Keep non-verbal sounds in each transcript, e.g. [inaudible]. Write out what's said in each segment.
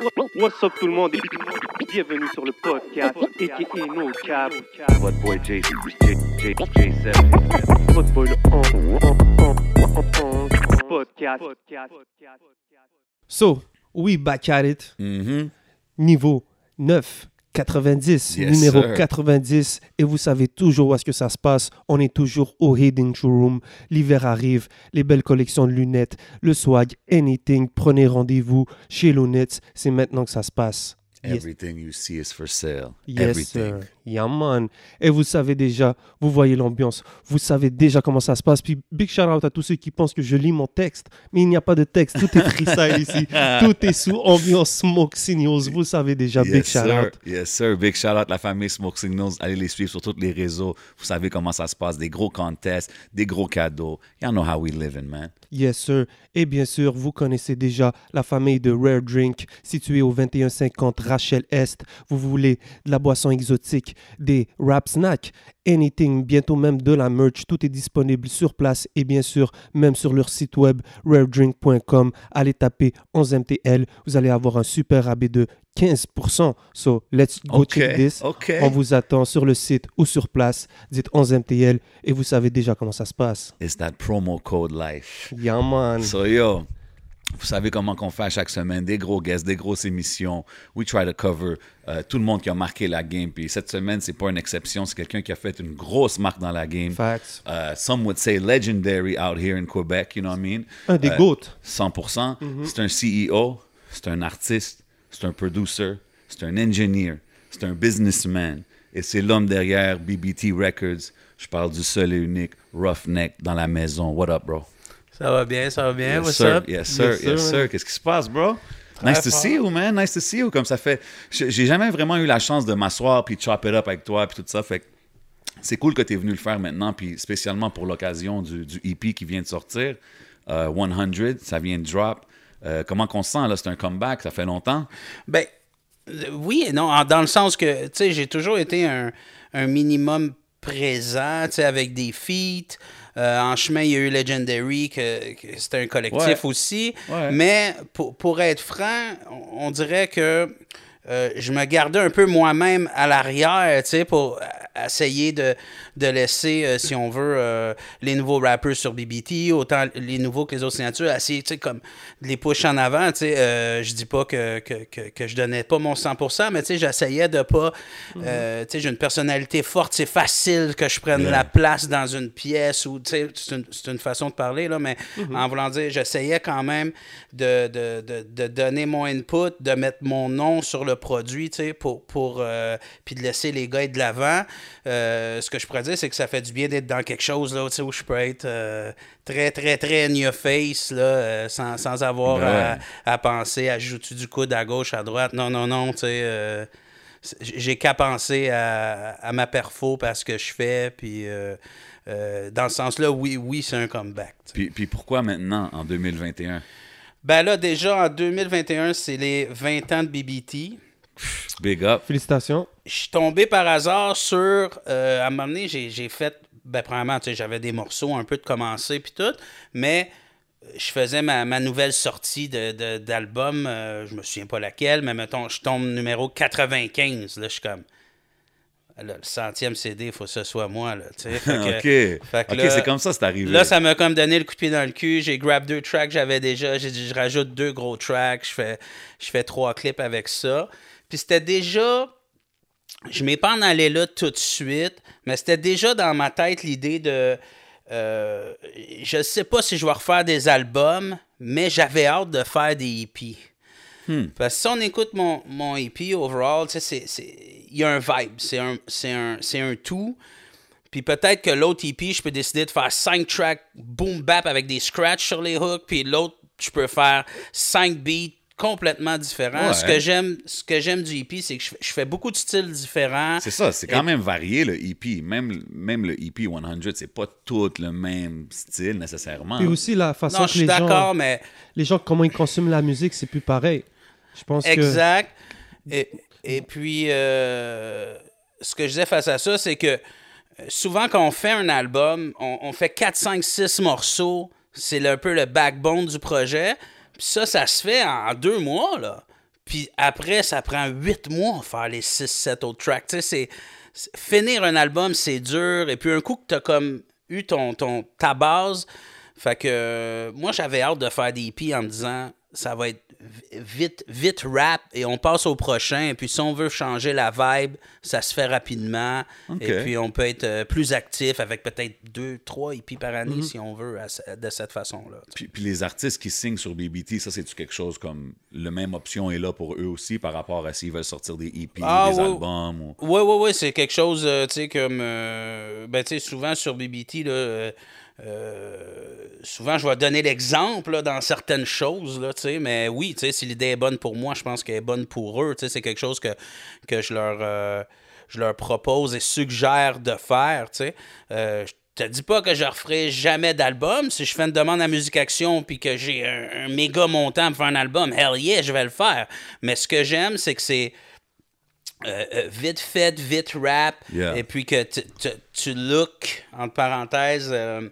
What's up tout le monde? Et bienvenue sur le podcast aka No Cap. Boy J, J, J, J7. Votre boy le on- on- on- on- on- podcast. So, we back at it. Mhm. Niveau 9, 90, Yes, numéro sir. 90. Et vous savez toujours où est-ce que ça se passe. On est toujours au Hidden Showroom. L'hiver arrive, les belles collections de lunettes, le swag, anything. Prenez rendez-vous chez Lunets. C'est maintenant que ça se passe. Yes, Everything you see is for sale. yes Everything. sir. Yeah, man. Et vous savez déjà, vous voyez l'ambiance, vous savez déjà comment ça se passe. Puis big shout out à tous ceux qui pensent que je lis mon texte, mais il n'y a pas de texte. Tout est freestyle ici. [laughs] Tout est sous ambiance smoke signals. Vous savez déjà, big Yes, shout sir. out. Yes, sir. Big shout out la famille Smoke Signals. Allez les suivre sur tous les réseaux. Vous savez comment ça se passe. Des gros contests, des gros cadeaux. Y'all know how we living, man. Yes, sir. Et bien sûr, vous connaissez déjà la famille de Rare Drink, située au 2150 Rachel Est. Vous voulez de la boisson exotique, des rap snacks, anything, bientôt même de la merch. Tout est disponible sur place et bien sûr, même sur leur site web raredrink.com. Allez taper 11MTL. Vous allez avoir un super rabais de 15%. So, let's go check this. OK. On vous attend sur le site ou sur place. Dites 11MTL et vous savez déjà comment ça se passe. It's that promo code life. Yeah, man. So, yo, vous savez comment qu'on fait à chaque semaine, des gros guests, des grosses émissions. We try to cover euh, tout le monde qui a marqué la game. Puis cette semaine, c'est pas une exception, c'est quelqu'un qui a fait une grosse marque dans la game. Facts. Uh, some would say legendary out here in Quebec, you know what I mean? Un des Euh, GOAT. 100%. C'est un CEO, c'est un artiste, c'est un producer, c'est un engineer, c'est un businessman. Et c'est l'homme derrière BBT Records. Je parle du seul et unique Roughneck dans la maison. What up, bro? Ça va bien, ça va bien. Yes, What's sir. up? Yes, sir. Yes, Yes, sir, sir. man. Qu'est-ce qui se passe, bro? Nice to see you, man. Nice to see you. Comme ça fait. J'ai jamais vraiment eu la chance de m'asseoir puis de chop it up avec toi puis tout ça. Fait que c'est cool que tu es venu le faire maintenant, puis spécialement pour l'occasion du, du EP qui vient de sortir. Euh, 100, ça vient de drop. Euh, comment qu'on se sent, là? C'est un comeback, ça fait longtemps. Ben, euh, oui et non, dans le sens que, tu sais, j'ai toujours été un, un minimum présent, tu sais, avec des feats. Euh, en chemin, il y a eu Legendary, que, que c'était un collectif Ouais. aussi. Ouais. Mais pour, pour être franc, on, on dirait que euh, je me gardais un peu moi-même à l'arrière, tu sais, pour essayer de, de laisser, euh, si on veut, euh, les nouveaux rappers sur BBT, autant les nouveaux que les autres signatures, essayer, tu sais, comme de les push en avant, tu sais. euh, je dis pas que, que, que, que je donnais pas mon 100%, mais tu sais, j'essayais de pas, euh, tu sais, j'ai une personnalité forte, c'est facile que je prenne Yeah. la place dans une pièce ou, tu sais, c'est une, c'est une façon de parler, là, mais en voulant dire, j'essayais quand même de, de, de, de donner mon input, de mettre mon nom sur le produit, tu sais, pour, pour euh, puis de laisser les gars être de l'avant. Euh, ce que je pourrais dire, c'est que ça fait du bien d'être dans quelque chose, là, où je peux être euh, très, très, très in your face, là, euh, sans, sans avoir Ouais. à, à penser à jouer du coude à gauche, à droite? Non, non, non, tu sais... j'ai qu'à penser à, à ma perfo parce que je fais, puis dans ce sens-là, oui, oui, c'est un comeback. Puis, puis pourquoi maintenant, en 2021? Ben là, déjà, en 2021, c'est les 20 ans de BBT. Big up. Félicitations. Je suis tombé par hasard sur... euh, à un moment donné, j'ai fait... Ben, premièrement, tu sais, j'avais des morceaux un peu de commencer, puis tout, mais je faisais ma, ma nouvelle sortie de- de- d'album, euh, je me souviens pas laquelle, mais mettons, je tombe numéro 95, là, je suis comme... Le centième CD, il faut que ce soit moi, là. [laughs] Fait que- OK. fait que OK, là- c'est comme ça, c'est arrivé. Là, ça m'a comme donné le coup de pied dans le cul. J'ai grab deux tracks que j'avais déjà. J'ai dit, je rajoute deux gros tracks. Je fais, je fais trois clips avec ça. Puis c'était déjà. Je m'ai pas en allé là tout de suite, mais c'était déjà dans ma tête l'idée de. euh, je sais pas si je vais refaire des albums, mais j'avais hâte de faire des EP. Parce que si on écoute mon, mon EP overall, il y a un vibe, c'est un, c'est un, c'est un tout. Puis peut-être que l'autre EP, je peux décider de faire 5 tracks boom bap avec des scratchs sur les hooks, puis l'autre, je peux faire 5 beats complètement différents. Ouais. Ce que j'aime, ce que j'aime du EP, c'est que je, fais- je fais beaucoup de styles différents. C'est ça, c'est quand Et- même varié le EP. Même, même le EP 100, c'est pas tout le même style nécessairement. Et aussi la façon Non, que je suis les gens, d'accord, mais les gens, comment ils consomment la musique, c'est plus pareil. Je pense que Exact. Et, et puis, euh, ce que je disais face à ça, c'est que euh, souvent, quand on fait un album, on, fait 4, 5, 6 morceaux. C'est un peu le backbone du projet. Puis ça, ça se fait en deux mois, là. Puis après, ça prend huit mois à faire les 6-7 autres tracks. Tu sais, c'est, finir un album, c'est dur. Et puis un coup que t'as comme eu ton, ton, ta base, fait que euh, moi, j'avais hâte de faire des EP en me disant, ça va être vite, vite rap et on passe au prochain. Et puis si on veut changer la vibe, ça se fait rapidement. Et puis on peut être euh, plus actif avec peut-être deux, trois EP par année si on veut à de cette façon-là. Puis, puis les artistes qui signent sur BBT, ça, c'est-tu quelque chose comme. Le même option est là pour eux aussi par rapport à s'ils veulent sortir des EP, Ah, des albums ou? Oui, oui, oui, c'est quelque chose, euh, tu sais, comme. euh, ben, tu sais, souvent sur BBT, là. euh, euh, souvent, je vais donner l'exemple dans certaines choses, là, mais oui, si l'idée est bonne pour moi, je pense qu'elle est bonne pour eux, c'est quelque chose que, que je leur. euh, je leur propose et suggère de faire. Euh, je te dis pas que je referai jamais d'album. Si je fais une demande à Musique Action puis que j'ai un, un méga montant pour faire un album, hell yeah, je vais le faire. Mais ce que j'aime, c'est que c'est euh, euh, vite fait, vite rap, Yeah. et puis que tu- look, entre parenthèses, euh,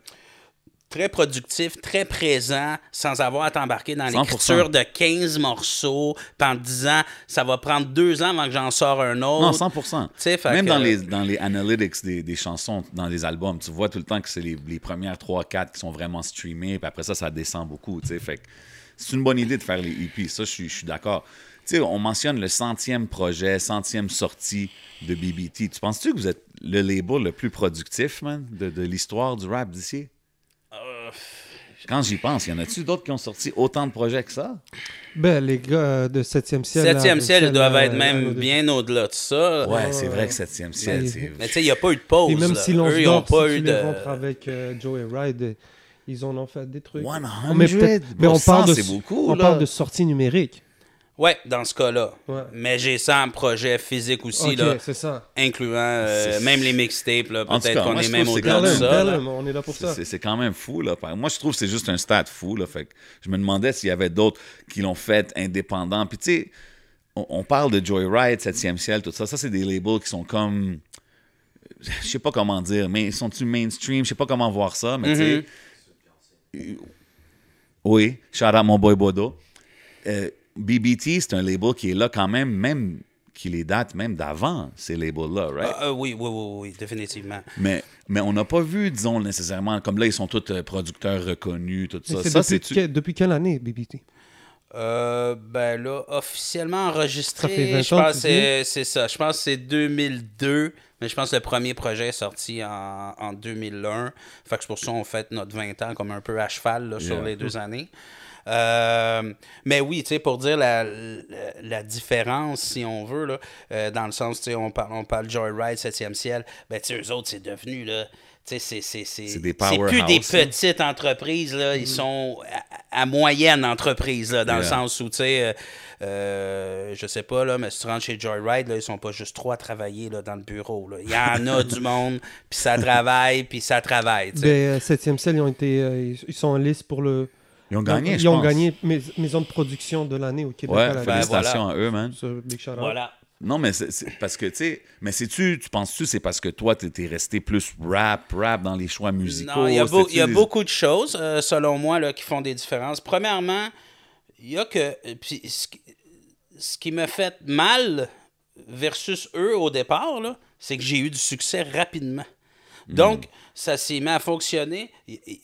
très productif, très présent, sans avoir à t'embarquer dans 100%. l'écriture de 15 morceaux, puis en te disant, ça va prendre deux ans avant que j'en sors un autre. Non, 100%. sais, fait Même que- dans, les, dans les analytics des, des chansons, dans les albums, tu vois tout le temps que c'est les, les premières 3-4 qui sont vraiment streamées, puis après ça, ça descend beaucoup. Fait c'est une bonne idée de faire les EP. Ça, je suis d'accord. Sais, on mentionne le centième projet, centième sortie de BBT. Tu penses-tu que vous êtes le label le plus productif, man, de, de l'histoire du rap d'ici? Euh, Quand j'y pense, y en a-tu d'autres qui ont sorti autant de projets que ça? Ben, les gars euh, de 7e ciel. Septième là, ciel, ils doivent être même euh, bien au-delà de ça. Ouais, c'est vrai que septième ciel, Ouais. c'est... Mais tu sais, il n'y a pas eu de pause. Et même là. Eux, ils n'ont d'or, pas si eu de. avec euh, Joey Ride, ils en ont fait des trucs. 100, mais peut-être- mais on parle de, c'est beaucoup, on là. parle de sortie numérique. Ouais, dans ce cas-là. Ouais. Mais j'ai ça en projet physique aussi, là, c'est ça. incluant euh, même les mixtapes. Peut-être qu'on est même au-delà de ça. là. On est là pour C'est- ça. C'est c'est quand même fou. Là. Moi, je trouve que c'est juste un stade fou. Là. Fait que je me demandais s'il y avait d'autres qui l'ont fait indépendant. Puis, tu sais, on, on parle de Joyride, 7e ciel, tout ça. Ça, c'est des labels qui sont comme. Je sais pas comment dire, mais sont-ils mainstream? Je sais pas comment voir ça, mais tu sais. euh, Oui, shout out mon boy Bodo. Euh, BBT, c'est un label qui est là quand même, même qui les date même d'avant, ces labels-là, right? Ah, euh, oui, oui, oui, oui, définitivement. Mais, mais on n'a pas vu, disons, nécessairement, comme là, ils sont tous euh, producteurs reconnus, tout Mais ça. c'est Ça, depuis, que- depuis quelle année, BBT Euh, ben là, officiellement enregistré, Ça fait 20 je ans, pense que c'est c'est ça. Je pense que c'est 2002, mais je pense que le premier projet est sorti en, en 2001. Fait que c'est pour ça qu'on fête notre 20 ans comme un peu à cheval là, sur Yeah. les deux années. Euh, mais oui, tu sais, pour dire la, la, la différence, si on veut, là, euh, dans le sens, tu sais, on parle, on parle Joyride, 7e ciel, ben, tu sais, eux autres, c'est devenu, là, tu sais, c'est- c'est c'est- C'est plus des petites entreprises, là, ils sont à, à moyenne entreprise, là, dans le sens où, tu sais, euh, euh, je sais pas, là, mais si tu rentres chez Joyride, là, ils sont pas juste trois à travailler là, dans le bureau. Là. Il y en a du monde, puis ça travaille, puis ça travaille. tu sais. Ben, euh, 7e ciel, ils, ont été, euh, ils sont en liste pour le. Ils ont gagné, Ils je ont pense. gagné mais- maison de production de l'année au Québec. Ouais, à la félicitations à eux, man. Sur Big. Voilà. Non, mais c'est c'est parce que, tu sais, mais c'est-tu, tu penses-tu, c'est parce que toi, t'es resté plus rap, rap dans les choix musicaux? Non, il y a, beau- y a des- beaucoup de choses, euh, selon moi, là, qui font des différences. Premièrement, il y a que. euh, puis ce, qui, ce qui me fait mal versus eux au départ, là, c'est que j'ai eu du succès rapidement. Hmm. Donc, ça s'est mis à fonctionner.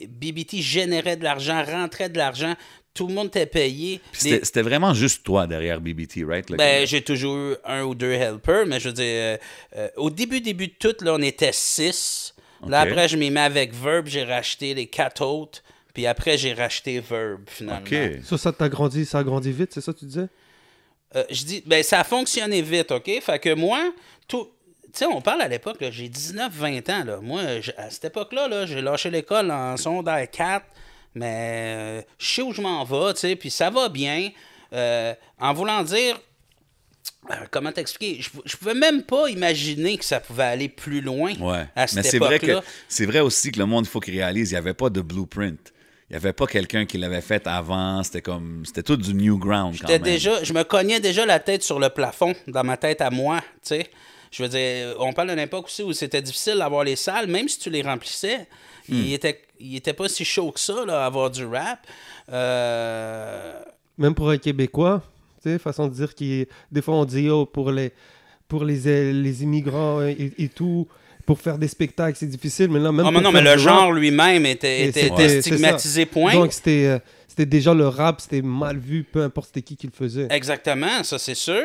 BBT générait de l'argent, rentrait de l'argent. Tout le monde était payé. Les- C'était vraiment juste toi derrière BBT, right? là, ben, j'ai toujours eu un ou deux helpers, mais je veux dire, euh, euh, au début, début de tout, là, on était six. Là, après, je m'y mets avec Verb, j'ai racheté les quatre autres, puis après, j'ai racheté Verb, finalement. OK. Ça, ça t'a grandi, ça a grandi vite, c'est ça que tu disais? Euh, je dis, ben, ça a fonctionné vite, OK? Fait que moi, tout. Tu sais, on parle à l'époque, j'ai 19-20 ans. Là. Moi, à cette époque-là, là, j'ai lâché l'école en secondaire 4, mais euh, je sais où je m'en vais, tu sais, puis ça va bien. Euh, en voulant dire, euh, comment t'expliquer? Je, je pouvais même pas imaginer que ça pouvait aller plus loin Ouais. à cette Mais c'est vrai que c'est vrai aussi que le monde, il faut qu'il réalise, il n'y avait pas de blueprint. Il n'y avait pas quelqu'un qui l'avait fait avant. C'était comme. C'était tout du new ground quand J'étais même. déjà, je me cognais déjà la tête sur le plafond, dans ma tête à moi, tu sais. Je veux dire, on parle d'une époque aussi où c'était difficile d'avoir les salles, même si tu les remplissais. Hmm. Il, était, il était pas si chaud que ça, là, avoir du rap. Euh, Même pour un Québécois, Tu sais, façon de dire qui Des fois, on dit, oh, pour les, pour les, les immigrants et, et tout, pour faire des spectacles, c'est difficile. Mais là, même Ah, mais non, mais le rap, genre lui-même était, stigmatisé, point. Donc, c'était euh, c'était déjà le rap, c'était mal vu, peu importe c'était qui qui le faisait. Exactement, ça c'est sûr.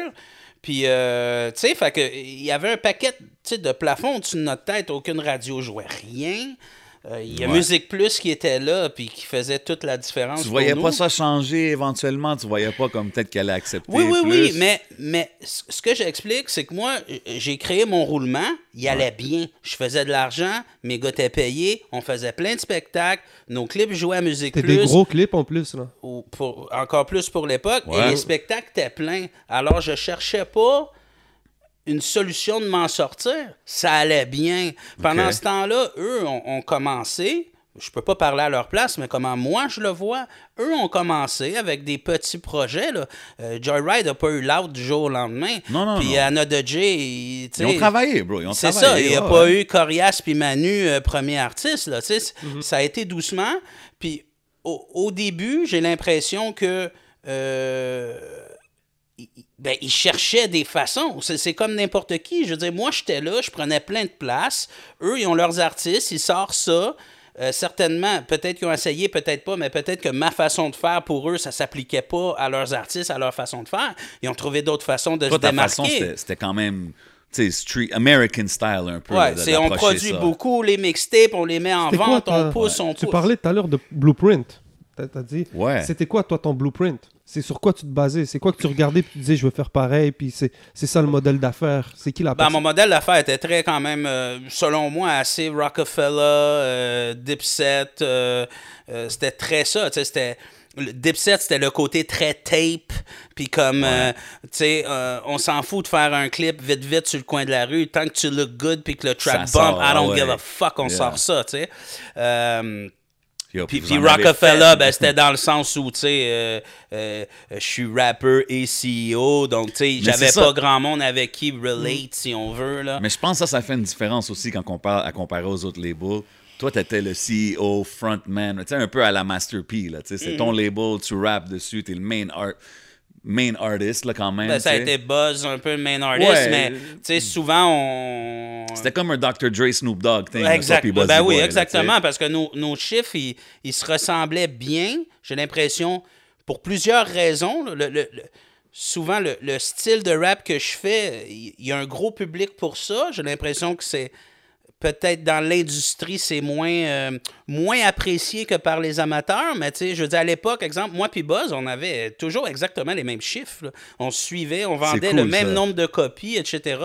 Puis, euh, tu sais, fait il y avait un paquet de plafonds au-dessus de notre tête, aucune radio jouait rien. Euh, Il y a Ouais. Musique Plus qui était là, puis qui faisait toute la différence. Tu pour voyais nous. pas ça changer éventuellement, tu voyais pas comme peut-être qu'elle allait accepter. Oui, oui, plus. oui, mais, mais ce que j'explique, c'est que moi, j'ai créé mon roulement, il allait bien. Je faisais de l'argent, mes gars étaient payés, on faisait plein de spectacles, nos clips jouaient à Musique C'était Plus. des gros clips en plus, là. ou pour, encore plus pour l'époque, Ouais. et les spectacles étaient pleins. Alors, je cherchais pas une solution de m'en sortir. Ça allait bien. Pendant ce temps-là, eux ont, ont commencé. Je peux pas parler à leur place, mais comment moi je le vois, eux ont commencé avec des petits projets. Là. Euh, Joyride n'a pas eu l'out du jour au lendemain. Non, non, Puis non. Anna de J, Ils ont travaillé, bro. Ils ont c'est ça, il n'y a ouais, pas eu Corias puis Manu, euh, premier artiste. Là, Mm-hmm. Ça a été doucement. Puis au, au début, j'ai l'impression que. euh, ben, ils cherchaient des façons. C'est c'est comme n'importe qui. Je veux dire, moi, j'étais là, je prenais plein de place. Eux, ils ont leurs artistes, ils sortent ça. Euh, certainement, peut-être qu'ils ont essayé, peut-être pas, mais peut-être que ma façon de faire pour eux, ça s'appliquait pas à leurs artistes, à leur façon de faire. Ils ont trouvé d'autres façons de Toi, se ta démarquer. façon, c'était c'était quand même, street, American style un peu. Ouais, de- c'est on produit ça. beaucoup les mixtapes, on les met en quoi, vente, on pousse, on pousse. Tu parlais tout à l'heure de blueprint. T'as dit. Ouais. C'était quoi, toi, ton blueprint? C'est sur quoi tu te basais? C'est quoi que tu regardais puis tu disais, je veux faire pareil, puis c'est c'est ça le modèle d'affaires C'est qui la Ben, mon modèle d'affaires était très, quand même, euh, selon moi, assez Rockefeller, euh, Dipset. euh, euh, c'était très ça. tu sais, C'était. Dipset, c'était le côté très tape, puis comme, euh, tu sais, euh, on s'en fout de faire un clip vite, vite sur le coin de la rue, tant que tu look good, puis que le track Ça bump, sort, I don't ouais. give a fuck, on Yeah. sort ça, tu sais. Euh, Yo, Puis, Rockefeller, ben, c'était dans le sens où, tu sais, euh, euh, je suis rappeur et CEO, donc, tu sais, j'avais pas grand monde avec qui relate, si on veut, là. Mais je pense que ça, ça fait une différence aussi quand on parle à comparer aux autres labels. Toi, tu étais le CEO, frontman, tu sais, un peu à la Master P. là, tu sais, C'est ton Mm. label, tu rappes dessus, tu es le main, art, main artist là, quand même. Ben, ça a été Buzz, un peu main artist, Ouais. mais, tu sais, souvent, on... C'était comme un Dr. Dre Snoop Dogg thing. Exact. Ben oui, Boy, exactement, parce que nos, nos chiffres, ils, ils se ressemblaient bien, j'ai l'impression, pour plusieurs raisons. Le- le- le- souvent, le, le style de rap que je fais, il il y a un gros public pour ça. J'ai l'impression que c'est peut-être dans l'industrie, c'est moins, euh, moins apprécié que par les amateurs, mais tu sais, je veux dire, à l'époque, exemple, moi puis Buzz, on avait toujours exactement les mêmes chiffres. là. On suivait, on vendait cool, le même ça. nombre de copies, etc.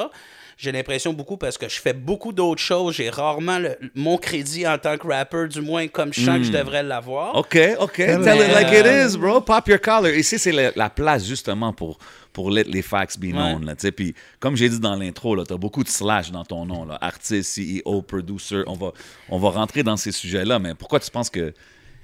J'ai l'impression beaucoup parce que je fais beaucoup d'autres choses. J'ai rarement le- mon crédit en tant que rapper, du moins comme je sens que je devrais l'avoir. OK, OK. Tell it like it is, bro. Pop your collar. Ici, c'est la, la place, justement, pour, pour let les facts be known. Ouais. Là. Puis, comme j'ai dit dans l'intro, tu as beaucoup de slash dans ton nom. Là. Artiste, CEO, producer. On va, on va rentrer dans ces sujets-là, mais pourquoi tu penses que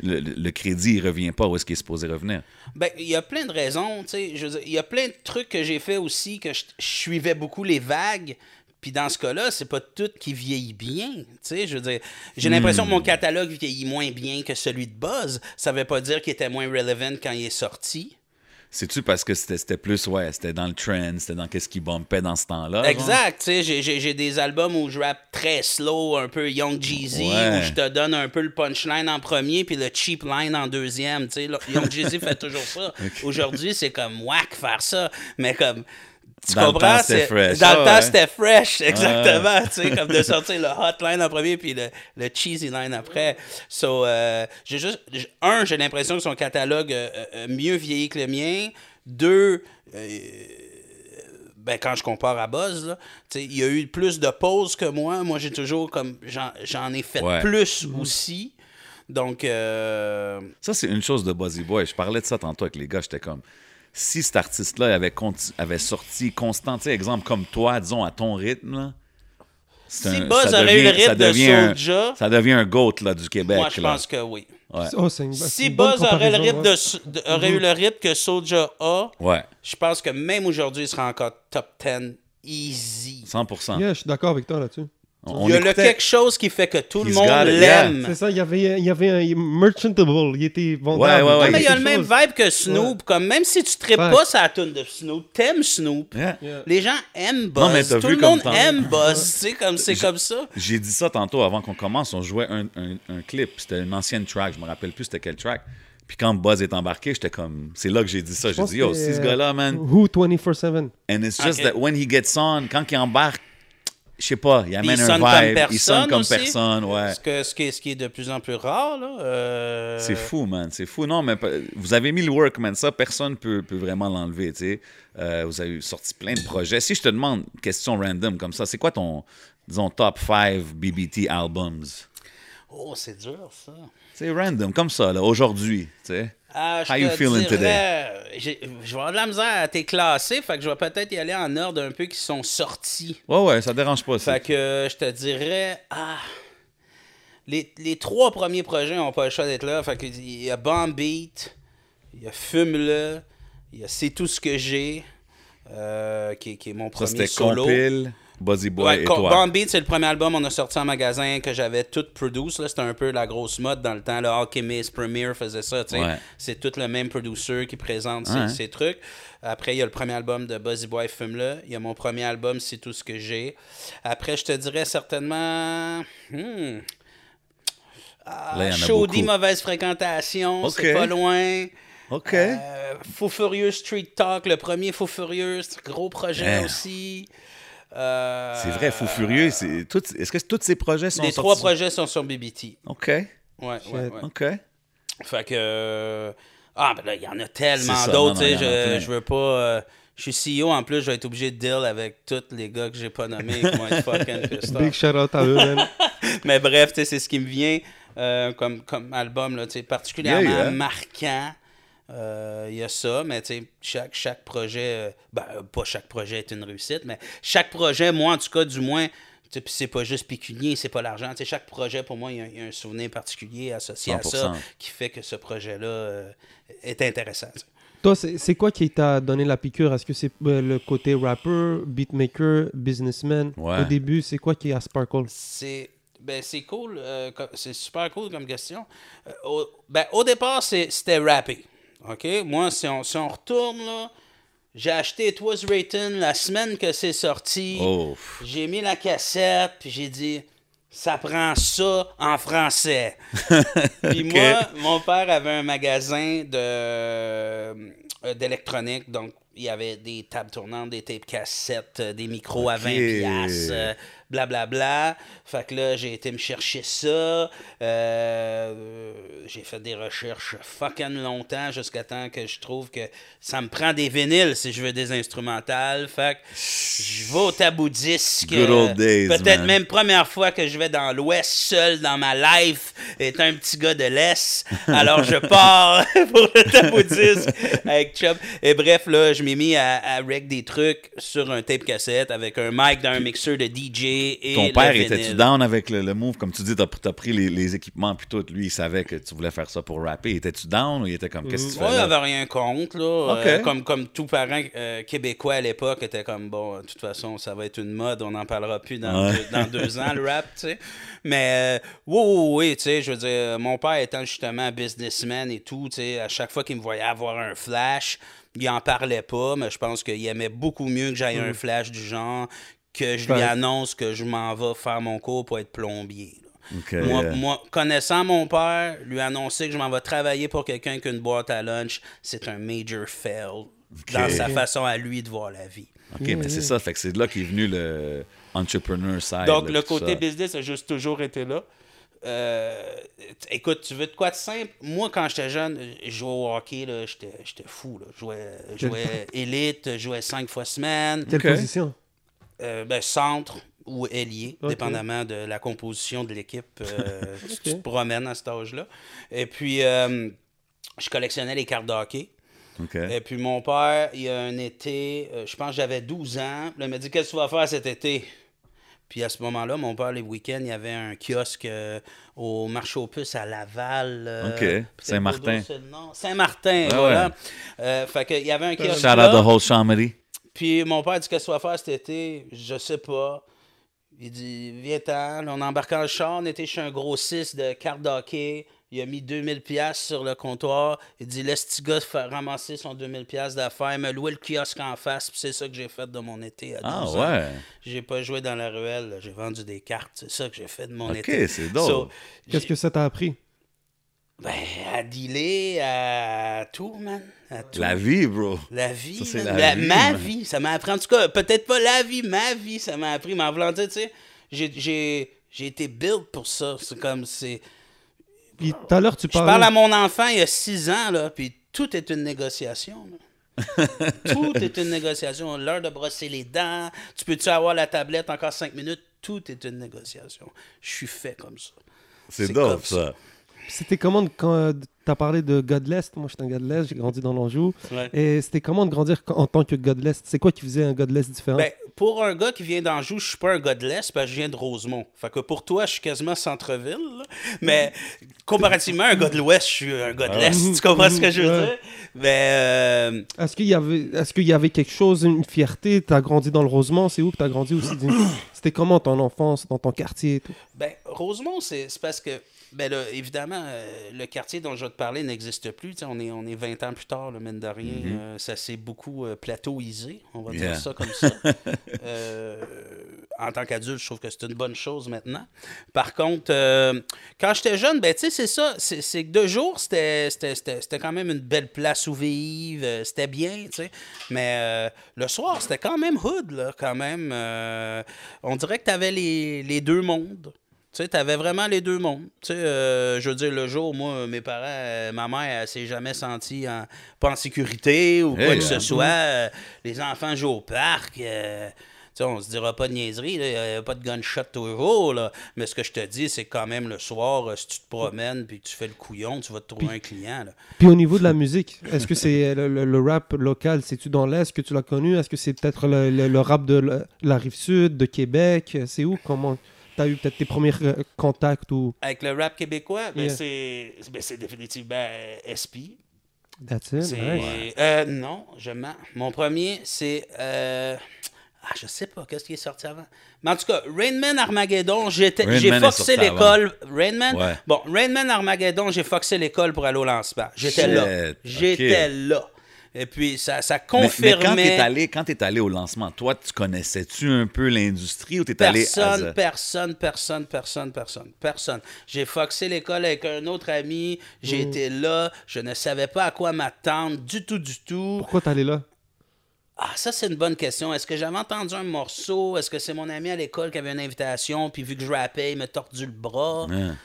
le, crédit ne revient pas où est-ce qu'il est supposé revenir? Ben, il y a plein de raisons, Il y a plein de trucs que j'ai fait aussi que je, je suivais beaucoup les vagues. Puis dans ce cas-là, c'est pas tout qui vieillit bien. Tu sais, je veux dire, j'ai l'impression que mon catalogue vieillit moins bien que celui de Buzz. Ça veut pas dire qu'il était moins relevant quand il est sorti. C'est-tu parce que c'était plus, ouais, c'était dans le trend, c'était dans qu'est-ce qui bumpait dans ce temps-là? Exact, tu sais, j'ai- des albums où je rappe très slow, un peu Young Jeezy, Ouais. où je te donne un peu le punchline en premier puis le cheap line en deuxième, tu sais. Young Jeezy fait toujours ça. [laughs] Aujourd'hui, c'est comme whack faire ça, mais comme tu Dans le temps, c'était fresh. Dans Ah le temps, ouais. c'était fresh, exactement, tu sais, comme de [laughs] sortir le hot line en premier puis le, le cheesy line après. So, euh, j'ai juste un, j'ai l'impression que son catalogue euh, euh, mieux vieilli que le mien. Deux, euh, ben, quand je compare à Buzz, là, il y a eu plus de pauses que moi. Moi, j'ai toujours comme. J'en, j'en ai fait Ouais. plus aussi. Donc, euh, Ça, c'est une chose de Buzzy Boy. Je parlais de ça tantôt avec les gars. J'étais comme, si cet artiste-là avait, sorti constant, tu sais, exemple comme toi, disons, à ton rythme, là, si un- Buzz ça aurait eu le devient- ça rythme de devient un- Soulja, Ça devient un GOAT là, du Québec. moi, je là. pense que oui. Ouais. Oh, une- Si Buzz aurait, le comparaison, rythme ouais. de, de- aurait eu le rythme que Soulja a, Ouais, je pense que même aujourd'hui, il serait encore top 10 easy. 100%. Yeah, je suis d'accord avec toi là-dessus. On Il y a le quelque chose qui fait que tout le monde l'aime. C'est ça, il y avait, il y avait un merchantable, il était vendable. Ouais, ouais, ouais. mais il y a le même chose. vibe que Snoop. Comme même si tu tripes Ouais. pas sur la tune de Snoop, t'aimes Snoop. Yeah. Yeah. Les gens aiment Non, mais Buzz. Tout vu le comme monde aime Buzz. Comme c'est J'ai- comme ça. J'ai dit ça tantôt avant qu'on commence. On jouait un, un- un clip. C'était une ancienne track. Je me rappelle plus c'était quel track. Puis quand Buzz est embarqué, j'étais comme. C'est là que j'ai dit ça. Je J'ai dit, yo, c'est ce gars-là, man. Who 24-7. And it's just Ok. that when he gets on, quand il embarque, je sais pas, il amène un vibe. il sonne comme aussi. personne, ouais. Ce, que, ce, qui est, ce qui est de plus en plus rare. là. euh, C'est fou, man. C'est fou. Non, mais pe- vous avez mis le work, man. Ça, personne peut, peut vraiment l'enlever, tu sais. Euh, vous avez sorti plein de projets. Si je te demande une question random comme ça, c'est quoi ton, disons, top 5 BBT albums? Oh, c'est dur, ça. C'est random, comme ça, là, aujourd'hui, tu sais. Je How you feeling dirais, Je vais avoir de la misère à t'éclasser, fait que je vais peut-être y aller en ordre un peu qui sont sortis. Ouais, ouais, ça dérange pas, ça. Fait que euh, je te dirais. Ah. Les, les trois premiers projets n'ont pas le choix d'être là. Fait que il y a Bomb Beat, il y a Fume-le, il y a C'est tout ce que j'ai, euh, qui, est- qui est mon Ça, premier solo. Compile, Buzzy Boy Ouais, et Co- toi. Bomb Beat, c'est le premier album qu'on a sorti en magasin que j'avais tout produce. C'était un peu la grosse mode dans le temps. Le Alchemist, Premiere faisait ça. Ouais. C'est tout le même producer qui présente ces, Ouais. ces trucs. Après, il y a le premier album de Buzzy Boy Fume-le. Il y a mon premier album, C'est tout ce que j'ai. Après, je te dirais certainement. Hmm. Ah, Là, Chaudie, mauvaise fréquentation, c'est pas loin. OK. Euh, Faux Furieux Street Talk, le premier Faux Furieux, gros projet Damn. aussi. Euh, c'est vrai, Fou Furieux. c'est tout- Est-ce que tous ces projets sont Les sortis? trois projets sont sur BBT. OK, Ouais, ouais, ouais. OK. Fait que. euh, Ah, ben là, il y en a tellement d'autres, tu sais. Je, je veux pas. euh, je suis CEO, en plus, je vais être obligé de deal avec tous les gars que j'ai pas nommés qui vont être [laughs] fucking pissed off. Big shout out à eux, man. [laughs] Mais bref, tu sais, c'est ce qui me vient euh, comme, comme album, là, tu sais, particulièrement Yeah, yeah. marquant. Euh, Il y a ça, mais tu sais, chaque, chaque projet, euh, ben, euh, pas chaque projet est une réussite, mais chaque projet, moi en tout cas, du moins, tu sais, puis c'est pas juste pécunier, c'est pas l'argent. Tu sais, chaque projet, pour moi, il y, a- il y a un souvenir particulier associé à ça 100%. qui fait que ce projet-là euh, est intéressant. Toi, c'est c'est quoi qui t'a donné la piqûre? Est-ce que c'est euh, le côté rapper, beatmaker, businessman? Ouais. Au début, c'est quoi qui a sparkle C'est ben c'est cool, euh, co- c'est super cool comme question. Euh, au, ben, au départ, c'est- c'était rappé. OK? Moi, si on, si on retourne, là, j'ai acheté It Was Written la semaine que c'est sorti. Oh. J'ai mis la cassette, puis j'ai dit, ça prend ça en français. [laughs] puis moi, mon père avait un magasin de euh, d'électronique, donc il y avait des tables tournantes, des tapes cassettes, euh, des micros à 20 Ok. Piastres, euh, blablabla. Fait que là, j'ai été me chercher ça. Euh, j'ai fait des recherches fucking longtemps jusqu'à temps que je trouve que ça me prend des vinyles si je veux des instrumentales. Fait que je vais au tabou disque. Days, Peut-être même première fois que je vais dans l'Ouest seul dans ma life, étant un petit gars de l'Est. Alors je [laughs] pars [laughs] pour le tabou disque avec Chubb. Et bref, là, je m'ai mis à, à rec des trucs sur un tape cassette avec un mic dans un mixeur de DJ et Ton père, était-tu down avec le, le move? Comme tu dis, t'as as pris les, les équipements puis tout. Lui, il savait que tu voulais faire ça pour rapper. Étais-tu down ou il était comme, qu'est-ce que tu fais là? avait rien contre, là. Euh, comme, comme tout parent euh, québécois à l'époque était comme, bon, de toute façon, ça va être une mode, on n'en parlera plus dans, Ouais. deux, dans deux ans, le rap, tu sais. Mais, euh, oui, oui, oui, tu sais, je veux dire, mon père étant justement businessman et tout, tu sais, à chaque fois qu'il me voyait avoir un flash, il en parlait pas, mais je pense qu'il aimait beaucoup mieux que j'aille un flash du genre que je lui annonce que je m'en vais faire mon cours pour être plombier, Moi, moi, connaissant mon père, lui annoncer que je m'en vais travailler pour quelqu'un qui a une boîte à lunch, c'est un major fail dans sa façon à lui de voir la vie. OK, mais c'est ça. Fait que c'est de là qu'est venu le entrepreneur side. Donc, là, le côté ça. business a juste toujours été là. Euh, écoute, tu veux de quoi de simple? Moi, quand j'étais jeune, je jouais au hockey, là, j'étais, j'étais fou. Là. Je jouais, [laughs] élite, je jouais cinq fois semaine. Quelle position? Euh, ben, centre ou ailier, dépendamment de la composition de l'équipe. euh, [laughs] tu, te promènes à cet âge-là. Et puis, euh, je collectionnais les cartes de hockey. Et puis, mon père, il y a un été, euh, je pense que j'avais 12 ans. Il m'a dit Qu'est-ce que tu vas faire cet été? Puis à ce moment-là, mon père, les week-ends, il y avait un kiosque euh, au marché aux puces à Laval. euh, Ok. Saint-Martin. Saint-Martin, Ah voilà. ouais. Euh, fait qu'il y avait un kiosque. Shout out the whole. Puis mon père dit Qu'est-ce que tu vas faire cet été? Je sais pas. Il dit, viens-t'en. On embarque en char, on était chez un grossiste de cartes d'hockey. Il a mis 2000 pièces sur le comptoir. Il dit, laisse petit gars faire ramasser son 2000 pièces d'affaires, me louer le kiosque en face. Puis c'est ça que j'ai fait de mon été à 12 Ah ans. ouais. J'ai pas joué dans la ruelle, j'ai vendu des cartes. C'est ça que j'ai fait de mon Ok, été. c'est dope. So, Qu'est-ce que ça t'a appris? Ben, à dealer, à tout, man. À tout. La vie, bro. La vie, Ça, c'est man. la La- vie, ma man. vie, ça m'a appris. En tout cas, peut-être pas la vie, ma vie, ça m'a appris. Mais en voulant dire, tu sais, j'ai- j'ai j'ai été built pour ça. C'est comme, c'est... Puis tout à l'heure, tu Je parlais... parle à mon enfant il y a six ans, là, puis tout est une négociation. là. [laughs] tout est une négociation. L'heure de brosser les dents. Tu peux-tu avoir la tablette encore cinq minutes? Tout est une négociation. Je suis fait comme ça. C'est C'est dope, comme ça. ça. C'était comment, de- quand euh, t'as parlé de Godless, moi j'étais un Godless, j'ai grandi dans l'Anjou. Ouais. Et c'était comment de grandir en tant que Godless? C'est quoi qui faisait un Godless différent? Ben, pour un gars qui vient d'Anjou, je suis pas un l'Est parce que je viens de Rosemont. Fait que pour toi, je suis quasiment centre-ville. Mais [laughs] comparativement à un gars de l'Ouest, je suis un gars de l'Est. Tu comprends ce que je veux dire? Mais euh, Est-ce qu'il y avait, est-ce qu'il y avait quelque chose, une fierté? T'as grandi dans le Rosemont, c'est où que t'as grandi aussi? C'était comment ton enfance, dans ton quartier et tout? ben, Rosemont, c'est parce que, ben là, évidemment, euh, le quartier dont je vais te parler n'existe plus. On est, on est 20 ans plus tard, le mine de rien. Euh, ça s'est beaucoup euh, plateauisé, on va Yeah. dire ça comme ça. [laughs] En tant qu'adulte, je trouve que c'est une bonne chose maintenant. Par contre, quand j'étais jeune, ben, tu sais, c'est ça. C'est que de jour, c'était quand même une belle place où vivre. C'était bien, tu sais. Mais euh, le soir, c'était quand même hood, là, quand même. On dirait que tu avais les, les deux mondes. Tu sais, t'avais vraiment les deux mondes. Tu sais, euh, je veux dire, le jour, moi, mes parents, euh, ma mère, elle s'est jamais sentie en, pas en sécurité ou quoi que ce hein. soit. Euh, les enfants jouent au parc. euh, tu sais, on se dira pas de niaiserie, il n'y a pas de gunshot toujours, là. Mais ce que je te dis, c'est quand même le soir, euh, si tu te promènes puis que tu fais le couillon, tu vas te trouver un client. Là. Puis au niveau de la musique, est-ce que c'est le, le- le rap local, c'est-tu dans l'Est que tu l'as connu? Est-ce que c'est peut-être le, le- rap de la, la rive sud, de Québec? C'est où? Comment? T'as eu peut-être tes premiers euh, contacts ou... Avec le rap québécois, ben, Yeah. c'est ben, c'est définitivement euh, SP. That's it, nice. euh, non, je mens. Mon premier, c'est. euh, Ah, je sais pas, qu'est-ce qui est sorti avant? Mais en tout cas, Rainman Armageddon, j'ai foxé l'école. Rainman? Ouais. Bon, Rainman Armageddon, j'ai foxé l'école pour aller au lancement. J'étais là. J'étais là. Et puis, ça, ça Mais, mais confirmait. quand t'es allé, quand t'es allé au lancement, toi, tu connaissais-tu un peu l'industrie ou t'es allé Personne, personne, personne, personne, personne, personne. J'ai foxé l'école avec un autre ami, j'ai été là, je ne savais pas à quoi m'attendre du tout, du tout. Pourquoi t'es allé là? Ah, ça, c'est une bonne question. Est-ce que j'avais entendu un morceau? Est-ce que c'est mon ami à l'école qui avait une invitation, puis vu que je rappais, il m'a tordu le bras? Hein.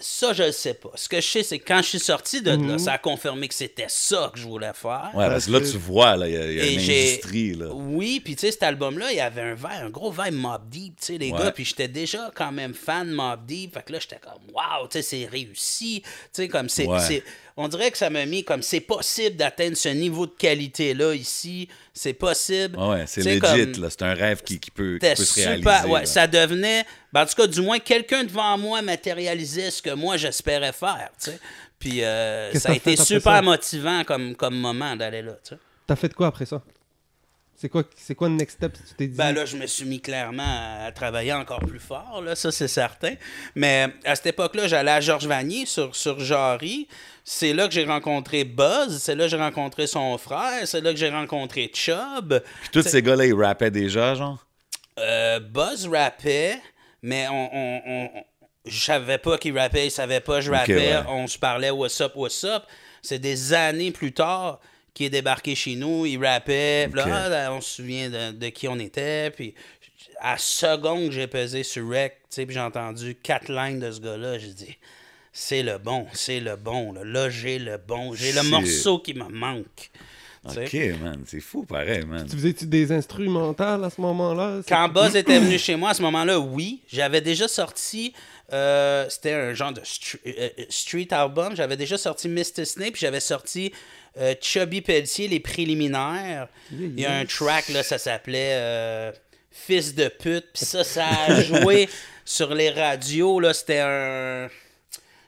Ça, je ne sais pas. Ce que je sais, c'est que quand je suis sorti de là, ça a confirmé que c'était ça que je voulais faire. Ouais, parce que là, tu vois, là, il y a, y a une j'ai- industrie, là. Oui, puis tu sais, cet album-là, il y avait un vibe, un gros vibe Mob Deep, tu sais, les Ouais. gars. Puis j'étais déjà quand même fan de Mob Deep. Fait que là, j'étais comme, waouh, tu sais, c'est réussi. Tu sais, comme c'est. Ouais. C'est- On dirait que ça m'a mis comme, c'est possible d'atteindre ce niveau de qualité-là ici. C'est possible. Ouais, c'est legit, comme- là. C'est un rêve qui, qui peut, qui c'était peut se super. réaliser. ouais, là. ça devenait. ben, en tout cas, du moins, quelqu'un devant moi matérialisait ce que moi j'espérais faire. tu sais. Puis euh, ça a été super ça? motivant comme, comme moment d'aller là. tu sais. T'as fait quoi après ça? C'est quoi, c'est quoi le next step? Tu t'es dit... Ben là, je me suis mis clairement à, à travailler encore plus fort, là, ça c'est certain. Mais à cette époque-là, j'allais à Georges Vanier sur, sur Jarry. C'est là que j'ai rencontré Buzz, c'est là que j'ai rencontré son frère, c'est là que j'ai rencontré Chubb. Puis tous ces gars-là, ils rappaient déjà, genre? Euh, Buzz rappait, mais on, on, on- on- je savais pas qu'il rappait, il savait pas que je rappais. ouais. On se parlait what's up, what's up. C'est des années plus tard qu'il est débarqué chez nous, il rappait. puis là, Ok. ah, là, on se souvient de, de qui on était. Puis à seconde que j'ai pesé sur Rec, tu sais, puis j'ai entendu quatre lignes de ce gars-là, j'ai dit. C'est le bon, c'est le bon. Là, Là, j'ai le bon. J'ai le morceau qui me manque. Tu sais. Ok, man. C'est fou, pareil, man. Tu faisais-tu des instrumentales à ce moment-là? Quand Buzz était venu chez moi à ce moment-là, oui. J'avais déjà sorti. Euh, C'était un genre de stre- euh, euh, street album. J'avais déjà sorti Mr. Puis j'avais sorti euh, Chubby Pelletier, les préliminaires. Il y a un track, là, ça s'appelait Fils de pute. Puis ça, ça a [laughs] joué sur les radios. là. C'était un.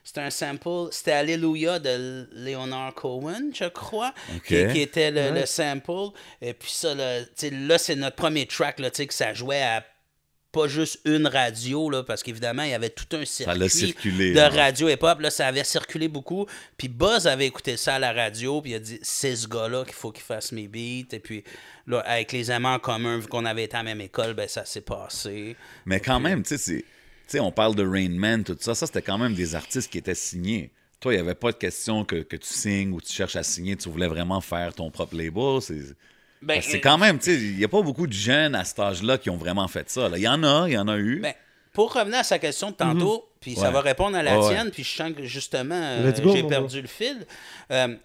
C'était un sample, c'était Alléluia de Leonard Cohen, je crois, qui, qui était le, sample. Et puis ça, là, c'est notre premier track, là, tu sais, que ça jouait à pas juste une radio, là, parce qu'évidemment, il y avait tout un circuit circulé, de radio hip-hop. Là, ça avait circulé beaucoup. Puis Buzz avait écouté ça à la radio, puis il a dit c'est ce gars-là qu'il faut qu'il fasse mes beats. Et puis, là, avec les amants en commun, vu qu'on avait été à la même école, ben ça s'est passé. Mais quand même, tu sais, c'est- tu sais, on parle de Rain Man, tout ça. Ça, c'était quand même des artistes qui étaient signés. Toi, il n'y avait pas de question que, que tu signes ou tu cherches à signer. Tu voulais vraiment faire ton propre label. C'est Ben, c'est euh, quand même, tu sais, il n'y a pas beaucoup de jeunes à cet âge-là qui ont vraiment fait ça. Il y en a, il y en a eu. Ben, pour revenir à sa question de tantôt, puis ça va répondre à la ouais. tienne, puis je sens que justement, euh, j'ai perdu le fil. Euh,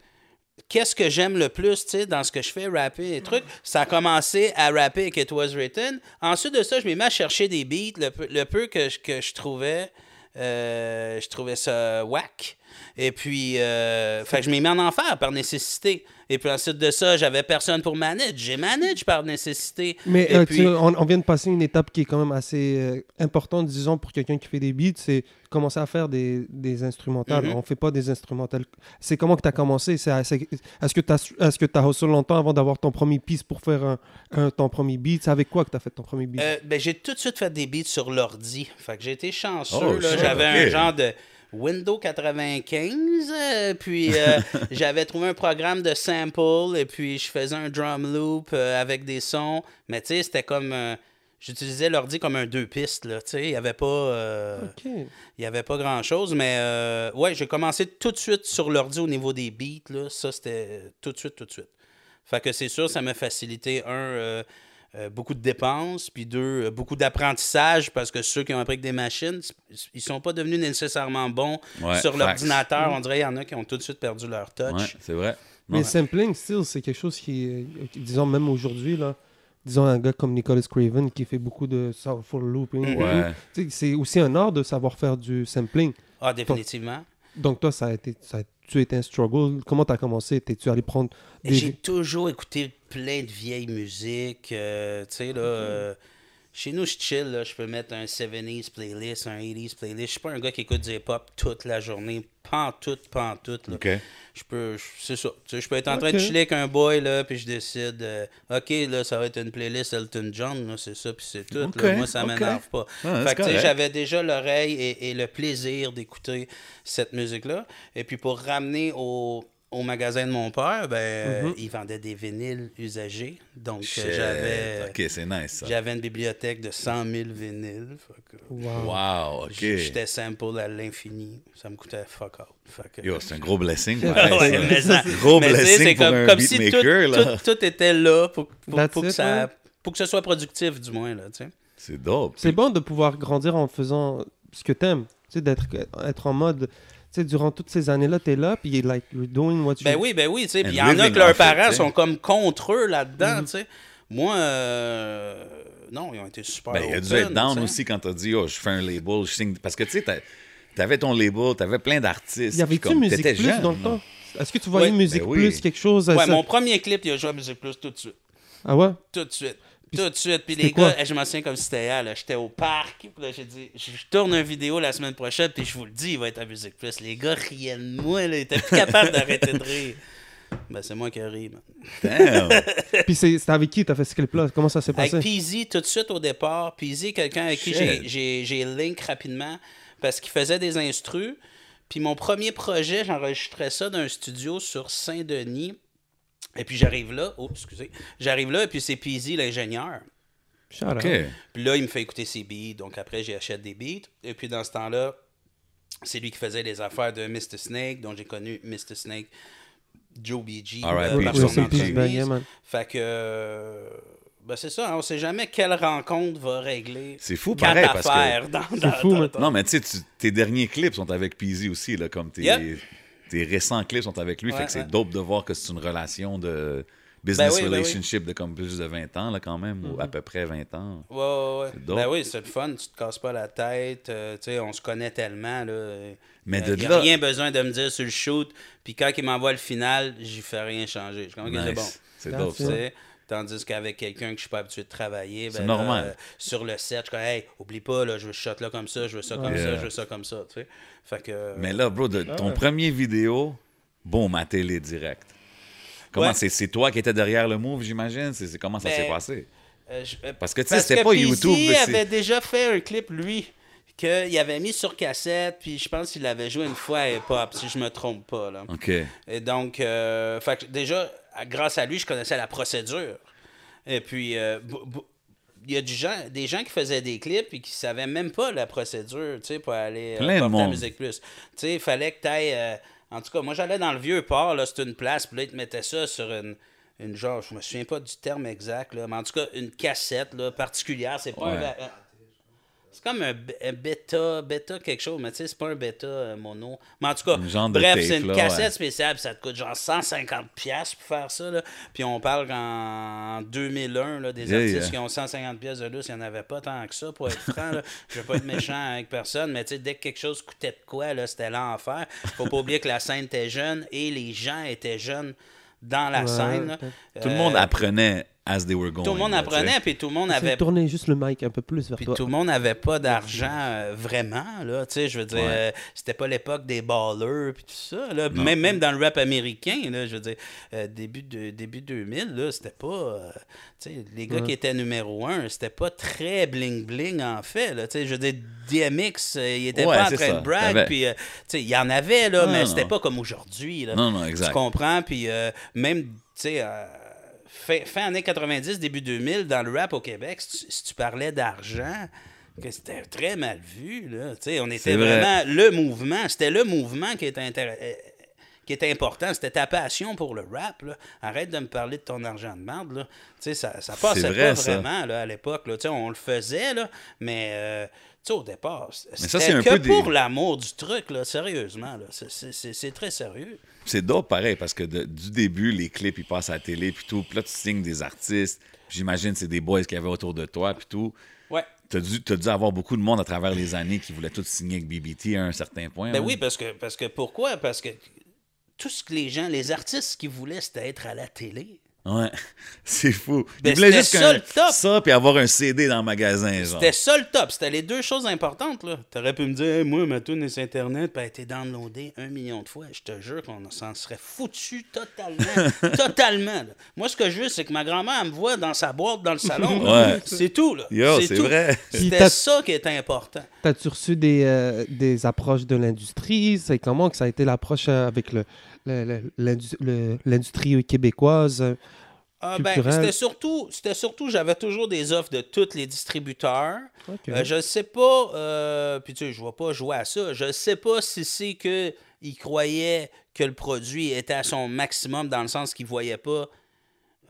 Qu'est-ce que j'aime le plus, tu sais, dans ce que je fais, rapper et trucs? Ça a commencé à rapper avec It Was Written. Ensuite de ça, je m'ai mis à chercher des beats, le peu, le peu que, je- que je trouvais, euh, je trouvais ça whack. Et puis, euh, fait que je m'ai mis en enfer par nécessité. Et puis ensuite de ça, j'avais personne pour manager. J'ai manage par nécessité. Mais Et euh, puis- tu- on, on vient de passer une étape qui est quand même assez euh, importante, disons, pour quelqu'un qui fait des beats, c'est commencer à faire des, des instrumentales. Mhm. On fait pas des instrumentales. C'est comment que tu as commencé? Est-ce que tu as, est-ce que as hustle longtemps avant d'avoir ton premier piece pour faire un, un- ton premier beat? C'est avec quoi que tu as fait ton premier beat? Euh, ben, j'ai tout de suite fait des beats sur l'ordi. Fait que j'ai été chanceux. Oh, J'avais un genre de Windows 95. euh, puis euh, [laughs] j'avais trouvé un programme de sample. Et puis je faisais un drum loop euh, avec des sons. Mais tu sais, c'était comme. J'utilisais l'ordi comme un deux pistes, là, tu sais, il n'y avait pas... OK. il n'y avait pas grand-chose, mais euh, ouais, j'ai commencé tout de suite sur l'ordi au niveau des beats. Là. Ça, c'était tout de suite, tout de suite. Fait que c'est sûr, ça m'a facilité, un, euh, beaucoup de dépenses, puis deux, euh, beaucoup d'apprentissage, parce que ceux qui ont appris avec des machines, ils sont pas devenus nécessairement bons Ouais, sur l'ordinateur. On dirait qu'il y en a qui ont tout de suite perdu leur touch. Ouais, c'est vrai. Mais sampling, still, c'est quelque chose qui, euh, disons, même aujourd'hui, là, disons un gars comme Nicholas Craven qui fait beaucoup de soulful looping. sais, C'est aussi un art de savoir faire du sampling. Ah, définitivement. Donc toi, ça a été, ça a- tu été un struggle? Comment tu as commencé? T'es-tu allé prendre des... J'ai toujours écouté plein de vieilles musiques. euh, tu sais, là. euh, chez nous, je chill, là, je peux mettre un 70s playlist, un 80s playlist. Je suis pas un gars qui écoute du hip-hop toute la journée. Pantoute, pantoute. Là. OK. Je peux. C'est ça. Tu sais, je peux être en train de chiller avec un boy, là, puis je décide, euh, OK, là, ça va être une playlist Elton John, là, c'est ça, puis c'est tout. là. Moi, ça m'énerve pas. Ah, fait que, tu sais, correct. j'avais déjà l'oreille et, et le plaisir d'écouter cette musique-là. Et puis, pour ramener au, au magasin de mon père, ben, il vendait des vinyles usagés. Donc, euh, j'avais. OK, c'est nice. J'avais une bibliothèque de 100 000 vinyles. Que Wow. Wow, OK. J'étais sample à l'infini. Ça me coûtait fuck out. Que- Yo, c'est un gros blessing. Ouais, pareil, Ouais, ça. mais [laughs] ça- Gros mais blessing c'est pour comme, un comme si tout, beatmaker, là. tout- tout était là pour, pour, That's pour que ça, ouais. pour que ce soit productif, du moins. Là. C'est dope. C'est bon de pouvoir grandir en faisant ce que t'aimes. Tu sais, d'être être en mode... Tu sais, durant toutes ces années-là, t'es là, puis like, you're doing what you... Ben oui, ben oui. tu sais. Puis il y en a que leurs parents sont comme contre eux là-dedans. Mhm. tu sais. Moi, euh, non, ils ont été super. Ben, il a dû être down aussi quand t'as dit, oh, je fais un label, je signe. Parce que, tu sais, t'avais ton label, t'avais plein d'artistes. Y avait-tu Musique Plus jeune, dans le temps? Est-ce que tu voyais. Musique Ben oui. Plus, quelque chose? Ouais, ça- mon premier clip, il a joué à Musique Plus tout de suite. Ah ouais? Tout de suite. Tout de suite. Puis les quoi? gars, je m'en souviens comme si c'était hier, là. J'étais au parc. Puis là, j'ai dit, je tourne une vidéo la semaine prochaine. Puis je vous le dis, il va être à Musique Plus. Les gars riaient de moi, là. Ils étaient plus capables d'arrêter de rire. [laughs] Ben, c'est moi qui ris, man. Damn. [laughs] Puis c'est- c'était avec qui t'as fait ce clip-là? Comment ça s'est Avec passé? Peasy, tout de suite au départ. Peasy, quelqu'un avec qui Shit. j'ai- j'ai j'ai link rapidement parce qu'il faisait des instrus. Puis mon premier projet, j'enregistrais ça dans un studio sur Saint-Denis. Et puis j'arrive là. Oh, excusez. J'arrive là, et puis c'est Peasy, l'ingénieur. Shout out. OK. Puis là, il me fait écouter ses beats. Donc après, j'achète des beats. Et puis dans ce temps-là, c'est lui qui faisait les affaires de Mr. Snake, dont j'ai connu Mr. Snake, Joe BG, All right, euh, oui, par son entreprise. Fait que. euh, Ben c'est ça, hein, on sait jamais quelle rencontre va régler. C'est fou, quatre pareil, parce que- affaires dans, dans, fou, dans- Non, mais tu sais, tes derniers clips sont avec Peasy aussi, là, comme tes, Yep. Tes récents clips sont avec lui. fait Ouais, que c'est ouais. dope de voir que c'est une relation de business Ben oui, ben oui. relationship de comme plus de 20 ans, là, quand même, ou à peu près 20 ans. Ouais, ouais, ouais. Ben oui, c'est le fun, tu te casses pas la tête. euh, tu sais, on se connaît tellement. Là, Mais Il de a là- rien besoin de me dire sur le shoot. Puis quand il m'envoie le final, j'y fais rien changer. Je comme, OK, c'est bon. C'est dope, ça. Tandis qu'avec quelqu'un que je suis pas habitué de travailler, ben là, euh, sur le set, je suis comme, hey, oublie pas, là, je veux ce shot là comme ça, je veux ça comme Yeah. ça, je veux ça comme ça. Tu sais. Fait que. euh, Mais là, bro, de, ton ouais. premier vidéo, boum, à télé direct. Comment Ouais. c'est, toi qui étais derrière le move, j'imagine? C'est, comment ça Ben, s'est passé? Euh, je- Parce que, tu sais, c'était pas Peasy YouTube, c'est- avait déjà fait un clip, lui, qu'il avait mis sur cassette, puis je pense qu'il l'avait joué une fois à hip-hop, si je me trompe pas. Là. OK. Et donc, euh, fait que déjà, grâce à lui, je connaissais la procédure. Et puis, euh, il y a du gens, des gens qui faisaient des clips et qui savaient même pas la procédure, tu sais, pour aller euh, porter la musique plus. Tu sais, il fallait que tu ailles... en tout cas, moi, j'allais dans le vieux port, là, c'était une place, puis là, ils te mettaient ça sur une... Une genre, je me souviens pas du terme exact, là, mais en tout cas, une cassette là, particulière. C'est pas un- Ouais. un, c'est comme un, bêta, bêta quelque chose, mais tu sais, c'est pas un bêta euh, mono. Mais en tout cas, genre bref, c'est une là, cassette ouais. spéciale, puis ça te coûte genre 150$ piastres pour faire ça. Là. Puis on parle qu'en 2001, là, des Yeah, artistes yeah. qui ont 150$ pièces de lousse, il n'y en avait pas tant que ça, pour être franc. Là. [laughs] Je veux pas être méchant avec personne, mais tu sais, dès que quelque chose coûtait de quoi, là, c'était l'enfer. Faut pas oublier que la scène était jeune et les gens étaient jeunes dans la Ouais, scène. Tout le monde Euh, apprenait as they were going. Tout le monde tu apprenait, puis tout le monde avait de tourner juste le mic un peu plus vers puis toi. tout le monde n'avait pas d'argent euh, vraiment, là, tu sais, je veux dire, Ouais. euh, c'était pas l'époque des ballers puis tout ça, là. Même, même dans le rap américain, là, je veux dire, euh, début, de, début 2000, là, c'était pas, euh, tu sais, les gars Ouais. qui étaient numéro un, c'était pas très bling-bling, en fait, là, tu sais, je veux dire, DMX, euh, il était Ouais, pas en train ça, de brag, puis, euh, tu sais, il y en avait, là, Non, mais c'était pas comme aujourd'hui, là. Non, non, Tu exact. comprends? Puis euh, même, tu sais, euh, fin, fin années 90, début 2000, dans le rap au Québec, si tu, si tu parlais d'argent, que c'était très mal vu, là. On était vrai. vraiment le mouvement. C'était le mouvement qui était intér- euh, qui était important, c'était ta passion pour le rap. Là. Arrête de me parler de ton argent de merde. Ça, ça passait vrai, pas ça. vraiment là, à l'époque. là. On le faisait, là, mais euh, au départ, c'était ça, c'est un que peu des- pour l'amour du truc, là, sérieusement. Là. C'est- c'est- C'est c'est très sérieux. C'est dope pareil parce que de- du début, les clips, ils passent à la télé, puis tout. Puis là, tu signes des artistes. J'imagine c'est des boys qui avaient autour de toi, puis tout. Ouais. T'as dû, t'as dû avoir beaucoup de monde à travers les années qui voulaient tous signer avec BBT à un certain point. Ben hein. oui, parce que, parce que pourquoi? Parce que tout ce que les gens, les artistes ce qu'ils voulaient, c'était être à la télé. Ouais, [laughs] c'est fou. Ben, voulaient c'était juste ça, qu'un- le top. ça, puis avoir un CD dans le magasin, genre. C'était ça le top. C'était les deux choses importantes. là. T'aurais pu me dire, Hey, moi, ma tune est sur Internet, puis elle a été downloadée un million de fois. Je te jure qu'on s'en serait foutu totalement. [laughs] totalement. là. Moi, ce que je veux, c'est que ma grand-mère me voit dans sa boîte dans le salon. Ouais. C'est tout. Là. C'est vrai. C'était ça qui était important. T'as-tu reçu des, euh, des approches de l'industrie? C'est comment que ça a été l'approche euh, avec le, l'industrie québécoise? Ah, ben, c'était surtout, c'était surtout, j'avais toujours des offres de tous les distributeurs. Euh, je sais pas, euh, puis tu sais, je vais pas jouer à ça. Je sais pas si c'est que il croyait que le produit était à son maximum dans le sens qu'il voyait pas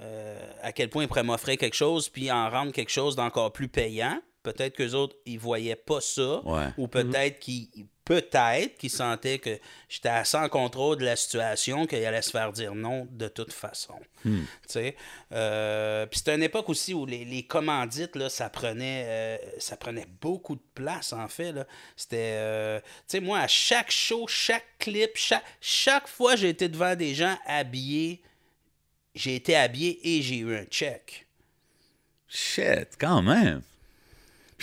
euh, à quel point il pourrait m'offrir quelque chose puis en rendre quelque chose d'encore plus payant. Peut-être qu'eux autres, ils voyaient pas ça. Ouais. Ou peut-être qu'ils peut-être qu'ils sentaient que j'étais en contrôle de la situation, qu'il allait se faire dire non de toute façon. Sais. Euh, Puis c'était une époque aussi où les, les commandites, là, ça prenait, euh, ça prenait beaucoup de place, en fait. C'était. euh, tu sais, moi, à chaque show, chaque clip, chaque, chaque fois j'ai été devant des gens habillés, j'ai été habillé et j'ai eu un check. Shit, quand même.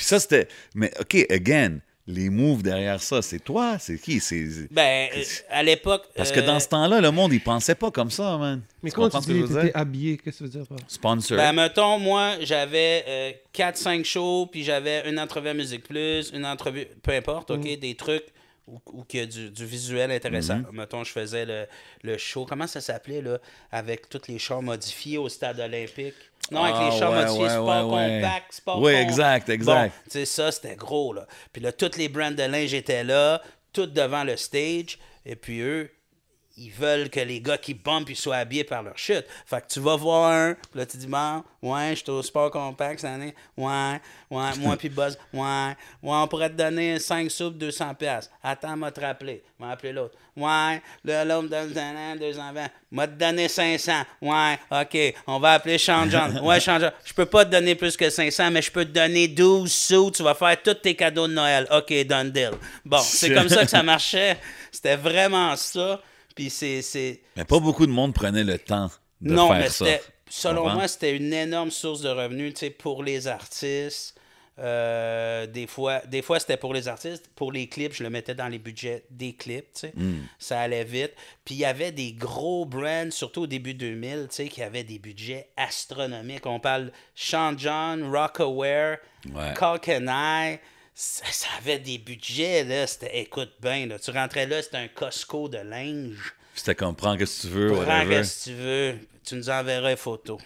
Puis ça, c'était. Mais, OK, again, les moves derrière ça, c'est toi? C'est qui? C'est. Ben, euh, à l'époque. Parce que euh, dans ce temps-là, le monde, il pensait pas comme ça, man. Mais Tu comment comprends tu que dire? habillé? Qu'est-ce que tu veux dire? Sponsor. Ben, mettons, moi, j'avais 4-5 shows, puis j'avais une entrevue à Musique Plus, une entrevue, peu importe, OK, des trucs où, où qu'il y a du, du visuel intéressant. Mm-hmm. Mettons, je faisais le, le show, comment ça s'appelait, là, avec tous les chars modifiés au stade olympique? Non, avec Ah, les chars ouais, modifiés, ouais, sport ouais, compact, sport Oui, exact, exact. Bon, tu sais, ça, c'était gros, là. Puis là, toutes les brands de linge étaient là, toutes devant le stage, et puis eux, ils veulent que les gars qui bumpent ils soient habillés par leur chute. Fait que tu vas voir un, puis là tu dis bon, ouais, je suis au sport compact cette année. Ouais, ouais, moi puis Buzz, ouais, ouais, on pourrait te donner 5 soupes 200 pièces. Attends, m'a te rappeler. M'a appelé l'autre. Ouais, là l'autre me donne 100, 220. M'a te donné 500. Ouais, OK, on va appeler Sean John. [laughs] Ouais, Sean John, je peux pas te donner plus que 500, mais je peux te donner 12 sous, tu vas faire tous tes cadeaux de Noël. OK, done deal. Bon, c'est comme ça que ça [laughs] marchait. C'était vraiment ça. Puis c'est c'est- Mais pas beaucoup de monde prenait le temps de non, faire mais ça. selon moi, c'était une énorme source de revenus pour les artistes. Euh, des fois, des fois c'était pour les artistes. Pour les clips, je le mettais dans les budgets des clips. tu sais. Ça allait vite. Puis il y avait des gros brands, surtout au début 2000, tu sais, qui avaient des budgets astronomiques. On parle Sean John, Rockaware, Ouais. Eye. Ça, ça avait des budgets, là. C'était, écoute bien, là. Tu rentrais là, c'était un Costco de linge. C'était comme, prends qu'est-ce que tu veux, Prends ce que tu veux, tu nous enverras une photo.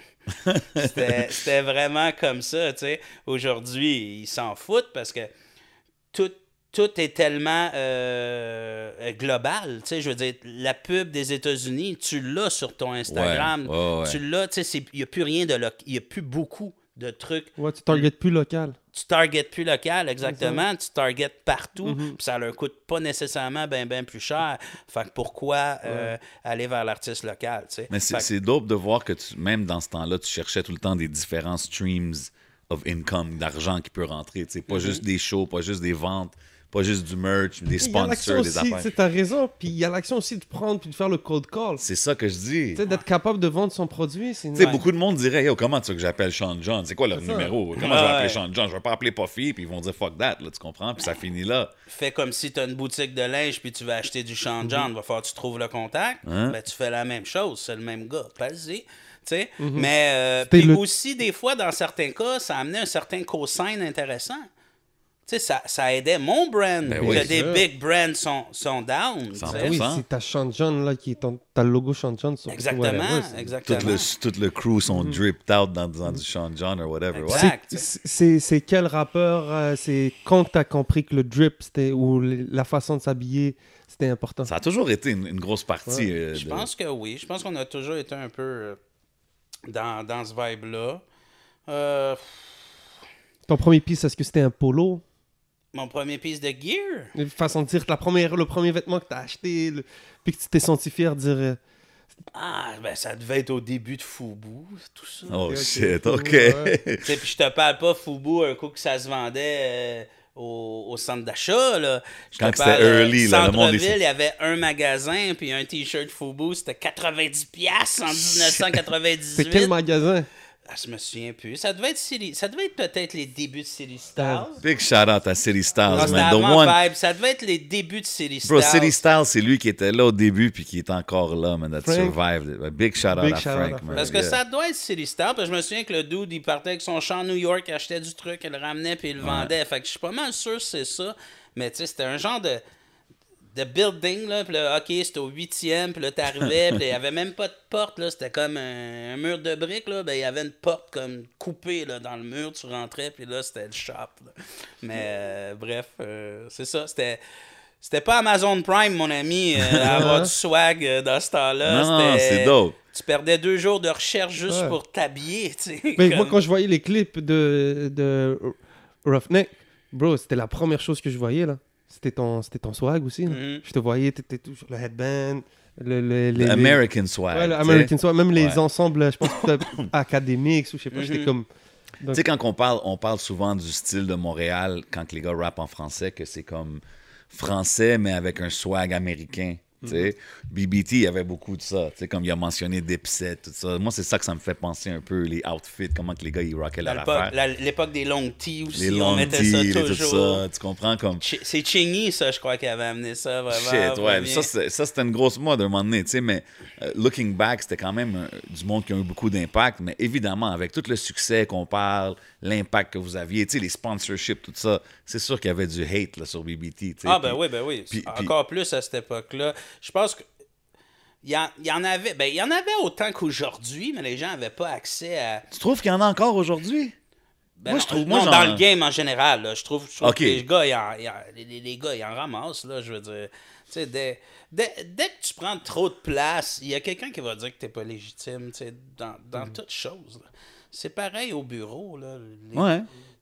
[laughs] C'était vraiment comme ça, tu sais. Aujourd'hui, ils s'en foutent parce que tout, tout est tellement euh, global, tu sais. Je veux dire, la pub des États-Unis, tu l'as sur ton Instagram. Ouais, ouais, ouais. Tu l'as, tu sais, il n'y a plus rien de... Il n'y a plus beaucoup de trucs Ouais, tu targetes plus local. tu targetes plus local, exactement. Tu targetes partout. Puis ça leur coûte pas nécessairement bien ben plus cher. Fait que pourquoi euh, aller vers l'artiste local, tu sais? Mais c'est que- c'est dope de voir que tu- même dans ce temps-là, tu cherchais tout le temps des différents streams of income, d'argent qui peut rentrer. tu sais. Mm-hmm. Pas juste des shows, pas juste des ventes, pas juste du merch, des Il y a l'action sponsors, des aussi, affaires. t'as raison. Puis il y a l'action aussi de prendre puis de faire le cold call. C'est ça que je dis. Tu sais, d'être capable de vendre son produit, c'est Tu sais, beaucoup de monde dirait Yo, comment tu veux que j'appelle Sean John? C'est quoi leur C'est ça. numéro? Comment je vais Ouais. appeler Sean John? Je vais pas appeler Puffy, puis ils vont dire fuck that, là, tu comprends? Puis ça finit là. Fais comme si tu as une boutique de linge puis tu veux acheter du Sean John. Va falloir que tu trouves le contact. Hein? Ben, tu fais la même chose. C'est le même gars. Vas-y. Tu sais? Mais euh, puis le- aussi, des fois, dans certains cas, ça amenait un certain cosign intéressant. Tu sais, ça, ça aidait mon brand. Ben que oui. des Sûr. big brands sont, sont down. tu 100%. sais. Oui, 100%. c'est ta Sean John là qui est ton, t'as le logo Sean John sur Exactement. whatever, c'est- Tout exactement. le, tout le crew sont dripped out dans, dans du Sean John ou whatever. Exact. C'est- C'est c'est quel rappeur, euh, c'est quand t'as compris que le drip c'était ou la façon de s'habiller c'était important? Ça a toujours été une, une grosse partie. euh, Je de- pense que oui. Je pense qu'on a toujours été un peu euh, dans, dans ce vibe-là. Euh, Ton premier piece, est-ce que c'était un polo? Mon premier piece de gear. Une façon de dire la première, le premier vêtement que t'as acheté, le- puis que tu t'es senti fier de dire. euh, Ah, ben ça devait être au début de Fubu, tout ça. Oh shit, ok. [laughs] puis je te parle pas Fubu, un coup que ça se vendait euh, au, au centre d'achat. Là. Je te Quand parle, c'était early, là, le monde Centre-ville, est- il y avait un magasin, puis un t-shirt Fubu, c'était 90$ piastres en 1998. C'est quel magasin? Ah, je me souviens plus. Ça devait être, ça devait être peut-être les débuts de City Styles. Big shout out à City Styles, Ah, man. The one. Vibe. Ça devait être les débuts de City Styles. Bro, City Styles, c'est lui qui était là au début puis qui est encore là, man. That Frank. survived. Big shout out Big à shout out Frank, man. Parce que Yeah. ça doit être City Styles. Parce que je me souviens que le dude, il partait avec son champ à New York, il achetait du truc, il le ramenait, puis il le vendait. Fait que je suis pas mal sûr que c'est ça. Mais tu sais, c'était un genre de, de building, là. Puis là, OK, c'était au huitième, puis là, t'arrivais, puis il y avait même pas de porte, là. C'était comme un, un mur de briques, là. Ben, il y avait une porte comme coupée, là, dans le mur. Tu rentrais, puis là, c'était le shop, là. Mais euh, bref, euh, c'est ça. C'était... C'était pas Amazon Prime, mon ami, euh, [laughs] à avoir du swag euh, dans ce temps-là. Non, c'est dope. tu perdais deux jours de recherche juste Ouais. pour t'habiller, tu sais. Mais comme- moi, quand je voyais les clips de, de Roughneck, bro, c'était la première chose que je voyais, là. C'était ton, c'était ton swag aussi. Mhm. Je te voyais, t'étais toujours le headband, le, le- les, The American swag. Ouais, le tu sais. American swag, même les Ouais. ensembles, je pense, [laughs] académiques ou je sais pas, j'étais Mhm. comme... Tu sais, quand on parle, on parle souvent du style de Montréal, quand les gars rappent en français, que c'est comme français, mais avec un swag américain. BBT, il y avait beaucoup de ça. Comme il a mentionné Dipset, tout ça. Moi, c'est ça que ça me fait penser un peu, les outfits, comment que les gars, ils rockaient la- L'époque des longues tees aussi, Les on mettait ça toujours. ça. Tu comprends? Comme... C'est Chingy, ça, je crois, qui avait amené ça, vraiment. Shit, ouais. Ça, c'était une grosse mode à un moment donné, tu sais, mais euh, looking back, c'était quand même euh, du monde qui a eu beaucoup d'impact, mais évidemment, avec tout le succès qu'on parle, l'impact que vous aviez, tu sais, les sponsorships, tout ça, c'est sûr qu'il y avait du hate là, sur BBT. Ah, ben oui, ben oui. puis- Encore plus à cette époque-là. Je pense que. Il y, y en avait. Ben, il y en avait autant qu'aujourd'hui, mais les gens n'avaient pas accès à. Tu trouves qu'il y en a encore aujourd'hui? Ben Moi, non, je trouve- non, moi, j'en- dans le game en général, là, je trouve, je trouve Ok. que les gars, ils en, ils en- les, les- les gars, ils en ramassent, là, je veux dire. Tu sais, dès, dès, dès que tu prends trop de place, il y a quelqu'un qui va dire que t'es pas légitime, tu sais, dans, dans toute chose. C'est pareil au bureau, là. Les- Ouais.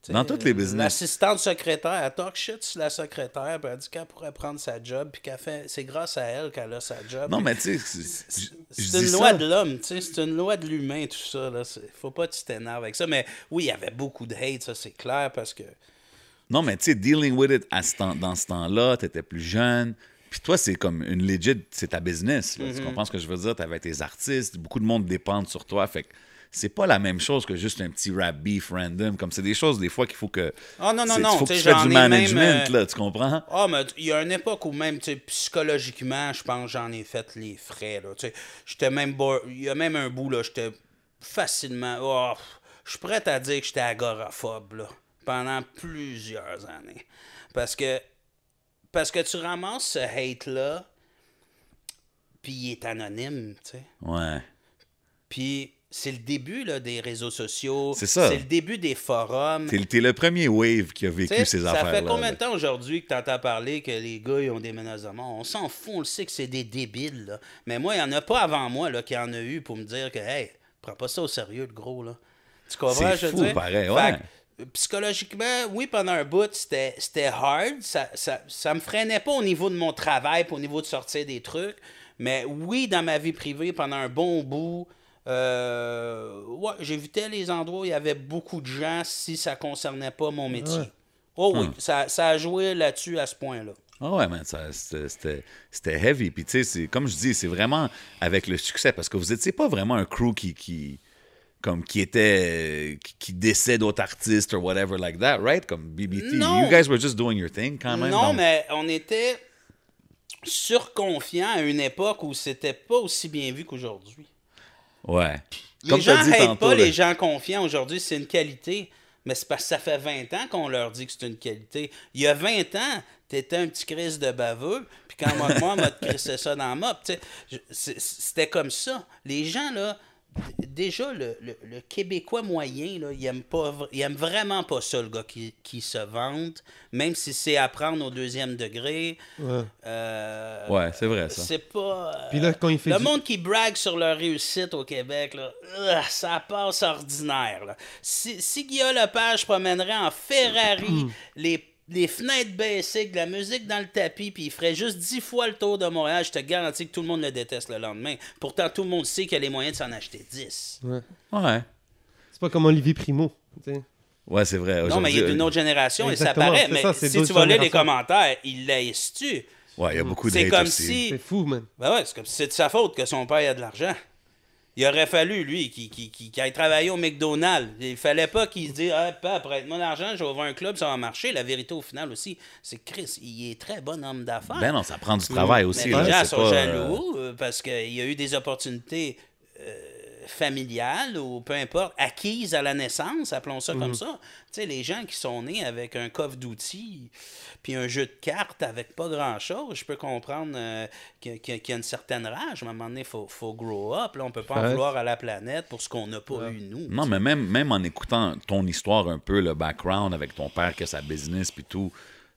Dans toutes les business. L'assistante secrétaire, elle talk shit sur la secrétaire, puis elle dit qu'elle pourrait prendre sa job, puis qu'elle fait... C'est grâce à elle qu'elle a sa job. Non, mais tu sais, c'est- une loi de l'homme, tu sais, c'est une loi de l'humain, tout ça. Là. Faut pas que tu t'énerves avec ça. Mais oui, il y avait beaucoup de hate, ça, c'est clair, parce que. Non, mais tu sais, dealing with it à ce temps- dans ce temps-là, tu étais plus jeune. Puis toi, c'est comme une legit, c'est ta business. là. Tu comprends ce que je veux dire? Tu avais tes artistes, beaucoup de monde dépend sur toi. Fait que c'est pas la même chose que juste un petit rap beef random. Comme c'est des choses, des fois, qu'il faut que. Ah non, non, non, faut que tu du même, management, euh, là, tu comprends? Ah, mais il y a une époque où même, tu sais, psychologiquement, je pense que j'en ai fait les frais, là. Tu sais, j'étais même... Il y a même un bout, là, j'étais facilement... oh, je suis prêt à dire que j'étais agoraphobe, là, pendant plusieurs années. Parce que... Parce que tu ramasses ce hate-là, puis il est anonyme, tu sais. Ouais. Puis c'est le début, là, des réseaux sociaux. C'est ça. C'est le début des forums. T'es, le premier wave qui a vécu ces ça affaires-là. fait combien de temps aujourd'hui que tu entends parler que les gars ils ont des menaces de mort? On s'en fout, on le sait que c'est des débiles. Là. Mais moi, il n'y en a pas avant moi là, qui en a eu pour me dire que, hey, prends pas ça au sérieux, le gros. Là. Tu comprends, C'est je veux fou, dire? pareil, ouais. que, psychologiquement, oui, pendant un bout, c'était c'était hard. Ça, ça, ça me freinait pas au niveau de mon travail, puis au niveau de sortir des trucs. Mais oui, dans ma vie privée, pendant un bon bout, euh, ouais, j'évitais les endroits où il y avait beaucoup de gens si ça concernait pas mon métier. Oh oui, ça, ça a joué là-dessus à ce point-là. Ah ouais, man, ça, c'était, heavy. Puis, tu sais, c'est- comme je dis, c'est vraiment avec le succès, parce que vous étiez pas vraiment un crew qui, qui comme, qui était, qui, qui décède d'autres artistes or whatever like that, right? Comme BBT. Non. You guys were just doing your thing, quand même. Non, donc- mais on était surconfiants à une époque où c'était pas aussi bien vu qu'aujourd'hui. Ouais. Les Comme gens tantôt, pas là, les gens confiants aujourd'hui, c'est une qualité. Mais c'est parce que ça fait 20 ans qu'on leur dit que c'est une qualité. Il y a 20 ans, t'étais un petit crise de baveux, puis quand moi, moi, m'a [laughs] crissé ça dans la mop, c'était comme ça. Les gens, là, déjà, le, le- le Québécois moyen, là, il aime, pas, il aime vraiment pas ça, le gars qui, qui se vante, même si c'est à prendre au deuxième degré. Ouais. Euh, Ouais, c'est vrai, ça. C'est pas. euh, Puis là, quand il fait le du- monde qui brague sur leur réussite au Québec, là, ça passe ordinaire. là. Si, si Guillaume Lepage promènerait en Ferrari [clears throat] les, les fenêtres baissées, de la musique dans le tapis, puis il ferait juste dix fois le tour de Montréal, je te garantis que tout le monde le déteste le lendemain. Pourtant, tout le monde sait qu'il y a les moyens de s'en acheter 10. Ouais. Ouais. C'est pas comme Olivier Primo. tu. Ouais, c'est vrai. Non, mais il est d'une autre génération et ça Exactement, paraît. Mais ça, si tu vas lire les commentaires, il laisse-tu? Ouais, il y a beaucoup de C'est comme aussi. si. C'est fou, man. Ben ouais, c'est comme si c'est de sa faute que son père a de l'argent. Il aurait fallu, lui, qu'il qu'il- qu'il aille travailler au McDonald's. Il fallait pas qu'il se dise Ah, papa, prête-moi l'argent, je vais ouvrir un club, ça va marcher. La vérité, au final aussi, c'est que Chris, il est très bon homme d'affaires. Ben non, ça prend du travail aussi. Mais les gens sont pas, jaloux euh, parce qu'il y a eu des opportunités euh, familiales ou peu importe, acquises à la naissance, appelons ça Mhm. comme ça. Tu sais, les gens qui sont nés avec un coffre d'outils puis un jeu de cartes avec pas grand-chose, je peux comprendre euh, qu'il y, a- une certaine rage. À un moment donné, il faut, faut grow up. Là, on peut pas en vouloir à la planète pour ce qu'on n'a pas eu, nous. Non, mais même, même en écoutant ton histoire un peu, le background avec ton père, que sa business, puis tout,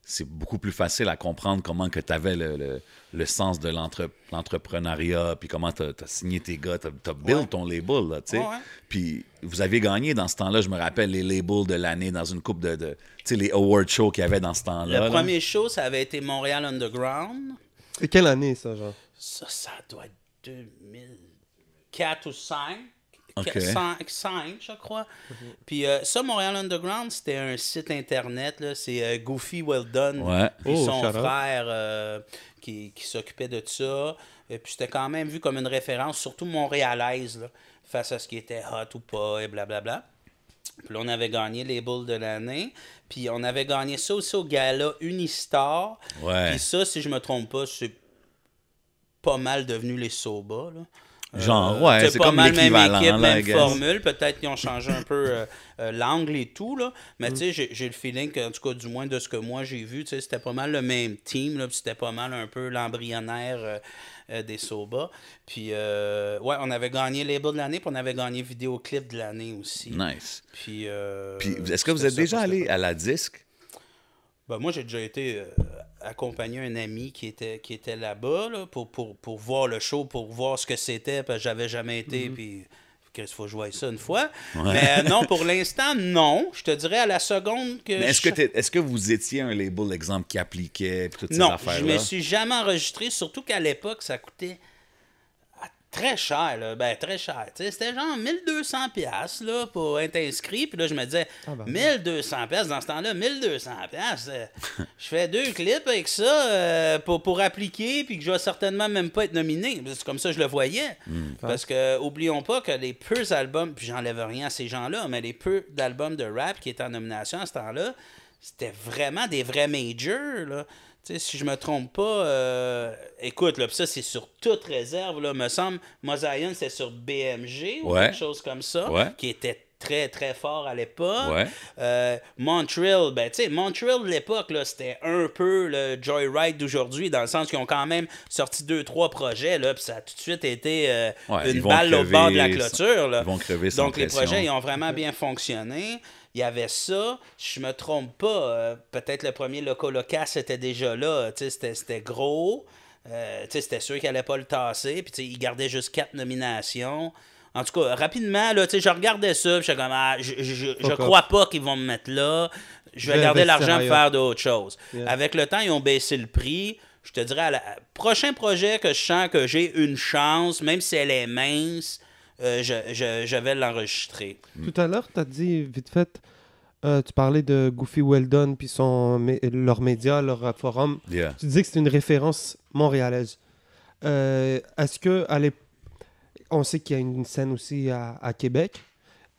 c'est beaucoup plus facile à comprendre comment que tu avais le, le, le sens de l'entre- l'entrepreneuriat, puis comment tu as, signé tes gars, tu as, build Ouais. ton label, là, tu sais. Ouais, ouais. Puis vous avez gagné dans ce temps-là, je me rappelle, les labels de l'année dans une coupe de... de tu sais, les award shows qu'il y avait dans ce temps-là. Le là. premier show, ça avait été Montréal Underground. C'est quelle année, ça, genre? Ça, ça doit être 2004 ou 5. Ok. 5, je crois. Puis euh, ça, Montréal Underground, c'était un site internet. C'est euh, Goofy Well Done. Ouais. Puis Oh, son frère euh, qui, qui s'occupait de ça. Et puis c'était quand même vu comme une référence, surtout montréalaise, là, face à ce qui était hot ou pas, et blablabla. Puis là, on avait gagné les boules de l'année. Puis on avait gagné ça aussi au gala Unistar. Ouais. Puis ça, si je me trompe pas, c'est pas mal devenu les Soba. Là. Genre, ouais, Euh, c'est pas comme mal même équipe, là, même formule. Peut-être qu'ils ont changé un peu euh, euh, l'angle et tout. Là. Mais Mm. tu sais, j'ai- le feeling que, en tout cas, du moins de ce que moi j'ai vu, tu sais, c'était pas mal le même team. là, C'était pas mal un peu l'embryonnaire euh, euh, des Soba. Puis, euh, ouais, on avait gagné label de l'année, puis on avait gagné vidéoclip de l'année aussi. Nice. Puis, Puis est-ce que vous êtes ça, déjà allé à la disque? Ben, moi, j'ai déjà été euh, accompagner un ami qui était, qui était là-bas là, pour, pour, pour voir le show, pour voir ce que c'était, parce que j'avais jamais été, puis qu'il faut jouer ça une fois. Mais euh, non, pour [laughs] l'instant, non. Je te dirais à la seconde que. Est-ce je- que, que vous étiez un label, exemple, qui appliquait, toutes ces Non, affaires-là? je me suis jamais enregistré, surtout qu'à l'époque, ça coûtait très cher, là. Ben, très cher. Tu sais, c'était genre 1200 pièces là, pour être inscrit. Puis là, je me disais, Ah, ben, 1200 pièces dans ce temps-là, 1200 pièces. euh, je fais deux clips avec ça euh, pour, pour appliquer, puis que je vais certainement même pas être nominé. C'est comme ça que je le voyais. Parce que, oublions pas que les peu albums, puis j'enlève rien à ces gens-là, mais les peu d'albums de rap qui étaient en nomination à ce temps-là, c'était vraiment des vrais majors, là. Si je me trompe pas, euh, écoute, là, ça, c'est sur toute réserve, là, me semble. Mosaïon, c'était sur BMG ou Ouais. quelque chose comme ça, Ouais. qui était très, très fort à l'époque. Ouais. Euh, Montreal, ben, tu sais, Montreal de l'époque, là, c'était un peu le Joyride d'aujourd'hui, dans le sens qu'ils ont quand même sorti deux, trois projets, là, puis ça a tout de suite été euh, Ouais, une balle au bord de la clôture, là. ils vont crever sans Donc, les projets, ils ont vraiment bien fonctionné. Il y avait ça. Je me trompe pas. euh, Peut-être le premier Loco Locas était déjà là. C'était c'était gros. Euh, C'était sûr qu'il allait pas le tasser. Puis il gardait juste quatre nominations. En tout cas, rapidement, là, je regardais ça. puis comme, ah, je, je, je- crois pas qu'ils vont me mettre là. Je vais garder l'argent pour faire d'autres choses. Yeah. Avec le temps, ils ont baissé le prix. Je te dirais, à la- prochain projet que je sens que j'ai une chance, même si elle est mince, euh, je, je, je vais l'enregistrer. Tout à l'heure, tu as dit vite fait, euh, tu parlais de Goofy Weldon puis son, mé- leur média, leur forum. Yeah. Tu disais que c'est une référence montréalaise. Euh, Est-ce que, à on sait qu'il y a une scène aussi à, à Québec.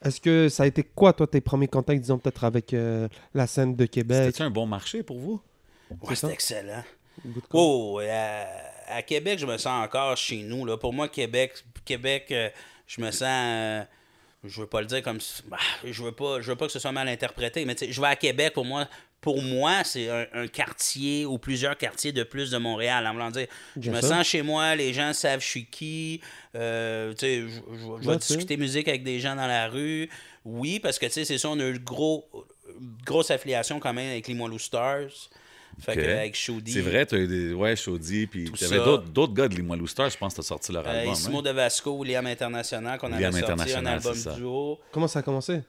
Est-ce que ça a été quoi, toi, tes premiers contacts, disons peut-être avec euh, la scène de Québec? C'était-tu un bon marché pour vous? Ouais, c'est excellent. Oh, à, à Québec, je me sens encore chez nous. Là. Pour moi, Québec, Québec euh, je me sens. euh, je veux pas le dire comme. bah, je veux pas je veux pas que ce soit mal interprété, mais je vais à Québec, pour moi, pour moi c'est un, un quartier ou plusieurs quartiers de plus de Montréal. En voulant dire, je me sens chez moi, les gens savent je suis qui. euh, je, je- je vais discuter musique avec des gens dans la rue. Oui, parce que c'est ça, on a eu gros, grosse affiliation quand même avec les Limoilou Stars. Fait que, avec Shody. C'est vrai, tu as eu des. Ouais, Chaudi, puis tu avais d'autres gars de Limoilou Stars, je pense que tu as sorti leur Euh, album. Simo hein? de Vasco, William International, qu'on avait sorti un album duo. Comment ça a commencé?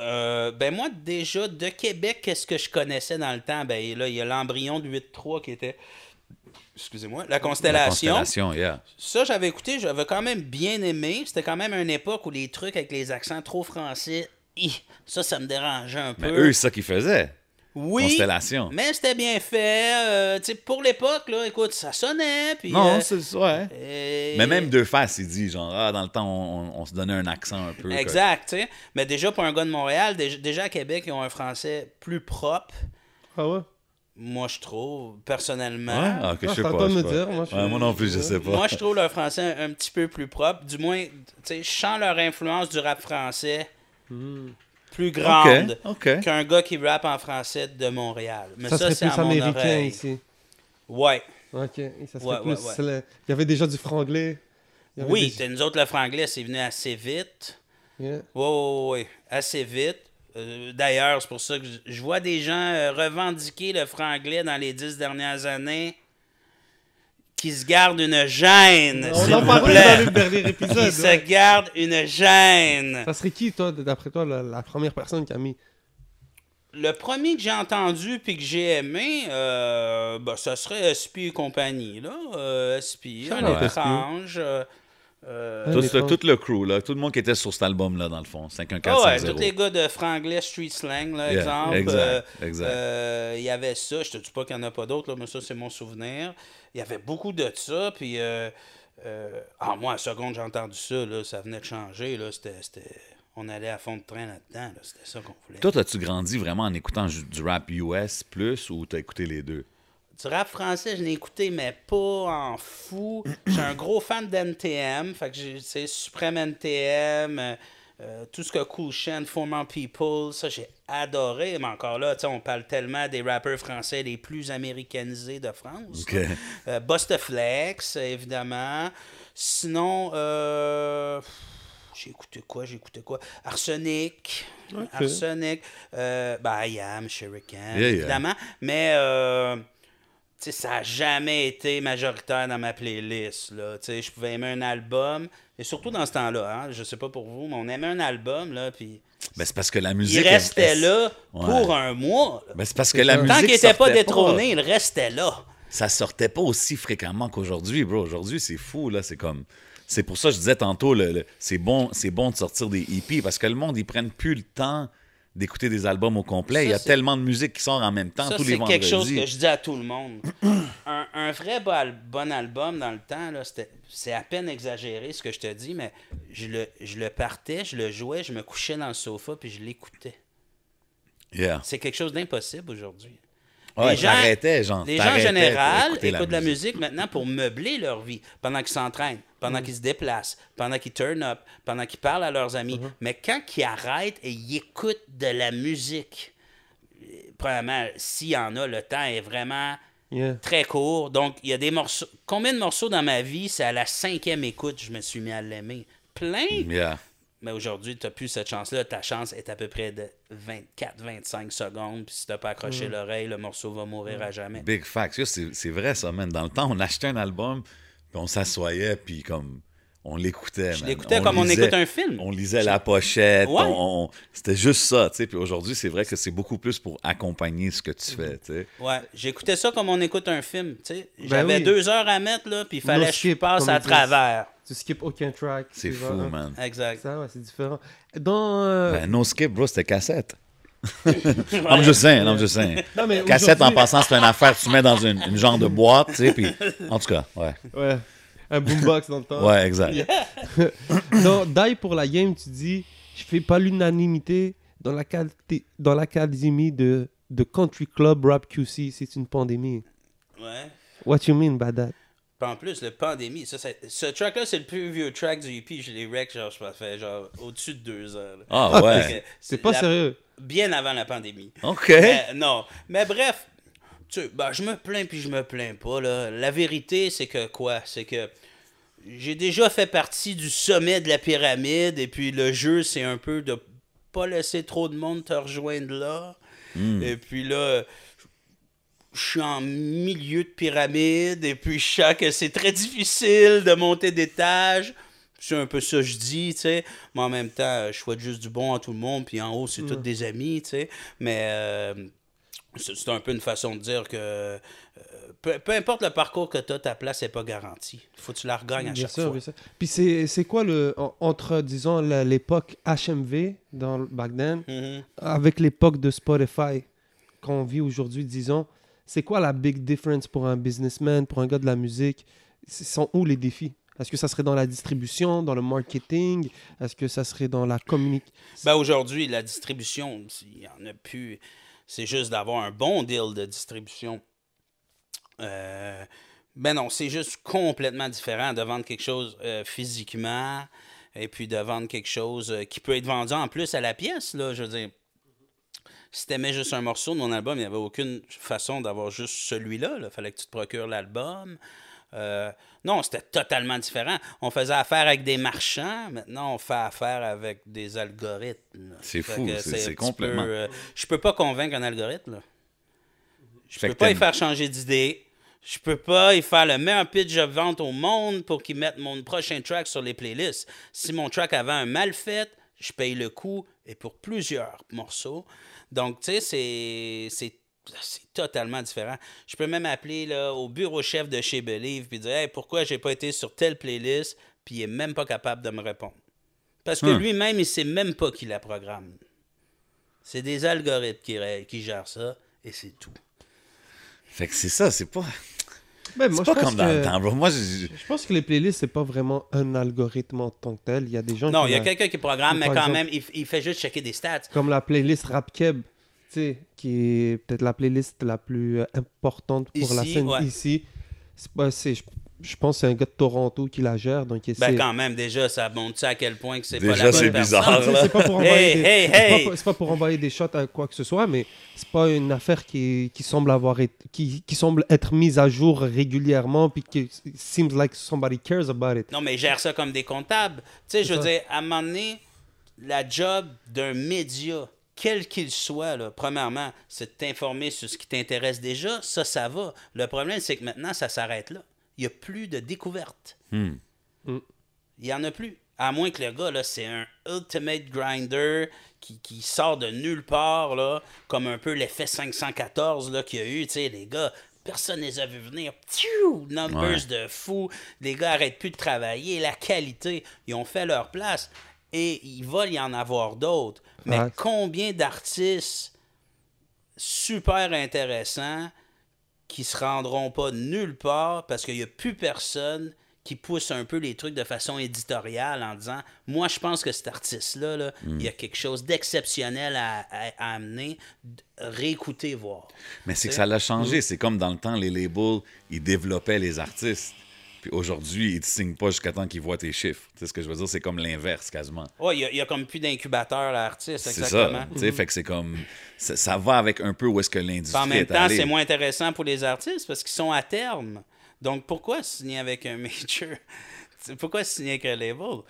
Euh, ben moi, déjà, de Québec, qu'est-ce que je connaissais dans le temps? Ben là, il y a l'embryon de 8-3 qui était... Excusez-moi, la La Constellation. Constellation, yeah. Ça, j'avais écouté, j'avais quand même bien aimé. C'était quand même une époque où les trucs avec les accents trop français, hi, ça, ça me dérangeait un Mais peu. eux, c'est ça qu'ils faisaient. Oui, Constellation. mais c'était bien fait. euh, pour l'époque, là, écoute, ça sonnait. Puis, Non, euh, c'est ouais. et- Mais même deux faces, il dit, genre, ah, dans le temps, on, on se donnait un accent un peu. Exact, tu sais. Mais déjà, pour un gars de Montréal, déjà, déjà à Québec, ils ont un français plus propre. Ah ouais? Moi, je trouve, personnellement. Ouais, ah, ok, Ah, je sais pas. je pas. dire, moi, je Ouais, moi non plus, je sais pas. Moi, je trouve leur français un, un petit peu plus propre. Du moins, tu sais, je sens leur influence du rap français plus grande qu'un gars qui rappe en français de Montréal. Mais Ça ça, serait c'est plus à mon américain oreille. ici. Ouais. Ok, et ça serait Ouais, ouais, plus. ouais. Il y avait déjà du franglais. Oui, des- nous autres, le franglais, c'est venu assez vite. Yeah. Oui, oui, oui, assez vite. Euh, D'ailleurs, c'est pour ça que je- je vois des gens euh, revendiquer le franglais dans les dix dernières années qui se gardent une gêne, On en plaît. dans le dernier [laughs] Qui épisode. se ouais. gardent une gêne. Ça serait qui, toi, d'après toi, la, la première personne qui a mis? Le premier que j'ai entendu puis que j'ai aimé, euh, bah, ça serait SP et compagnie. Là. Euh, SP, un va, étrange. euh, euh, Tout, pas- tout le crew, là, tout le monde qui était sur cet album-là, dans le fond, 51450. Ah ouais, tous les gars de franglais street slang, là, Yeah, exemple. exact, euh, exact. euh, Il y avait ça, je te dis pas qu'il n'y en a pas d'autres, mais ça, c'est mon souvenir. Il y avait beaucoup de ça, puis... Euh, euh, ah, moi, à la seconde, j'ai entendu ça, là, ça venait de changer, là, c'était... On allait à fond de train là-dedans, là, c'était ça qu'on voulait. Toi, as-tu grandi vraiment en écoutant du rap US plus ou t'as écouté les deux? Du rap français, je l'ai écouté, mais pas en fou. Je suis un gros fan d'NTM. Fait que j'ai, c'est Supreme NTM, euh, euh, tout ce que Cool Chain, Former People, ça, j'ai adoré. Mais encore là, tu sais, on parle tellement des rappeurs français les plus américanisés de France. Ok. là. Euh, Busta Flex, évidemment. Sinon, euh, j'ai écouté quoi? J'ai écouté quoi? Arsenic. Arsenic. Euh, ben, I Am, Shuriken, Yeah, yeah. évidemment. Mais, ça n'a jamais été majoritaire dans ma playlist. Là. Je pouvais aimer un album, et surtout dans ce temps-là, hein, je sais pas pour vous, mais on aimait un album, là, puis Ben, c'est parce que la il musique. restait elle- là Ouais. pour un mois. Ben, c'est parce que la ça. musique. Tant qu'il n'était pas détrôné, il restait là. ça sortait pas aussi fréquemment qu'aujourd'hui, bro. Aujourd'hui, c'est fou, là. C'est comme. C'est pour ça que je disais tantôt, le, le- c'est bon, bon de sortir des EP parce que le monde, ils prennent plus le temps d'écouter des albums au complet. Ça, Il y a c'est- tellement de musique qui sort en même temps Ça, tous les c'est vendredis. quelque chose que je dis à tout le monde. [clears throat] un, un vrai bon album dans le temps, c'est à peine exagéré ce que je te dis, mais je le, je le partais, je le jouais, je me couchais dans le sofa puis je l'écoutais. Yeah. C'est quelque chose d'impossible aujourd'hui. Ouais, Les gens- t'arrêtais, genre. Les gens en général écoutent la musique. maintenant pour meubler leur vie, pendant qu'ils s'entraînent, pendant qu'ils se déplacent, pendant qu'ils turn up, pendant qu'ils parlent à leurs amis. Mais quand ils arrêtent et ils écoutent de la musique, premièrement, s'il y en a, le temps est vraiment Yeah. très court. Donc, il y a des morceaux. Combien de morceaux dans ma vie, c'est à la cinquième écoute, je me suis mis à l'aimer? Plein! Yeah. Mais aujourd'hui, tu n'as plus cette chance-là. Ta chance est à peu près de 24-25 secondes. Puis si tu n'as pas accroché l'oreille, le morceau va mourir à jamais. Big facts. C'est vrai, ça, man. Dans le temps, on achetait un album, puis on s'assoyait, puis comme. On l'écoutait, Je man. l'écoutais comme on lisait- écoute un film. On lisait la pochette. Ouais. on- on- C'était juste ça, tu sais. Puis aujourd'hui, c'est vrai que c'est beaucoup plus pour accompagner ce que tu fais, tu sais. Ouais, j'écoutais ça comme on écoute un film. tu sais. Ben J'avais oui. deux heures à mettre, là, puis il fallait No que je skip, passe à travers. Tu skips aucun track. C'est fou, vois, man. Exact. Ça, ouais, c'est différent. Dans. euh, Ben, no skip, bro, c'était cassette. I'm just saying, I'm just saying. non, mais Cassette, en passant, c'est une affaire que tu mets dans une, une genre de boîte, tu sais, puis... En tout cas, ouais. Ouais. Un boombox dans le temps. Ouais, exact. [laughs] Dans Die pour la game, tu dis Je fais pas l'unanimité dans la qualité- dans l'académie de, de Country Club Rap QC. C'est une pandémie. Ouais. What you mean by that? Puis en plus, le pandémie, ça, ça- ce track-là, c'est le plus vieux track du EP. Je l'ai rec, genre, ça fait genre au-dessus de deux heures. là. Ah, ouais. [laughs] C'est pas la- sérieux. Bien avant la pandémie. OK. Mais, non. Mais bref, tu sais, ben, je me plains puis je me plains pas. Là. La vérité, c'est que quoi? C'est que j'ai déjà fait partie du sommet de la pyramide et puis le jeu, c'est un peu de pas laisser trop de monde te rejoindre là. Et puis là, je suis en milieu de pyramide et puis je sens que c'est très difficile de monter d'étage. C'est un peu ça que je dis, tu sais. Mais en même temps, je souhaite juste du bon à tout le monde. Puis en haut, c'est tous des amis, tu sais. Mais euh, c'est un peu une façon de dire que euh, peu, peu importe le parcours que tu as, ta place n'est pas garantie. Il faut que tu la regagnes à Bien chaque sûr, fois. bien sûr. Puis c'est quoi le. en- entre, disons, l'époque HMV dans le back then, Mhm. avec l'époque de Spotify qu'on vit aujourd'hui, disons, c'est quoi la big difference pour un businessman, pour un gars de la musique? Sont où les défis? Est-ce que ça serait dans la distribution, dans le marketing? Est-ce que ça serait dans la communication Ben aujourd'hui, la distribution, il n'y en a plus. C'est juste d'avoir un bon deal de distribution. Euh, ben non, c'est juste complètement différent de vendre quelque chose euh, physiquement et puis de vendre quelque chose euh, qui peut être vendu en plus à la pièce. Là, je veux dire, si t'aimais juste un morceau de mon album, il n'y avait aucune façon d'avoir juste celui-là. Il fallait que tu te procures l'album. Euh, non, c'était totalement différent. On faisait affaire avec des marchands. Maintenant, on fait affaire avec des algorithmes. C'est fou, c'est- complètement- peu, euh, je peux pas convaincre un algorithme. Là. Je Fait peux pas y faire changer d'idée. Je peux pas y faire le meilleur pitch de vente au monde pour qu'ils mettent mon prochain track sur les playlists. Si mon track avait un mal fait, je paye le coût et pour plusieurs morceaux. Donc, tu sais, c'est- c'est c'est totalement différent. Je peux même appeler là, au bureau chef de chez Believe puis dire Hey, pourquoi j'ai pas été sur telle playlist, puis il est même pas capable de me répondre. Parce que Hmm. lui-même, il sait même pas qui la programme. C'est des algorithmes qui, qui gèrent ça, et c'est tout. Fait que c'est ça, c'est pas... Ben, C'est moi, pas je pense comme dans que- le temps, bro. Moi, je- Je pense que les playlists, c'est pas vraiment un algorithme en tant que tel. Il y a des gens Non, il y a quelqu'un qui programme, mais quand exemple- même, il, il fait juste checker des stats. comme la playlist Rap Keb, tu sais, qui est peut-être la playlist la plus euh, importante pour la scène ouais. ici. C'est pas, c'est, je, je pense que c'est un gars de Toronto qui la gère, donc il Ben, quand même, déjà, ça montre à quel point que c'est pas Déjà, la bonne c'est personne. bizarre, c'est pas pour envoyer Hey, des, hey, c'est hey! pas pour- c'est pas pour envoyer des shots à quoi que ce soit, mais c'est pas une affaire qui, qui semble avoir été, qui, qui semble être mise à jour régulièrement, puis qui seems like somebody cares about it. Non, mais ils gèrent ça comme des comptables. Tu sais, je veux dire, à un moment donné, la job d'un média, quel qu'il soit, là, premièrement, c'est de t'informer sur ce qui t'intéresse déjà. Ça, ça va. Le problème, c'est que maintenant, ça s'arrête là. Il n'y a plus de découverte. Hmm. Il n'y en a plus. À moins que le gars, là, c'est un ultimate grinder qui, qui sort de nulle part, là, comme un peu l'effet 514 là, qu'il y a eu. Tu sais, les gars personne les a vus venir. Pfiou! Numbers de fou. Les gars arrêtent plus de travailler. La qualité, ils ont fait leur place. Et il va y en avoir d'autres. Mais Ouais. combien d'artistes super intéressants qui se rendront pas nulle part parce qu'il n'y a plus personne qui pousse un peu les trucs de façon éditoriale en disant Moi, je pense que cet artiste-là, là, il y a quelque chose d'exceptionnel à, à- à amener. Réécouter, voir. Mais c'est que ça l'a changé. C'est comme dans le temps, les labels, ils développaient les artistes. Puis aujourd'hui, ils te signent pas jusqu'à temps qu'ils voient tes chiffres. Tu sais ce que je veux dire? C'est comme l'inverse, quasiment. Ouais, il y y, a comme plus d'incubateur à l'artiste, C'est exactement. ça. Tu sais, fait que c'est comme... Ça, ça va avec un peu où est-ce que l'industrie en même temps, c'est moins intéressant pour les artistes parce qu'ils sont à terme. Donc pourquoi signer avec un [laughs] major? Pourquoi signer avec un label?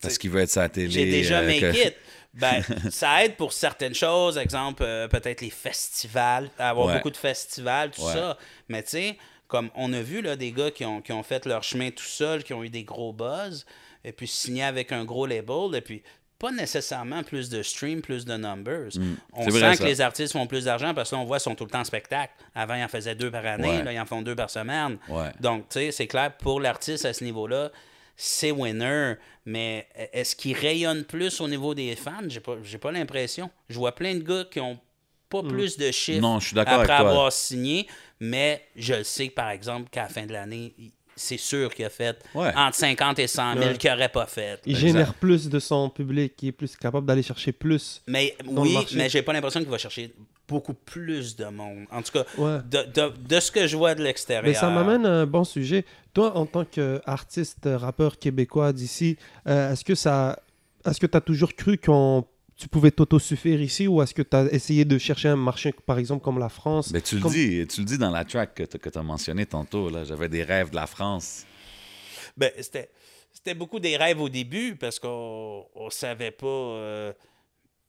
Parce qu'il veut être sa télé. J'ai déjà euh, que- it. Ben, [laughs] ça aide pour certaines choses, exemple, euh, peut-être les festivals, avoir Ouais. beaucoup de festivals, tout Ouais. ça. Mais tu sais, comme on a vu là, des gars qui ont, qui ont fait leur chemin tout seuls, qui ont eu des gros buzz, et puis signé avec un gros label, et puis pas nécessairement plus de streams, plus de numbers. On Mm. C'est sent vrai, que ça. les artistes font plus d'argent parce qu'on voit qu'ils sont tout le temps en spectacle. Avant, ils en faisaient deux par année, Ouais. là, ils en font deux par semaine. Ouais. Donc, tu sais, c'est clair, pour l'artiste à ce niveau-là, c'est winner. Mais est-ce qu'il rayonne plus au niveau des fans? J'ai pas, j'ai pas l'impression. Je vois plein de gars qui ont pas plus de chiffres Hmm. Non, je suis d'accord après avec toi. avoir signé, mais je le sais, par exemple, qu'à la fin de l'année, c'est sûr qu'il a fait Ouais. entre 50 et 100 000 Ouais. qu'il n'aurait pas fait. Il Exact. génère plus de son public, il est plus capable d'aller chercher plus. Mais Dans oui, le mais j'ai pas l'impression qu'il va chercher beaucoup plus de monde. En tout cas, Ouais. de, de- de ce que je vois de l'extérieur. Mais ça m'amène à un bon sujet. Toi, en tant qu'artiste, rappeur québécois d'ici, euh, est-ce que ça, est-ce que tu as toujours cru qu'on tu pouvais t'autosuffire ici ou est-ce que tu as essayé de chercher un marché, par exemple, comme la France? Ben, tu le dis, tu le dis dans la track que tu as mentionné tantôt. Là, J'avais des rêves de la France. Ben, c'était, c'était beaucoup des rêves au début parce qu'on on savait pas. euh,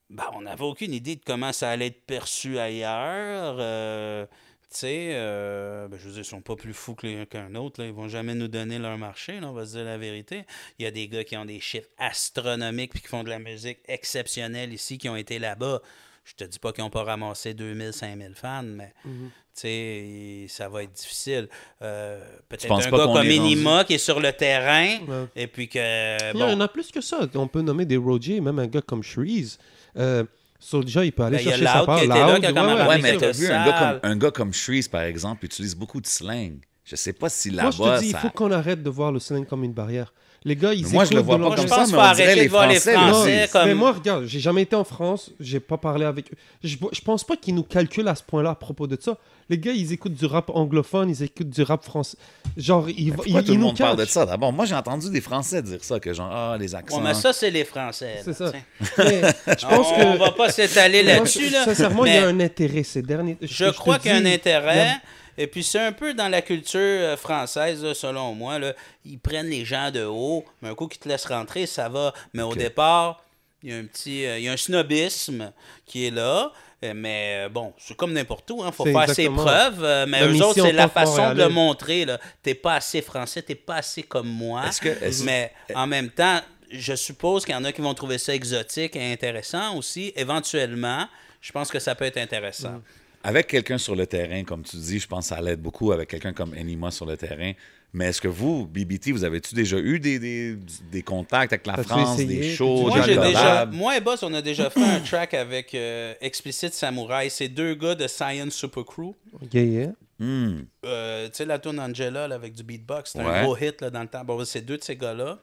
ben, on n'avait aucune idée de comment ça allait être perçu ailleurs. euh, tu sais, euh, ben, je veux dire, ils sont pas plus fous qu'un autre. Là. Ils vont jamais nous donner leur marché, là, on va se dire la vérité. Il y a des gars qui ont des chiffres astronomiques puis qui font de la musique exceptionnelle ici, qui ont été là-bas. Je te dis pas qu'ils n'ont pas ramassé 2000, 5000 fans, mais tu sais, ça va être difficile. Euh, Peut-être un pas gars comme est rendu- Enima qui est sur le terrain Ouais. et puis que, Il y en a plus que ça. On peut nommer des Roger, même un gars comme Shreeze. Euh, Soulja, il peut aller Ben, il y a chercher sa Loud part. qui était là, Loud, qui a comme ouais, ouais, mais t'as vu, un gars, comme, un gars comme Shreeze, par exemple, utilise beaucoup de slang. Je sais pas si Moi, je là-bas, te dis, il faut qu'on arrête de voir le slang comme une barrière. Les gars, ils Moi, je le écoutent vois de pas comme je ça, pense qu'il mais faut on arrêter dirait de voir les Français, Français là. comme... Mais moi, regarde, j'ai jamais été en France, j'ai pas parlé avec eux. Je, je pense pas qu'ils nous calculent à ce point-là à propos de ça. Les gars, ils écoutent du rap anglophone, ils écoutent du rap français. Genre, ils, Pourquoi ils, tout ils le nous monde parle de ça? D'abord, moi, j'ai entendu des Français dire ça, que genre, ah, les accents... Ouais, mais ça, c'est les Français. C'est ça. Mais je pense on, que. on va pas s'étaler là-dessus. Là, Sincèrement, il y mais a un intérêt ces derniers. Je crois qu'il y a un intérêt. Et puis, c'est un peu dans la culture euh, française, là, selon moi. Là. Ils prennent les gens de haut, mais un coup qu'ils te laissent rentrer, ça va. Mais au départ, il y a un petit euh, il y a un snobisme qui est là. Euh, Mais bon, c'est comme n'importe où. Il faut faire ses preuves. euh, mais eux autres, c'est la façon de le montrer. T'es pas assez français, t'es pas assez comme moi. Que- Mais en même temps, je suppose qu'il y en a qui vont trouver ça exotique et intéressant aussi. Éventuellement, je pense que ça peut être intéressant. Mm. Avec quelqu'un sur le terrain, comme tu dis, je pense que ça l'aide beaucoup avec quelqu'un comme Enima sur le terrain. Mais est-ce que vous, BBT, vous avez-tu déjà eu des, des, des contacts avec la France, essayé? des shows, Moi, j'ai déjà, moi et Boss, on a déjà fait un track avec euh, Explicit Samurai. C'est deux gars de Science Super Crew. Yeah, yeah. Hmm. Euh, tu sais, la tune Angela là, avec du beatbox, c'était Ouais. un gros hit là, dans le temps. Bon, c'est deux de ces gars-là.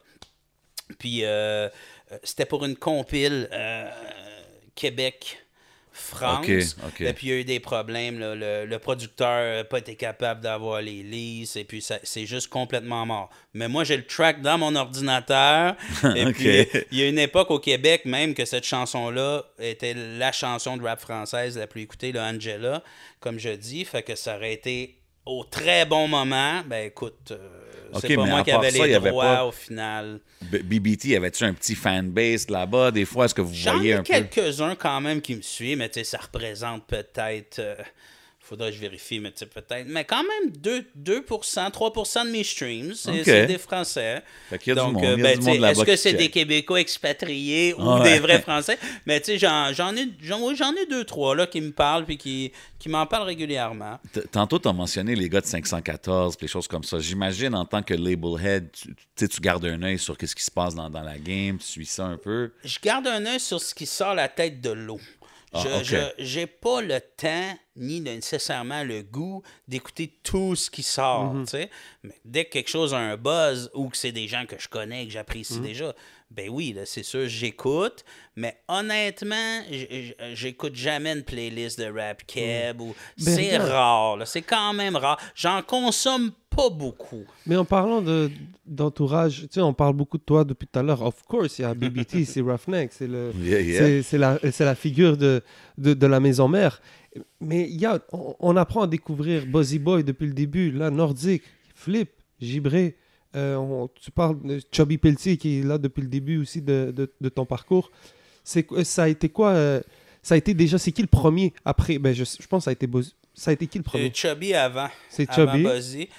Puis euh, euh, c'était pour une compile euh, Québec. France. Et puis il y a eu des problèmes. là. Le, le producteur n'a pas été capable d'avoir les leases. Et puis ça- c'est juste complètement mort. Mais moi, j'ai le track dans mon ordinateur. [laughs] et puis il y a une époque au Québec même que cette chanson-là était la chanson de rap française la plus écoutée, le Angela, comme je dis. Fait que ça aurait été au très bon moment. Ben écoute, euh, Ok, c'est pas mais moi qui avais les avait droits pas- au final. BBT, avait-tu un petit fanbase là-bas? Des fois, est-ce que vous voyez un peu? quelques-uns quand même qui me suivent, mais tu sais, ça représente peut-être. euh, Faudrait que je vérifie, mais tu sais, peut-être. Mais quand même, 2, 2% 3% de mes streams, c'est des Français. Fait qu'il y a du Donc, euh, ben, est-ce que c'est des. Québécois expatriés ou Ouais. des vrais [laughs] Français? Mais tu sais, j'en, ai, j'en, ai deux, trois là, qui me parlent puis qui, qui m'en parlent régulièrement. T- Tantôt, tu as mentionné les gars de 514, puis les choses comme ça. J'imagine, en tant que label head, tu, tu gardes un œil sur ce qui se passe dans, dans la game, tu suis ça un peu? Je garde un œil sur ce qui sort la tête de l'eau. Ah, je, j'ai pas le temps ni nécessairement le goût d'écouter tout ce qui sort. Mhm. Mais dès que quelque chose a un buzz ou que c'est des gens que je connais que j'apprécie Mhm. déjà, ben oui, là, c'est sûr, j'écoute. Mais honnêtement, j'écoute jamais une playlist de rap keb. ou Ben, c'est rare. là, C'est quand même rare. J'en consomme pas beaucoup. Mais en parlant de- d'entourage, tu sais, on parle beaucoup de toi depuis tout à l'heure. Of course, il y a BBT, [laughs] c'est Roughneck, c'est le, Yeah, yeah. c'est- c'est la, c'est la figure de, de, de la maison mère. Mais il y a, on, on apprend à découvrir Buzzy Boy depuis le début. Là, Nordique, Flip, Gibré. Euh, on- tu parles de Chubby Pelletier qui est là depuis le début aussi de, de, de ton parcours. C'est quoi- ça a été quoi euh, Ça a été déjà, c'est qui le premier après ben, je, je pense que ça a été Buzz- Ça a été qui le Euh, premier Chubby avant. C'est avant Chubby.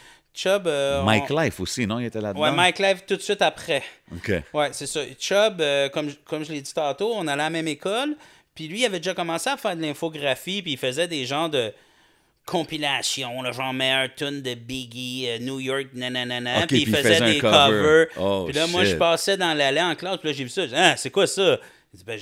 Euh, Mike on- Life aussi, non? Il était là-dedans? Ouais, Mike Live tout de suite après. OK. Ouais, c'est ça. Chubb, euh, comme, je- comme je l'ai dit tantôt, on allait à la même école. Puis lui, il avait déjà commencé à faire de l'infographie. Puis il faisait des genres de compilations, le genre meilleur tune de Biggie, euh, New York, nanana. Puis il puis il faisait, des cover. covers. Oh, puis là, moi, je passais dans l'allée en classe. Puis là, j'ai vu ça. Dit, ah, c'est quoi ça? Il dit, ben,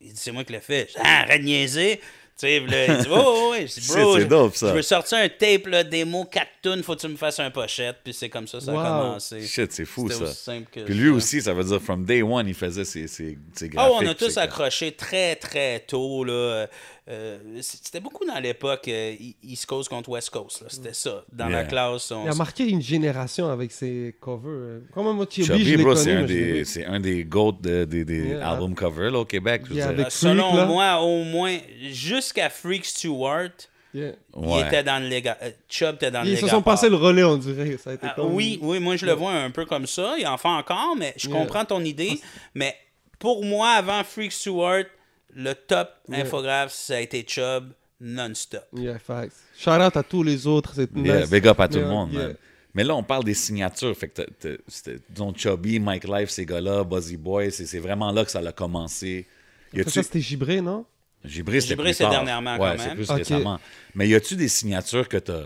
il dit, c'est moi qui l'ai fait. Dit, ah, arrête de niaiser. Tu sais, là, il dit, oh, oh, ouais. [laughs] Dis, Shit, bro, c'est dope, ça. je veux sortir un tape, là, démo, 4 tunes, faut que tu me fasses un pochette. Puis c'est comme ça, ça Wow. a commencé. Shit, c'est fou, ça. aussi simple que Puis lui ça. aussi, ça veut dire, from day one, il faisait ses, ses, ses Ah, graphiques. on a tous accroché très, très tôt. Là. Euh, c'était beaucoup dans l'époque euh, East Coast contre West Coast. là. C'était ça. Dans la classe, on Il a marqué une génération avec ses covers. Comment moi, Chubby, Chubby, je l'ai bro, connu, c'est un, des- c'est un des GOAT de- des, des Yeah. albums cover là, au Québec. Yeah, Euh, Selon là. moi, au moins, jusqu'à Freak Stewart, Yeah. Ouais. il était dans le légal. euh, Chubb était dans le Ils se sont passés le relais, on dirait. Ça a été Ah, comme- oui, oui, moi je le vois un peu comme ça. Il en fait encore, mais je Yeah. comprends ton idée. Mais pour moi, avant Freak Stewart, le top Yeah. infographe, ça a été Chubb non-stop. Yeah, facts. Shout out à tous les autres. C'est Yeah, nice. big up à tout Yeah, le monde, man. Mais là, on parle des signatures. Fait que disons, Chubby, Mike Life, ces gars-là, Buzzy Boy, c'est, c'est vraiment là que ça a commencé. Y a-tu... ça, c'était Gibré, non? Gibré, c'était Gibré, plus c'est tard. dernièrement, ouais, quand c'est même. plus récemment. Mais y a-tu des signatures que t'as,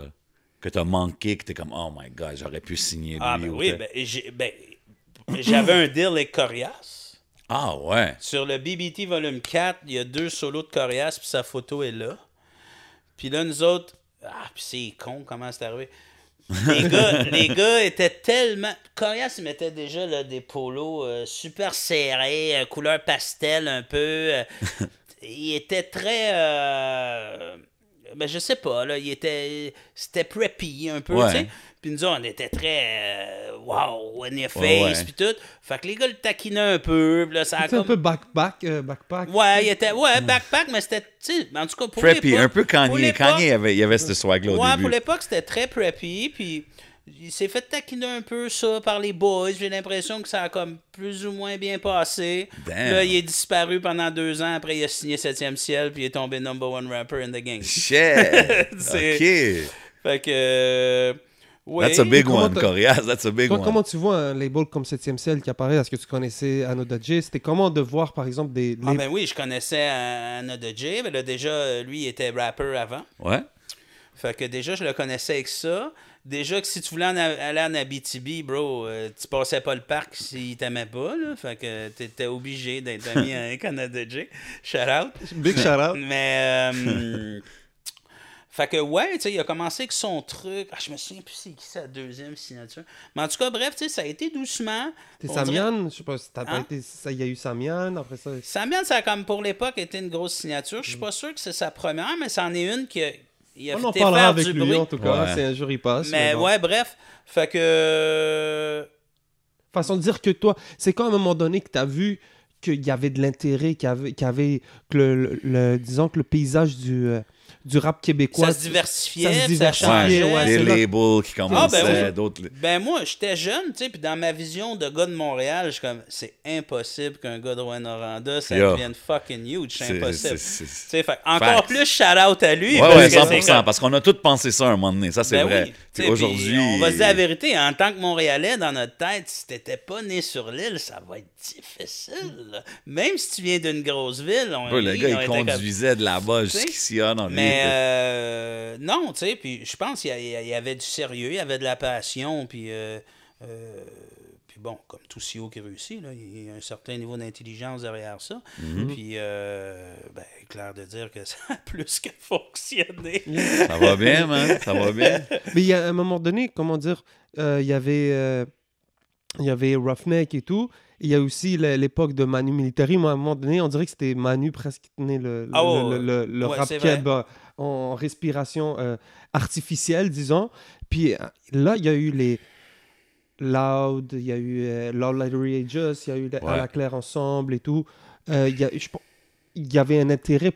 que t'as manqué, que t'es comme, oh my god, j'aurais pu signer lui? Ah, ben ou oui, ben, j'ai- ben, j'avais un deal avec Corias. Ah ouais. Sur le BBT Volume 4, il y a deux solos de Corias, puis sa photo est là. Puis là, nous autres, ah, puis c'est con, comment c'est arrivé. Les [laughs] gars, les gars étaient tellement. Corias, il mettait déjà là, des polos euh, super serrés, euh, couleur pastel un peu. euh, [laughs] il était très. ben, je sais pas, là, il était. C'était preppy un peu, Ouais. tu sais. Puis nous, on était très. euh, wow, in your face, puis tout. Fait que les gars le taquinaient un peu, là, ça a un peu backpack. euh, backpack. Ouais, il était. Ouais, backpack, mais c'était. Tu sais, en tout cas, pour Preppy, l'époque- un peu Kanye. Kanye, il y avait, il avait ce swag-là au Ouais, début. pour l'époque, c'était très preppy, puis il s'est fait taquiner un peu ça par les boys. J'ai l'impression que ça a comme plus ou moins bien passé. Damn. Là, il est disparu pendant deux ans. Après, il a signé 7e ciel, puis il est tombé number one rapper in the game. Shit! [laughs] C'est- OK. Fait que. Ouais. That's a big Comment one, Corias. That's a big one. comment tu vois un label comme 7ème ciel qui apparaît? Est-ce que tu connaissais Anoda J C'était comment de voir, par exemple, des. Ah ben oui, je connaissais J, mais là, déjà, lui, il était rapper avant. Ouais. Fait que déjà, je le connaissais avec ça. Déjà que si tu voulais en aller en Abitibi, bro, euh, tu passais pas le parc s'il t'aimait pas, là. Fait que t'étais obligé d'être ami [laughs] avec Canada J. Shout out. Big shout out. Mais... euh, fait que ouais, tu sais, il a commencé avec son truc. Ah, je me souviens plus c'est qui sa deuxième signature. Mais en tout cas, bref, tu sais, ça a été doucement. T'es On dirait- Samian? Je sais pas si t'as pas Hein? été. ça- Il y a eu Samian, après ça. Samian, ça a comme pour l'époque été une grosse signature. Je suis pas sûr que c'est sa première, mais c'en est une qui a, il a On en parlera avec lui, bruit. en tout cas, Ouais. si un jour il passe. Mais bon. ouais, bref. Fait que. euh, Façon de dire que toi, c'est quand à un moment donné que tu as vu qu'il y avait de l'intérêt, qu'il y avait, qu'il y avait que le, le- le- disons que le paysage du, euh, du rap québécois. Ça se diversifiait, ça se diversifiait, changeait. ouais, des c'est là. labels qui commençaient, Ah, ben d'autres. Ben moi, j'étais jeune, tu sais, puis dans ma vision de gars de Montréal, je suis comme, c'est impossible qu'un gars de Rouen-Noranda, ça Yo. devienne fucking huge, c'est C'est- impossible. fait, encore Facts. plus shout-out à lui. Ouais, parce ouais, que c'est 100%, comme- parce qu'on a tous pensé ça un moment donné, ça c'est Ben vrai. oui. Aujourd'hui. On va se dire la vérité, en tant que Montréalais, dans notre tête, si t'étais pas né sur l'île, ça va être difficile. là. Même si tu viens d'une grosse ville, on Ouais, le gars, il conduisait de là-bas jusqu'ici. Ah non, Mais euh, non, tu sais, puis je pense qu'il y, a- il y avait du sérieux, il y avait de la passion, puis, euh, euh, puis bon, comme tout CEO qui réussit, là, il y a un certain niveau d'intelligence derrière ça. Mhm. Puis, euh, ben, clair de dire que [laughs] ça a plus que fonctionné. Ça va bien, man. Ça va bien. Mais il y a un moment donné, comment dire, euh, il y avait, euh, il y avait Roughneck et tout. Il y a aussi l'é- l'époque de Manu Militari. Moi, à un moment donné, on dirait que c'était Manu presque qui tenait le, le, Ah ouais, le, le- le ouais, rap keb, euh, en respiration euh, artificielle, disons. Puis euh, là, il y a eu les Loud, il y a eu euh, Loud Lighter Aegis, il y a eu Ouais. À la Claire Ensemble et tout. Euh, il y a- je pense- il y avait un intérêt,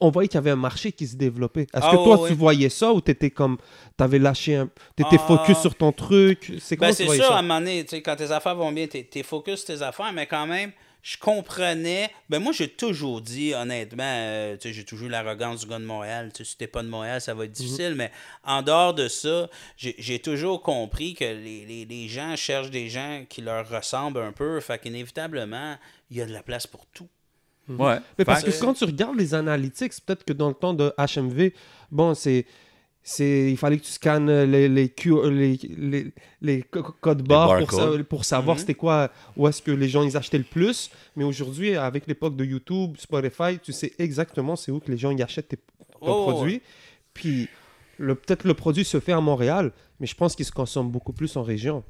on voyait qu'il y avait un marché qui se développait. Est-ce Ah que toi, ouais, tu voyais ça ou t'étais comme, t'avais lâché un, t'étais Ah. focus sur ton truc? C'est Ben, c'est sûr, à ça un moment donné, quand tes affaires vont bien, t'es t'es focus sur tes affaires, mais quand même, je comprenais. Ben, moi, j'ai toujours dit, honnêtement, euh, j'ai toujours l'arrogance du gars de Montréal. Si t'es pas de Montréal, ça va être difficile, mais en dehors de ça, j'ai j'ai toujours compris que les, les- les gens cherchent des gens qui leur ressemblent un peu, fait qu'inévitablement, il y a de la place pour tout. Ouais. Mais parce que quand tu regardes les analytics, peut-être que dans le temps de HMV, bon, c'est. Il fallait que tu scannes les, les, les, les, les co- codes barres pour, barcodes. sa- pour savoir Mhm. c'était quoi, où est-ce que les gens ils achetaient le plus. Mais aujourd'hui, avec l'époque de YouTube, Spotify, tu sais exactement c'est où que les gens ils achètent tes, ton Oh, produit. Puis le, peut-être le produit se fait à Montréal, mais je pense qu'il se consomme beaucoup plus en région.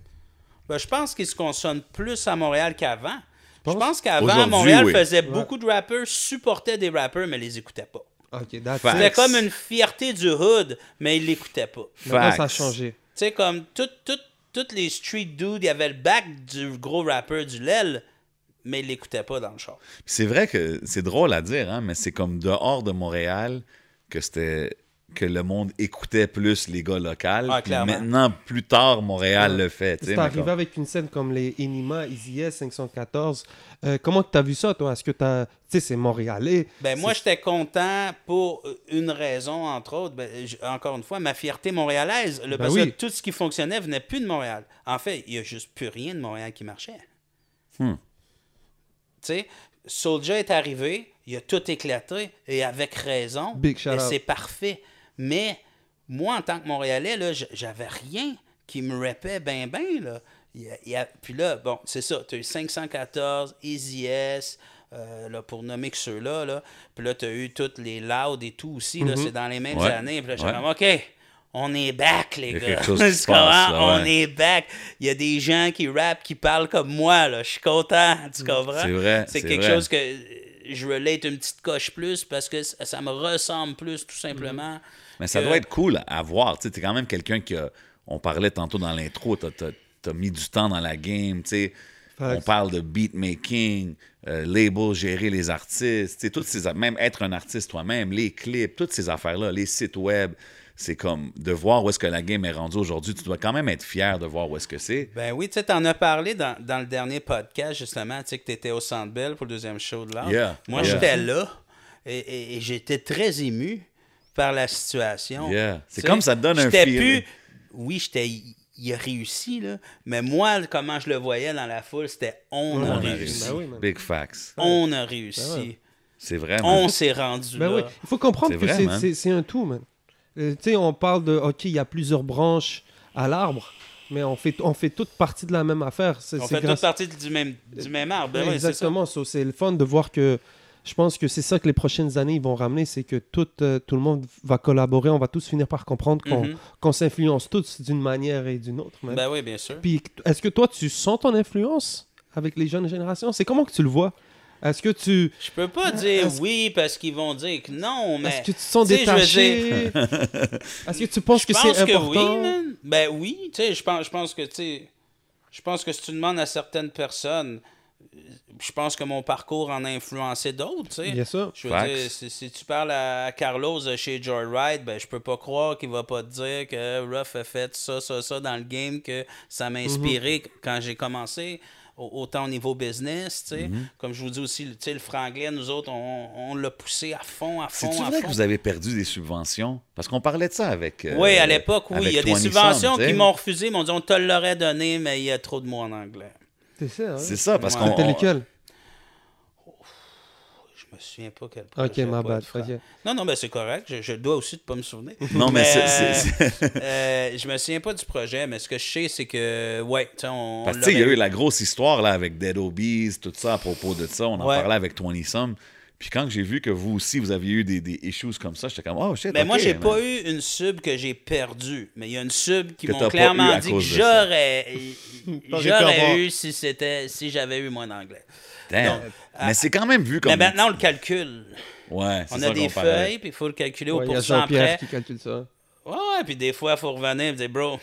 Ben, je pense qu'ils se consomment plus à Montréal qu'avant. Je pense qu'avant, Montréal oui. faisait Ouais. beaucoup de rappeurs, supportait des rappeurs, mais les écoutait pas. Ok, that's Facts. it. C'était comme une fierté du hood, mais ils l'écoutaient pas. Maintenant, ça a changé. Tu sais, comme tout, tout, tous les street dudes, il y avait le bac du gros rappeur du LEL, mais ils l'écoutaient pas dans le char. C'est vrai que c'est drôle à dire, hein, mais c'est comme dehors de Montréal que c'était que le monde écoutait plus les gars locaux. Ah, maintenant, plus tard, Montréal Ouais. le fait. C'est arrivé comme- avec une scène comme les Enima, Easy S, 514. Euh, comment tu as vu ça, toi? Est-ce que tu as... Tu sais, c'est montréalais. Ben, moi, j'étais content pour une raison, entre autres. Ben, j- encore une fois, ma fierté montréalaise. Le, Ben parce oui. que tout ce qui fonctionnait venait plus de Montréal. En fait, il n'y a juste plus rien de Montréal qui marchait. Hmm. Tu sais, Soulja est arrivé, il a tout éclaté, et avec raison. Big shout et c'est parfait. Mais moi, en tant que Montréalais, là, j'avais rien qui me rappait bien, bien. Là. Il y a- il y a- puis là, bon, c'est ça. Tu as eu 514, Easy S, euh, là, pour nommer que ceux-là. Là. Puis là, tu as eu toutes les Loud et tout aussi. là, Mhm. C'est dans les mêmes Ouais. années. Puis là, Ouais. comme, OK. On est back, les gars. [laughs] passe, là, On ouais. est back. Il y a des gens qui rappent, qui parlent comme moi. Là. Je suis content. Tu comprends? C'est vrai. C'est c'est quelque vrai. chose que je relate une petite coche plus parce que ça ça me ressemble plus, tout simplement. Mais ça que- doit être cool à voir. Tu t'es quand même quelqu'un qui a. On parlait tantôt dans l'intro, t'as, t'as- t'as mis du temps dans la game, tu. On parle de beatmaking, euh, label, gérer les artistes, tu toutes ces même être un artiste toi-même, les clips, toutes ces affaires-là, les sites web, c'est comme de voir où est-ce que la game est rendue aujourd'hui. Tu dois quand même être fier de voir où est-ce que c'est. Ben oui, tu sais, t'en as parlé dans, dans le dernier podcast, justement, tu sais, que t'étais au Centre Bell pour le deuxième show de l'art. Yeah, Moi, yeah. j'étais là et, et- et j'étais très ému par la situation. Yeah. C'est comme ça te donne un feeling. plus... Oui, j'étais... Il a réussi, là. Mais moi, comment je le voyais dans la foule, c'était on, On a a réussi. réussi. Ben oui. Big facts. On a réussi. Ben ouais. C'est vrai. On man. s'est rendu Ben là. oui, il faut comprendre que c'est- un tout, man. Euh, tu sais, on parle de, OK, il y a plusieurs branches à l'arbre, mais on fait, on fait toute partie de la même affaire. C'est On fait grâce- toute partie du même, du même arbre. Ben Ouais, c'est. Exactement. So, c'est le fun de voir que je pense que c'est ça que les prochaines années ils vont ramener, c'est que tout, euh, tout le monde va collaborer, on va tous finir par comprendre qu'on Mhm. s'influence tous d'une manière et d'une autre. Ben oui, bien sûr. Puis est-ce que toi, tu sens ton influence avec les jeunes générations? C'est comment que tu le vois? Est-ce que tu Je peux pas dire oui parce qu'ils vont dire que non, mais. est-ce que tu te sens détaché? Est-ce que tu penses Je que c'est que important? oui, man. Ben oui, tu sais, je pense, je pense que, tu sais, je pense que si tu demandes à certaines personnes, je pense que mon parcours en a influencé d'autres, tu sais. Bien sûr. Je veux dire, si, si tu parles à Carlos de chez Joyride, ben je peux pas croire qu'il va pas te dire que Ruff a fait ça, ça, ça dans le game, que ça m'a inspiré quand j'ai commencé, au- autant au niveau business, tu sais. Comme je vous dis aussi, tu sais, le franglais, nous autres, on, on l'a poussé à fond, à fond, C'est-tu à vrai fond. que vous avez perdu des subventions? Parce qu'on parlait de ça avec. euh, Oui, à l'époque, oui. Il y a des 20 subventions qui m'ont refusé, ils m'ont dit on te l'aurait donné, mais il y a trop de mots en anglais. C'est ça, hein? C'est ça, parce Ouais. qu'on. C'était lequel? Je me souviens pas quel Ok, projet ma pour bad. être franc. ok. Non, non, ben c'est correct. Je, je dois aussi de pas me souvenir. [laughs] Non, mais c'est- euh, c'est- c'est- euh, je me souviens pas du projet, mais ce que je sais, c'est que, ouais, tu sais, on. Parce que tu sais, il y a eu la grosse histoire là, avec Dead Obies, tout ça à propos de ça. On en Ouais. parlait avec 20 Some. Puis quand j'ai vu que vous aussi, vous aviez eu des, des issues comme ça, j'étais comme, oh shit. Ben ok, moi, j'ai man. pas eu une sub que j'ai perdue, mais il y a une sub qui Que m'ont clairement dit que j'aurais [laughs] j'aurais eu si c'était si j'avais eu moins d'anglais. Damn. Donc, mais c'est quand même vu comme. Mais maintenant, on le calcule. Ouais, c'est On ça a des qu'on feuilles, puis il faut le calculer Ouais, au Il y a pourcent Jean-Pierre près. qui calcule ça. Ouais, ouais, puis des fois, il faut revenir et dire, bro,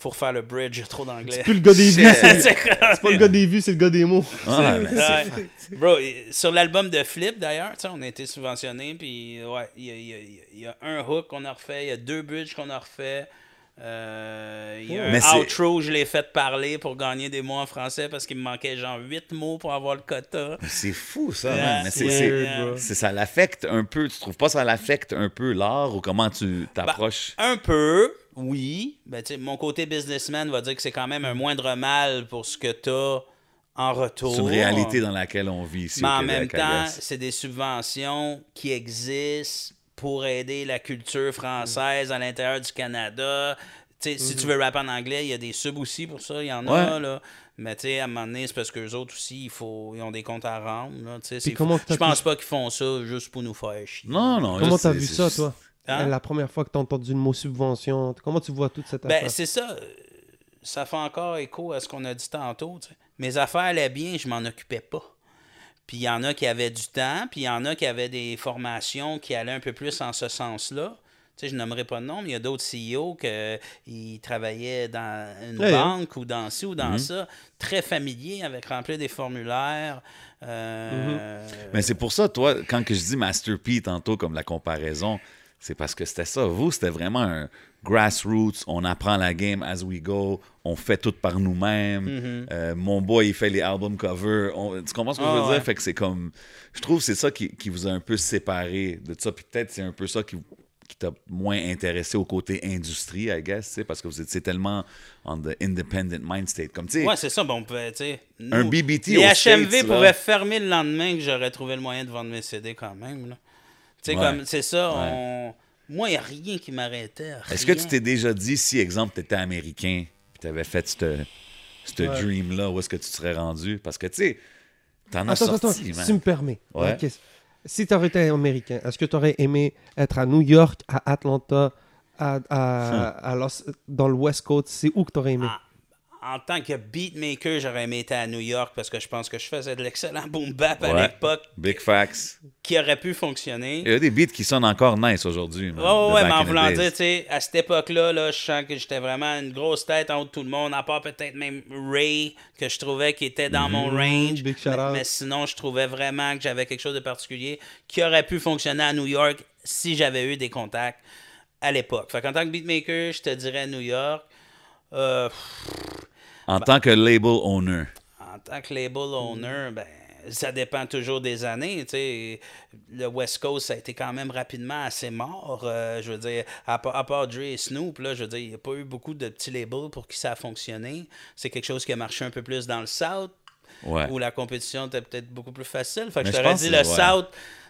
faut refaire le bridge, j'ai trop d'anglais. C'est plus le gars des [laughs] vues, c'est pas le gars des vues, c'est le gars des mots. Ah, Ouais. Bro, sur l'album de Flip, d'ailleurs, on a été subventionné, puis ouais, il y a, y y un hook qu'on a refait, il y a deux bridges qu'on a refait. euh, il y a Mais un outro, je l'ai fait parler pour gagner des mots en français parce qu'il me manquait genre 8 mots pour avoir le quota. C'est fou, ça, man. Mais ça l'affecte un peu. Tu trouves pas ça l'affecte un peu l'art ou comment tu t'approches? Un peu, oui. Ben, tu sais, mon côté businessman va dire que c'est quand même un moindre mal pour ce que tu as en retour. c'est une réalité dans laquelle on vit ici Mais au en même temps, c'est des subventions qui existent pour aider la culture française à l'intérieur du Canada. Tu sais, Si tu veux rapper en anglais, il y a des subs aussi pour ça, il y en a. Là. Mais tu sais, à un moment donné, c'est parce qu'eux autres aussi, il faut, ils ont des comptes à rendre. Je pense pu- pas qu'ils font ça juste pour nous faire chier. Non, non. Comment t'as vu ça, juste- toi? Hein? La première fois que t'as entendu le mot subvention, comment tu vois toute cette Ben, affaire? c'est ça. Ça fait encore écho à ce qu'on a dit tantôt. tu. Mes affaires allaient bien, je m'en occupais pas. Puis il y en a qui avaient du temps, puis il y en a qui avaient des formations qui allaient un peu plus en ce sens-là. Tu sais, je nommerai pas de nom, mais il y a d'autres CEO qui travaillaient dans une banque ou dans ci ou dans ça, très familiers avec remplir des formulaires. euh, Mais c'est pour ça, toi, quand que je dis Master P tantôt comme la comparaison, c'est parce que c'était ça. Vous, c'était vraiment un grassroots. On apprend la game as we go. On fait tout par nous-mêmes. Mm-hmm. Euh, mon boy, il fait les album covers. On- tu comprends ce que je Ah, veux ouais. dire? Fait que c'est comme. Je trouve que c'est ça qui, qui vous a un peu séparé de ça. Puis peut-être c'est un peu ça qui, qui t'a moins intéressé au côté industrie, I guess, parce que vous étiez tellement on the independent mind state. Comme, Ouais, c'est ça. Bon, on pouvait, Un BBT Les HMV pouvaient fermer le lendemain que j'aurais trouvé le moyen de vendre mes CD quand même. là. Tu sais, Ouais. comme, c'est ça. Ouais. on- Moi, il n'y a rien qui m'arrêtait. Est-ce que tu t'es déjà dit, si, exemple, tu étais américain, puis tu avais fait ce Ouais. dream-là, où est-ce que tu serais rendu? Parce que, tu sais, t'en as sorti, attends, man. si tu me permets. Si tu aurais été américain, est-ce que tu aurais aimé être à New York, à Atlanta, à, à- à Los- dans le West Coast? C'est où que tu aurais aimé? Ah, En tant que beatmaker, j'aurais aimé être à New York parce que je pense que je faisais de l'excellent boom bap à l'époque Big facts. qui aurait pu fonctionner. Il y a des beats qui sonnent encore nice aujourd'hui. Oh, de ouais, mais en voulant dire, tu sais, à cette époque-là, là, je sens que j'étais vraiment une grosse tête entre tout le monde, à part peut-être même Ray, que je trouvais qui était dans mon range. big shout mais, out. mais sinon, je trouvais vraiment que j'avais quelque chose de particulier qui aurait pu fonctionner à New York si j'avais eu des contacts à l'époque. Fait qu'en tant que beatmaker, je te dirais New York. Euh, En tant que label owner. en tant que label owner, ben, ça dépend toujours des années. tu sais. Le West Coast, ça a été quand même rapidement assez mort. Euh, je veux dire, à, part- à part Dre et Snoop, là, je veux dire, il n'y a pas eu beaucoup de petits labels pour qui ça a fonctionné. C'est quelque chose qui a marché un peu plus dans le South, Ouais. où la compétition était peut-être beaucoup plus facile. Fait que Mais je t'aurais dit, le ouais. South,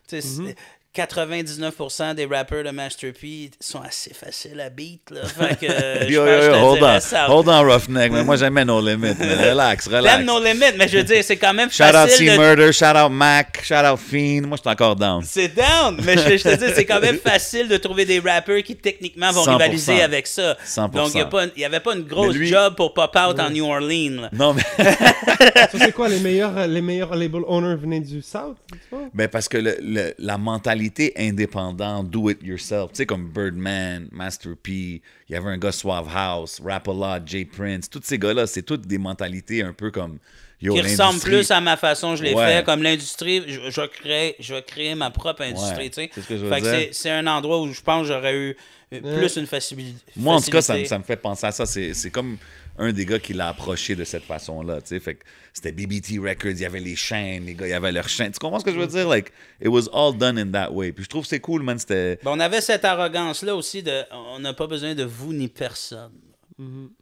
c'est- 99% des rappeurs de Master P sont assez faciles à beat. Là. Fait que, [laughs] euh, je Yo, yo, yo, hold on. Hold on, Roughneck. Mais moi, j'aimais No Limit. mais [laughs] relax, relax. Damn no limit, mais je veux dire, c'est quand même Shout out facile de C-Murder, shout out Mac, shout out Fiend. Moi, je suis encore down. C'est down, mais je, je te dis, c'est quand même [laughs] facile de trouver des rappers qui techniquement vont 100%. rivaliser avec ça. 100%. Donc, il n'y avait pas une grosse lui- job pour pop out en New Orleans. là. Non, mais. Ça, c'est quoi, les meilleurs, les meilleurs label owners venaient du South? tu vois? Ben parce que le- le- la mentalité indépendante, do it yourself, tu sais, comme Birdman, Master P, il y avait un gars Suave House, Rap-A-Lot, Jay Prince, tous ces gars-là, c'est toutes des mentalités un peu comme yo, qui ressemble plus à ma façon, je l'ai Ouais. fait. Comme l'industrie, je, créer, je vais créer ma propre industrie. Ouais, tu sais. c'est ce que je veux Fait que dire. c'est- c'est un endroit où je pense que j'aurais eu plus une facilité. Moi, en tout cas, ça, me- ça me fait penser à ça. C'est c'est comme un des gars qui l'a approché de cette façon-là. tu sais. Fait que c'était BBT Records, il y avait les chaînes, les gars, il y avait leurs chaînes. Tu comprends ce que je veux dire? Like, it was all done in that way. Puis je trouve que c'est cool, man. C'était. Ben, on avait cette arrogance-là aussi de on n'a pas besoin de vous ni personne.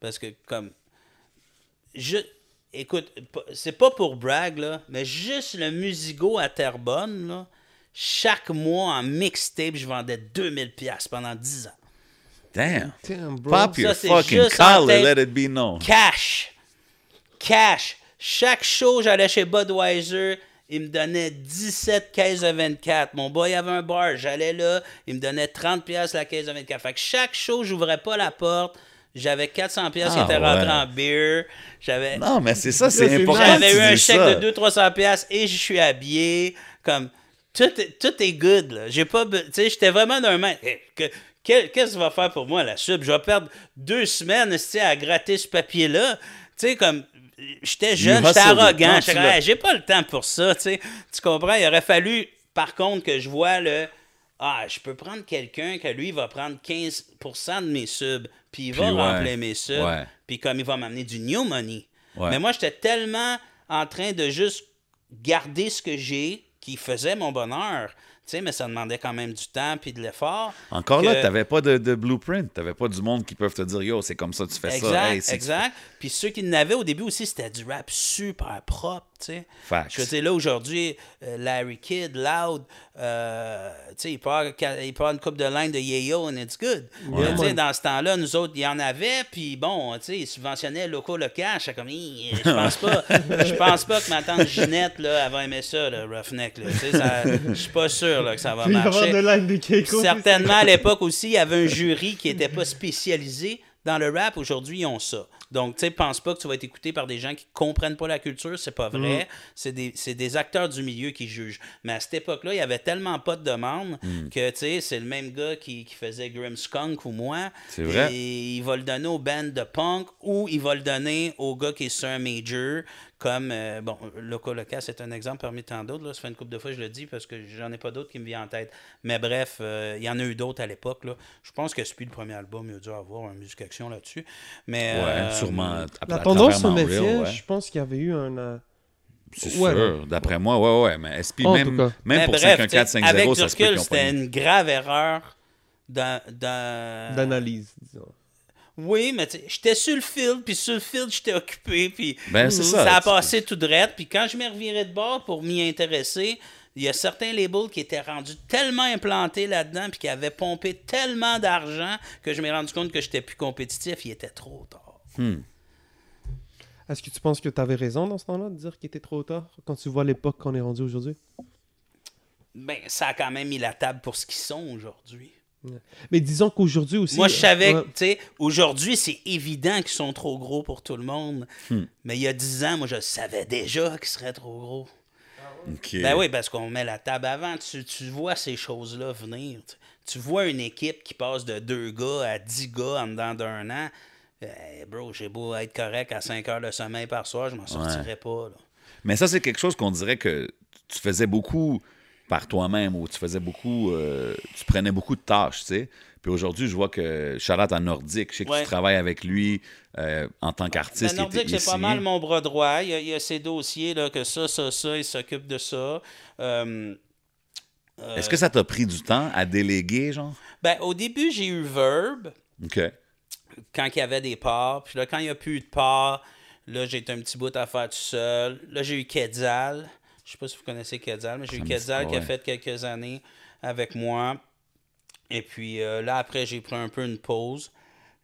Parce que, comme. Je, écoute, c'est pas pour brag, là, mais juste le Musigo à Terrebonne, là, chaque mois en mixtape, je vendais 2000$ pendant 10 ans. Damn. Damn, bro. Pop your Ça, fucking collar, let it be known. Cash. Cash. Chaque show, j'allais chez Budweiser. Il me donnait 17 caisses de 24. Mon boy avait un bar. J'allais là. Il me donnait 30 pièces la caisse de 24. Fait que chaque show, j'ouvrais pas la porte. J'avais 400 pièces qui Ah, étaient rentrées ouais. en beer. J'avais Non, mais c'est ça, c'est important. j'avais eu tu un chèque ça. de 200-300 pièces et je suis habillé. Comme tout, est- tout est good. là. J'ai pas, tu sais, j'étais vraiment d'un que- quel- Qu'est-ce que ça va faire pour moi la sub Je vais perdre deux semaines tu à gratter ce papier-là. Tu sais comme j'étais jeune, j'étais arrogant. tu j'ai pas le temps pour ça. Tu sais. Tu comprends? Il aurait fallu, par contre, que je vois le ah, je peux prendre quelqu'un que lui, va prendre 15% de mes subs, puis il va ouais. remplir mes subs, puis comme il va m'amener du new money. Ouais. Mais moi, j'étais tellement en train de juste garder ce que j'ai qui faisait mon bonheur. Tu sais, mais ça demandait quand même du temps puis de l'effort. Encore que- là, t'avais pas de, de blueprint. T'avais pas du monde qui peuvent te dire, yo, c'est comme ça, tu fais Exact, ça. Hey, tu exact. Puis ceux qui n'avaient au début aussi, c'était du rap super propre, tu sais. Facts. Je veux dire, là, aujourd'hui, euh, Larry Kidd, Loud, euh, tu sais, il part, il part une coupe de line de Yayo and it's good. Là, tu sais, dans ce temps-là, nous autres, il y en avait, puis bon, tu sais, ils subventionnaient Loco le cash. J'étais comme, je [laughs] pense pas, je pense pas que ma tante Ginette, là, elle va aimer ça, le Roughneck, là. Tu sais, je suis pas sûr, là, que ça va marcher. de line de Keiko. Certainement, à l'époque aussi, il y avait un jury qui n'était pas spécialisé dans le rap. Aujourd'hui, ils ont ça. Donc, tu sais, pense pas que tu vas être écouté par des gens qui comprennent pas la culture. C'est pas vrai. C'est des, acteurs du milieu qui jugent. Mais à cette époque-là, il y avait tellement pas de demande que, tu sais, c'est le même gars qui, qui faisait Grimmskunk ou moi. C'est vrai. Et il va le donner au band de punk ou il va le donner au gars qui est sur un major. Comme, euh, bon, Loco Loca, c'est un exemple parmi tant d'autres. là. Ça fait une couple de fois que je le dis parce que j'en ai pas d'autres qui me viennent en tête. Mais bref, euh, il y en a eu d'autres à l'époque. là. Je pense que depuis le premier album, il a dû avoir un musique action là-dessus. Mais, Ouais, euh, sûrement. à- La tendance au ouais. je pense qu'il y avait eu un. euh, C'est Ouais, sûr. D'après moi, ouais, ouais. Mais SP, En même, même mais pour bref, 51450, avec du ça se peut c'était une grave erreur d'analyse, disons. Oui, mais j'étais sur le field, puis sur le field, j'étais occupé, puis Ben, ça. ça a passé tout droit. Puis quand je me revirais de bord pour m'y intéresser, il y a certains labels qui étaient rendus tellement implantés là-dedans, puis qui avaient pompé tellement d'argent que je m'ai rendu compte que j'étais plus compétitif. Il était trop tard. Est-ce que tu penses que tu avais raison dans ce temps-là de dire qu'il était trop tard quand tu vois l'époque qu'on est rendu aujourd'hui? Ben, ça a quand même mis la table pour ce qu'ils sont aujourd'hui. Mais disons qu'aujourd'hui aussi. Moi, je savais, que, tu sais, aujourd'hui, c'est évident qu'ils sont trop gros pour tout le monde. Hmm. Mais il y a 10 ans, moi, je savais déjà qu'ils seraient trop gros. Ben oui, parce qu'on met la table avant. Tu, tu vois ces choses-là venir. Tu, tu vois une équipe qui passe de deux gars à 10 gars en dedans d'un an. Eh, bro, j'ai beau être correct à 5 heures de sommeil par soir, je m'en sortirais pas. là. Mais ça, c'est quelque chose qu'on dirait que tu faisais beaucoup par toi-même ou tu faisais beaucoup. euh, tu prenais beaucoup de tâches, tu sais. Puis aujourd'hui, je vois que Charlotte à Nordique, je sais que Ouais. tu travailles avec lui euh, en tant qu'artiste. Ben, Nordique, c'est pas mal mon bras droit. Il y a, il y a ces dossiers, là, que ça, ça, ça, il s'occupe de ça. Euh, Est-ce que ça t'a pris du temps à déléguer, genre? ben, au début, j'ai eu Verb. OK. quand il y avait des parts. Puis là, quand il n'y a plus eu de parts, là, j'ai un petit bout à faire tout seul. Là, j'ai eu Quetzal. Je sais pas si vous connaissez Quetzal, mais j'ai eu Quetzal qui a fait quelques années avec moi. Et puis euh, là, après, j'ai pris un peu une pause.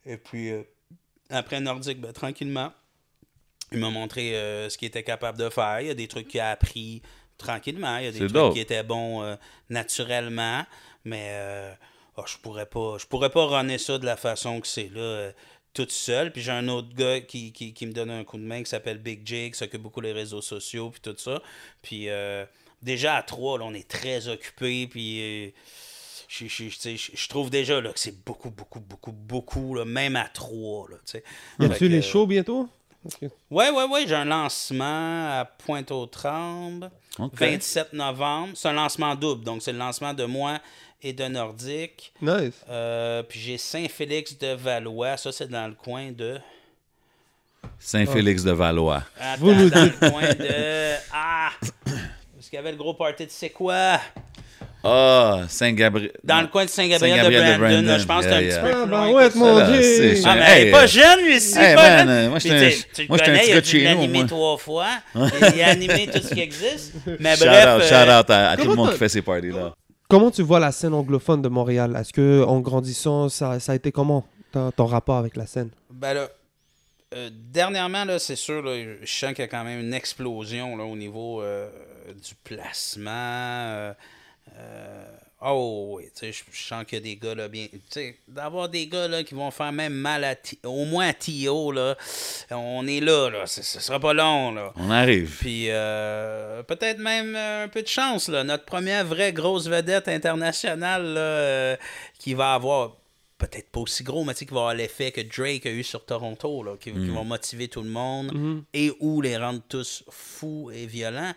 Et puis, euh, après Nordique, ben, tranquillement, il m'a montré euh, ce qu'il était capable de faire. Il y a des trucs qu'il a appris tranquillement. Il y a des trucs dope. qui étaient bons naturellement. Mais oh, je pourrais pas je pourrais pas runner ça de la façon que c'est là. Toute seule. Puis j'ai un autre gars qui, qui, qui me donne un coup de main qui s'appelle Big J, qui s'occupe beaucoup des réseaux sociaux, puis tout ça. Puis euh, déjà à trois, là, on est très occupés, puis euh, je, je, je, trouve déjà là, que c'est beaucoup, beaucoup, beaucoup, beaucoup, là, même à trois. Là, tu sais. Y a-tu que, les euh, shows bientôt? Ok. Ouais, ouais, ouais, j'ai un lancement à Pointe-aux-Trembles, Ok. 27 novembre. C'est un lancement double, donc c'est le lancement de moi et de Nordique. Nice. Euh, puis j'ai Saint-Félix de Valois, ça c'est dans le coin de. Saint-Félix de Valois. Attends, Vous nous dans dites. le coin de. Ah! Parce qu'il y avait le gros party de c'est quoi? Ah, Saint-Gabriel. Dans le coin de Saint-Gabriel de, Saint-Gabriel de Brandon. Je pense que Yeah, c'est un yeah. petit peu Ah, ben ouais, mon Dieu. c'est- Ah, mais Hey, pas jeune, lui, ici. hey, pas man, jeune. euh, moi, j'étais un- moi, petit il gars a de chez nous, l'animer moi. trois fois. [laughs] Il a animé tout ce qui existe. Mais Shout bref. out, euh, shout out à, à tout le monde qui fait ces parties-là. Comment tu vois la scène anglophone de Montréal? Est-ce que en grandissant, ça, a été comment ton, rapport avec la scène? Ben là, euh, dernièrement, là, c'est sûr, là, je sens qu'il y a quand même une explosion là, au niveau euh, du placement. euh, oh oui, tu sais, je sens qu'il y a des gars là bien. Tu sais, d'avoir des gars là qui vont faire même mal à T- au moins à Tio, là. On est là, là. Ce ce sera pas long, là. On arrive. Puis euh, peut-être même euh, un peu de chance, là. Notre première vraie grosse vedette internationale là, euh, qui va avoir, peut-être pas aussi gros, mais tu sais, qui va avoir l'effet que Drake a eu sur Toronto, là, qui, qui va motiver tout le monde et ou les rendre tous fous et violents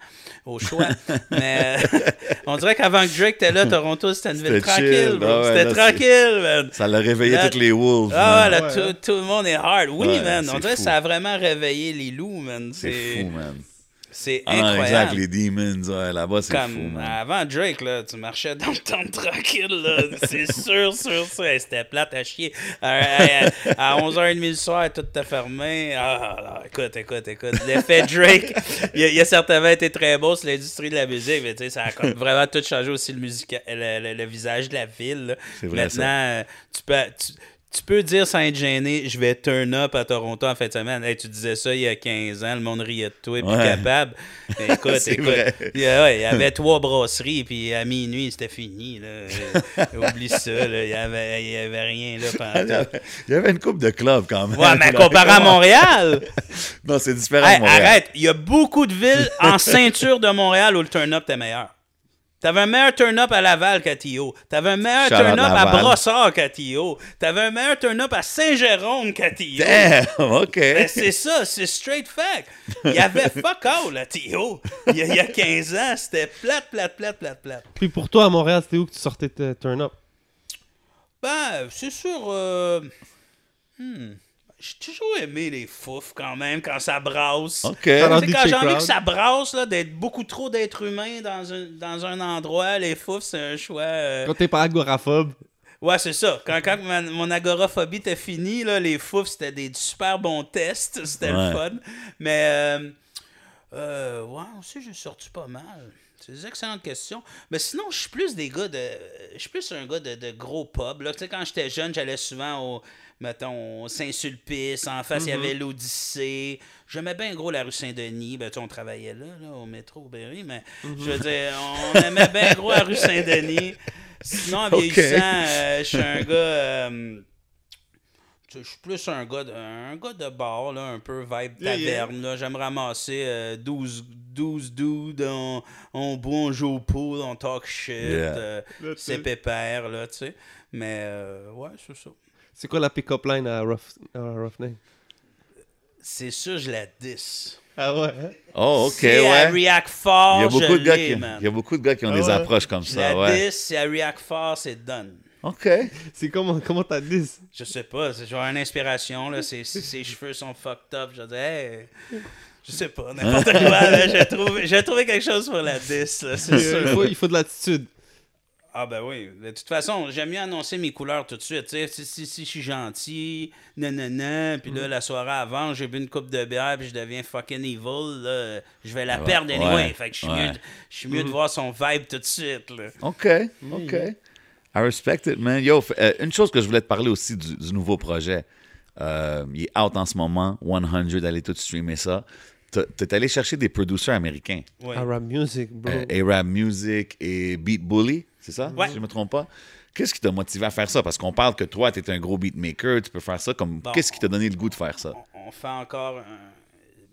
au choix. [laughs] mais euh, on dirait qu'avant que Drake était là, Toronto, c'était une ville tranquille. ah ouais, c'était tranquille, man. Ça l'a réveillé Là- toutes les wolves. Ah, là, Ouais, tout, hein. tout le monde est hard. Oui, Ouais, man. On dirait que ça a vraiment réveillé les loups, man. C'est fou, man. C'est Ah incroyable. exact, les demons, ouais, là-bas, c'est Comme fou, man. avant Drake, là, tu marchais dans le temps tranquille, là. C'est [laughs] sûr, sûr, sûr. Hey, C'était plate à chier. À, à- à 11h30 le soir, tout était fermé. Ah, là, écoute, écoute, écoute. L'effet Drake, il a, il a certainement été très beau sur l'industrie de la musique, mais tu sais, ça a comme vraiment tout changé aussi le, musica- le, le- le visage de la ville. là. C'est vrai, Maintenant, ça. euh, tu peux. tu- tu peux dire sans être gêné, je vais turn up à Toronto en fin de semaine. Hey, tu disais ça il y a 15 ans, le monde riait de toi, puis Ouais. capable. [laughs] Mais écoute, écoute. vrai. Il y, il avait trois brasseries, puis à minuit, c'était fini. Là. [laughs] Oublie ça, là. il n'y avait, il y avait rien là Il [laughs] y pendant avait- il y avait une coupe de clubs quand même. Ouais, mais comparé à Montréal, Non, c'est différent hey, de Montréal. arrête, il y a beaucoup de villes en ceinture de Montréal où le turn-up était meilleur. T'avais un meilleur turn-up à Laval qu'à Tio. T'avais un meilleur turn-up à. Brossard qu'à Tio. T'avais un meilleur turn-up à Saint-Jérôme qu'à Tio. Damn, OK. Ben, c'est ça, c'est straight fact. Il y avait [laughs] fuck all à Tio. Il y a, il y a 15 ans, c'était plate, plate, plate, plate, plate. Puis pour toi, à Montréal, c'était où que tu sortais de Turn Up Ben, c'est sûr. euh, hmm, J'ai toujours aimé les fouf quand même, quand ça brasse. OK. Alors, Tu sais, quand j'ai envie que ça brasse, là, d'être beaucoup trop d'êtres humains dans un, dans un endroit, les fouf, c'est un choix. euh, Quand t'es pas agoraphobe. Ouais, c'est ça. Quand, quand ma- mon agoraphobie était finie, là, les fouf, c'était des super bons tests. [laughs] C'était Ouais. le fun. Mais, euh, euh, ouais, aussi, j'ai sorti pas mal. C'est des excellentes questions. Mais sinon, je suis plus des gars de. Je suis plus un gars de, de gros pubs. Là. Tu sais, quand j'étais jeune, j'allais souvent au. Mettons, Saint-Sulpice. En face, il y avait l'Odyssée. J'aimais bien gros la rue Saint-Denis. Ben, tu on travaillait là, là, au métro Berry. Mais je veux dire, on aimait bien gros la rue Saint-Denis. Sinon, en [laughs] vieillissant, euh, je suis un gars. euh, je suis plus un gars de, un gars de bar, là, un peu vibe Yeah, yeah. taverne. là. J'aime ramasser euh, 12, 12 dudes, on, on boit, on joue au pool, on talk shit. Yeah. euh, c'est pépère, là, tu sais. Mais, euh, ouais, c'est ça. C'est quoi la pick-up line à Rough, à Roughneck? C'est sûr, je la 10. Ah ouais hein? Oh, OK, si elle ouais. react fort, Il y, a je beaucoup de gars qui, man. il y a beaucoup de gars qui ont Ah des ouais. approches comme Je ça, la ouais. 10, si elle react fort, c'est done. OK. [laughs] C'est comment comment t'as dit Je sais pas, c'est genre une inspiration, là. Ses, ses- ses cheveux sont fucked up. Je dis, hey, je sais pas, n'importe [laughs] quoi, là. J'ai trouvé, j'ai trouvé quelque chose pour la 10, là, il, faut, il faut de l'attitude. Ah, ben oui. De toute façon, j'aime mieux annoncer mes couleurs tout de suite. Tu sais, si, si, si je suis gentil, nanana, puis là, la soirée avant, j'ai bu une coupe de bière, puis je deviens fucking evil, là, je vais la Ouais, perdre anyway. ouais, Fait que je suis ouais. mieux, de- je suis mieux de voir son vibe tout de suite, là. OK, OK. I respect it, man. Yo, euh, une chose que je voulais te parler aussi du, du nouveau projet. Euh, il est out en ce moment, 100, allez tout streamer ça. T'es- allé chercher des producers américains. Ouais. Arab music, bro. Euh, Arab Music et Beat Bully, c'est ça? Ouais. Si je ne me trompe pas. Qu'est-ce qui t'a motivé à faire ça? Parce qu'on parle que toi, tu es un gros beatmaker, tu peux faire ça. comme Bon. Qu'est-ce qui t'a donné le goût de faire ça? on, on fait encore un-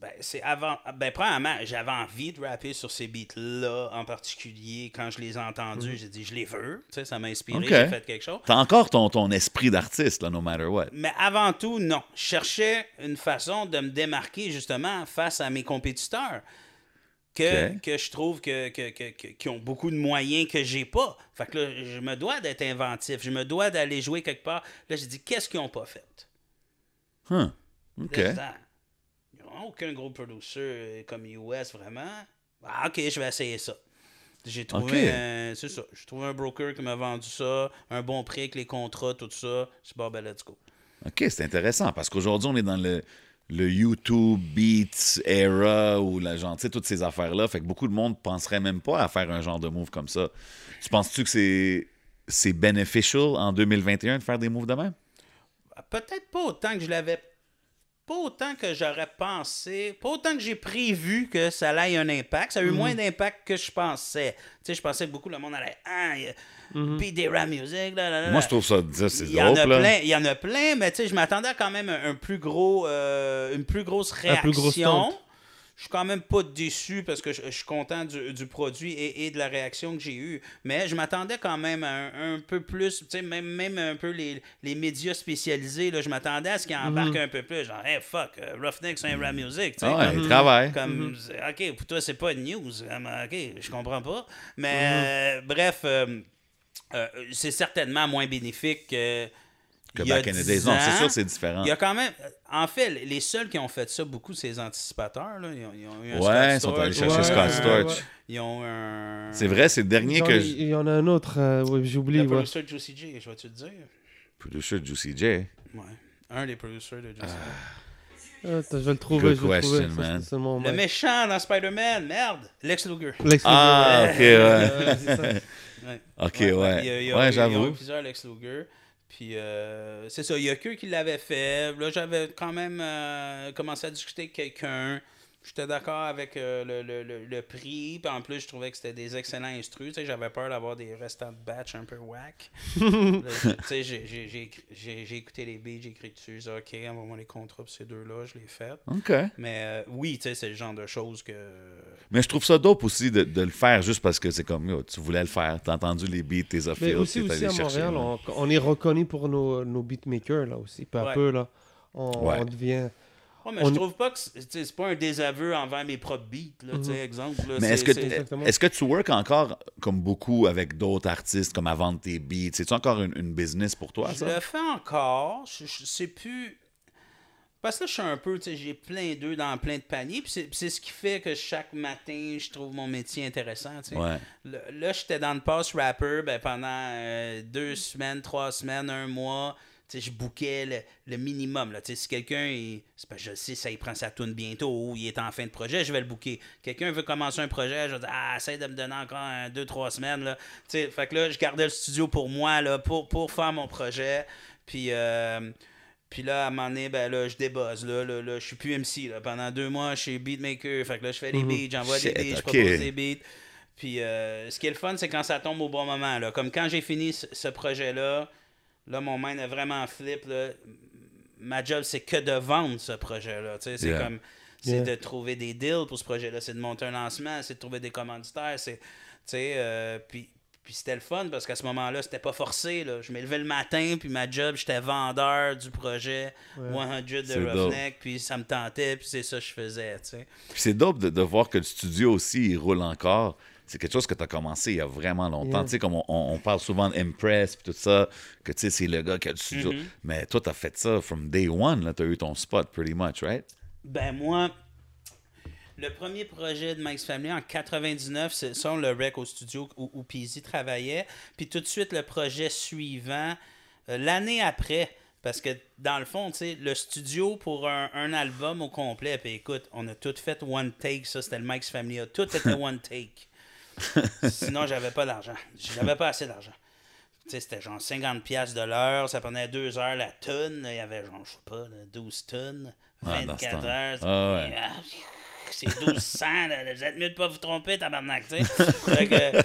Ben, c'est avant. Ben, premièrement, j'avais envie de rapper sur ces beats-là en particulier. Quand je les ai entendus, j'ai dit, je les veux. Tu sais, ça m'a inspiré, j'ai fait quelque chose. T'as encore ton, ton esprit d'artiste, là, no matter what. Mais avant tout, non. Je cherchais une façon de me démarquer justement face à mes compétiteurs. Que, que je trouve que, que, que- qui ont beaucoup de moyens que j'ai pas. Fait que là, je me dois d'être inventif. Je me dois d'aller jouer quelque part. Là, j'ai dit, qu'est-ce qu'ils ont pas fait? Huh. OK. Là, Ah, Ils n'ont aucun gros producer euh, comme US, vraiment. Ah, ok, je vais essayer ça. J'ai trouvé, c'est ça. J'ai trouvé un broker qui m'a vendu ça, un bon prix avec les contrats, tout ça. C'est bon, ben, let's go. OK, c'est intéressant parce qu'aujourd'hui, on est dans le, le YouTube Beats era ou la genre, toutes ces affaires-là. Fait que beaucoup de monde penserait même pas à faire un genre de move comme ça. Tu penses-tu que c'est c'est beneficial en 2021 de faire des moves de même? Peut-être pas autant que je l'avais. Pas autant que j'aurais pensé. Pas autant que j'ai prévu que ça allait un impact. Ça a eu Mhm. moins d'impact que je pensais. Tu sais, je pensais que beaucoup le monde allait. Ah, y a- puis des rap music. là, là, là. Moi, je trouve ça, c'est Il y en a là. plein, il y en a plein, mais tu sais, je m'attendais à quand même un, un plus gros, euh, une plus grosse plus réaction. Je suis quand même pas déçu parce que je, je suis content du, du produit et, et de la réaction que j'ai eue. Mais je m'attendais quand même à un, un peu plus, tu sais, même, même un peu les, les médias spécialisés, là, je m'attendais à ce qu'ils embarquent un peu plus. Genre, hey, fuck, euh, Roughneck, c'est un rap music. tu sais, Ah ouais, comme- il travaille. comme, c'est- ok, pour toi, c'est pas une news. Ok, je comprends pas. Mais euh, bref, euh, euh, c'est certainement moins bénéfique que. Que il y a back in the 10 days. Non, c'est sûr, c'est différent. Il y a quand même. En fait, les seuls qui ont fait ça beaucoup, c'est les anticipateurs. Là. Ils, ont, ils ont eu un Ouais, ils sont allés chercher ont Scott Storch. Ils ont un. C'est vrai, c'est le dernier que. Il y en a un autre, euh, ouais, j'oublie. Le ouais. producer Juicy J, je vais te le dire. Producer Juicy J. Ouais. Un des producers de Juicy J. Attends, je vais le trouver. Good je vais le trouver. question, Ça, man. Le méchant dans Spider-Man, merde, Lex Luger. Lex Ah, ok, Luger. ouais. Euh, ça. Ouais. Ok, Ouais, ouais. [laughs] a- il y a- j'avoue. plusieurs Lex Luger. Puis euh, c'est ça, il y a que qui l'avaient fait. Là, j'avais quand même euh, commencé à discuter avec quelqu'un. J'étais d'accord avec euh, le, le, le, le prix. Puis en plus, je trouvais que c'était des excellents instrus. Tu sais, j'avais peur d'avoir des restants de batch un peu whack. [laughs] J'ai- tu sais, j'ai- j'ai- j'ai écrit- j'ai j'ai écouté les beats, j'ai écrit dessus. J'ai dit, OK, envoie-moi les contrats pour ces deux-là. Je les ai fait. OK. Mais euh, oui, tu sais, c'est le genre de choses que. Mais je trouve ça dope aussi de, de le faire juste parce que c'est comme, yo, tu voulais le faire. T'as entendu les beats, tes Mais affaires. aussi, t'es aussi allé à chercher, Montréal, là. on, on est reconnu pour nos, nos beatmakers, là aussi, peu à Ouais. peu, là. On, Ouais. on devient... Ouais, mais On- je trouve pas que c'est pas un désaveu envers mes propres beats, là, tu sais, exemple. là, Mais est-ce que, exactement. est-ce que tu work encore comme beaucoup avec d'autres artistes, comme à vendre tes beats? C'est-tu encore une, une business pour toi, Je ça? le fais encore. Je, je sais plus. Parce que là, je suis un peu, tu sais, j'ai plein d'œufs dans plein de paniers. Puis c'est ce qui fait que chaque matin, je trouve mon métier intéressant. tu sais. Ouais. Là, là, j'étais dans le post rapper ben, pendant euh, deux semaines, trois semaines, un mois. Sais, je bouquais le, le minimum. Là. Si quelqu'un, je sais, ça, il prend sa tune bientôt ou il est en fin de projet, je vais le booker. Quelqu'un veut commencer un projet, je vais dire, ah, essaye de me donner encore un, deux, trois semaines. Là. Fait que là, je gardais le studio pour moi, là, pour, pour faire mon projet. Puis, euh, puis là, à un moment donné, ben là, je débuzz. Là, là, là, je suis plus MC. Là. Pendant deux mois, je suis beatmaker. Fait que là, je fais des beats, j'envoie des beats, je propose des beats. Puis euh, ce qui est le fun, c'est quand ça tombe au bon moment. Là. Comme quand j'ai fini ce, ce projet-là, là, mon mind a vraiment flip. Là. Ma job, c'est que de vendre ce projet-là. C'est Yeah. comme. C'est Yeah. de trouver des deals pour ce projet-là. C'est de monter un lancement, c'est de trouver des commanditaires. C'est, tu sais, euh, puis, puis c'était le fun parce qu'à ce moment-là, c'était pas forcé. Là. Je me levais le matin, puis ma job, j'étais vendeur du projet 100 de C'est dope. Roughneck, puis ça me tentait, puis c'est ça que je faisais. tu sais. Puis c'est dope de, de voir que le studio aussi, il roule encore. C'est quelque chose que tu as commencé il y a vraiment longtemps. Yeah. Tu sais, comme on, on- on parle souvent d'Impress puis tout ça, que tu sais, c'est le gars qui a le studio. Mm-hmm. Mais toi, tu as fait ça from day one. Tu as eu ton spot pretty much, right? Ben moi, le premier projet de Mike's Family en 99, c'est ça, le rec au studio où, où Peasy travaillait. Puis tout de suite, le projet suivant, euh, l'année après, parce que dans le fond, tu sais, le studio pour un, un album au complet, puis écoute, on a tout fait one take, ça c'était le Mike's Family, tout [laughs] était one take. Sinon, j'avais pas d'argent. J'avais pas assez d'argent. Tu sais, c'était genre 50$ piastres de l'heure, ça prenait deux heures la tonne. Il y avait genre, je sais pas, là, 12 tonnes, Ah, dans ce 24 temps. heures. Ah ouais. Ah, C'est 1200, là, vous êtes mieux de pas vous tromper, tabarnak, tu sais. fait, que,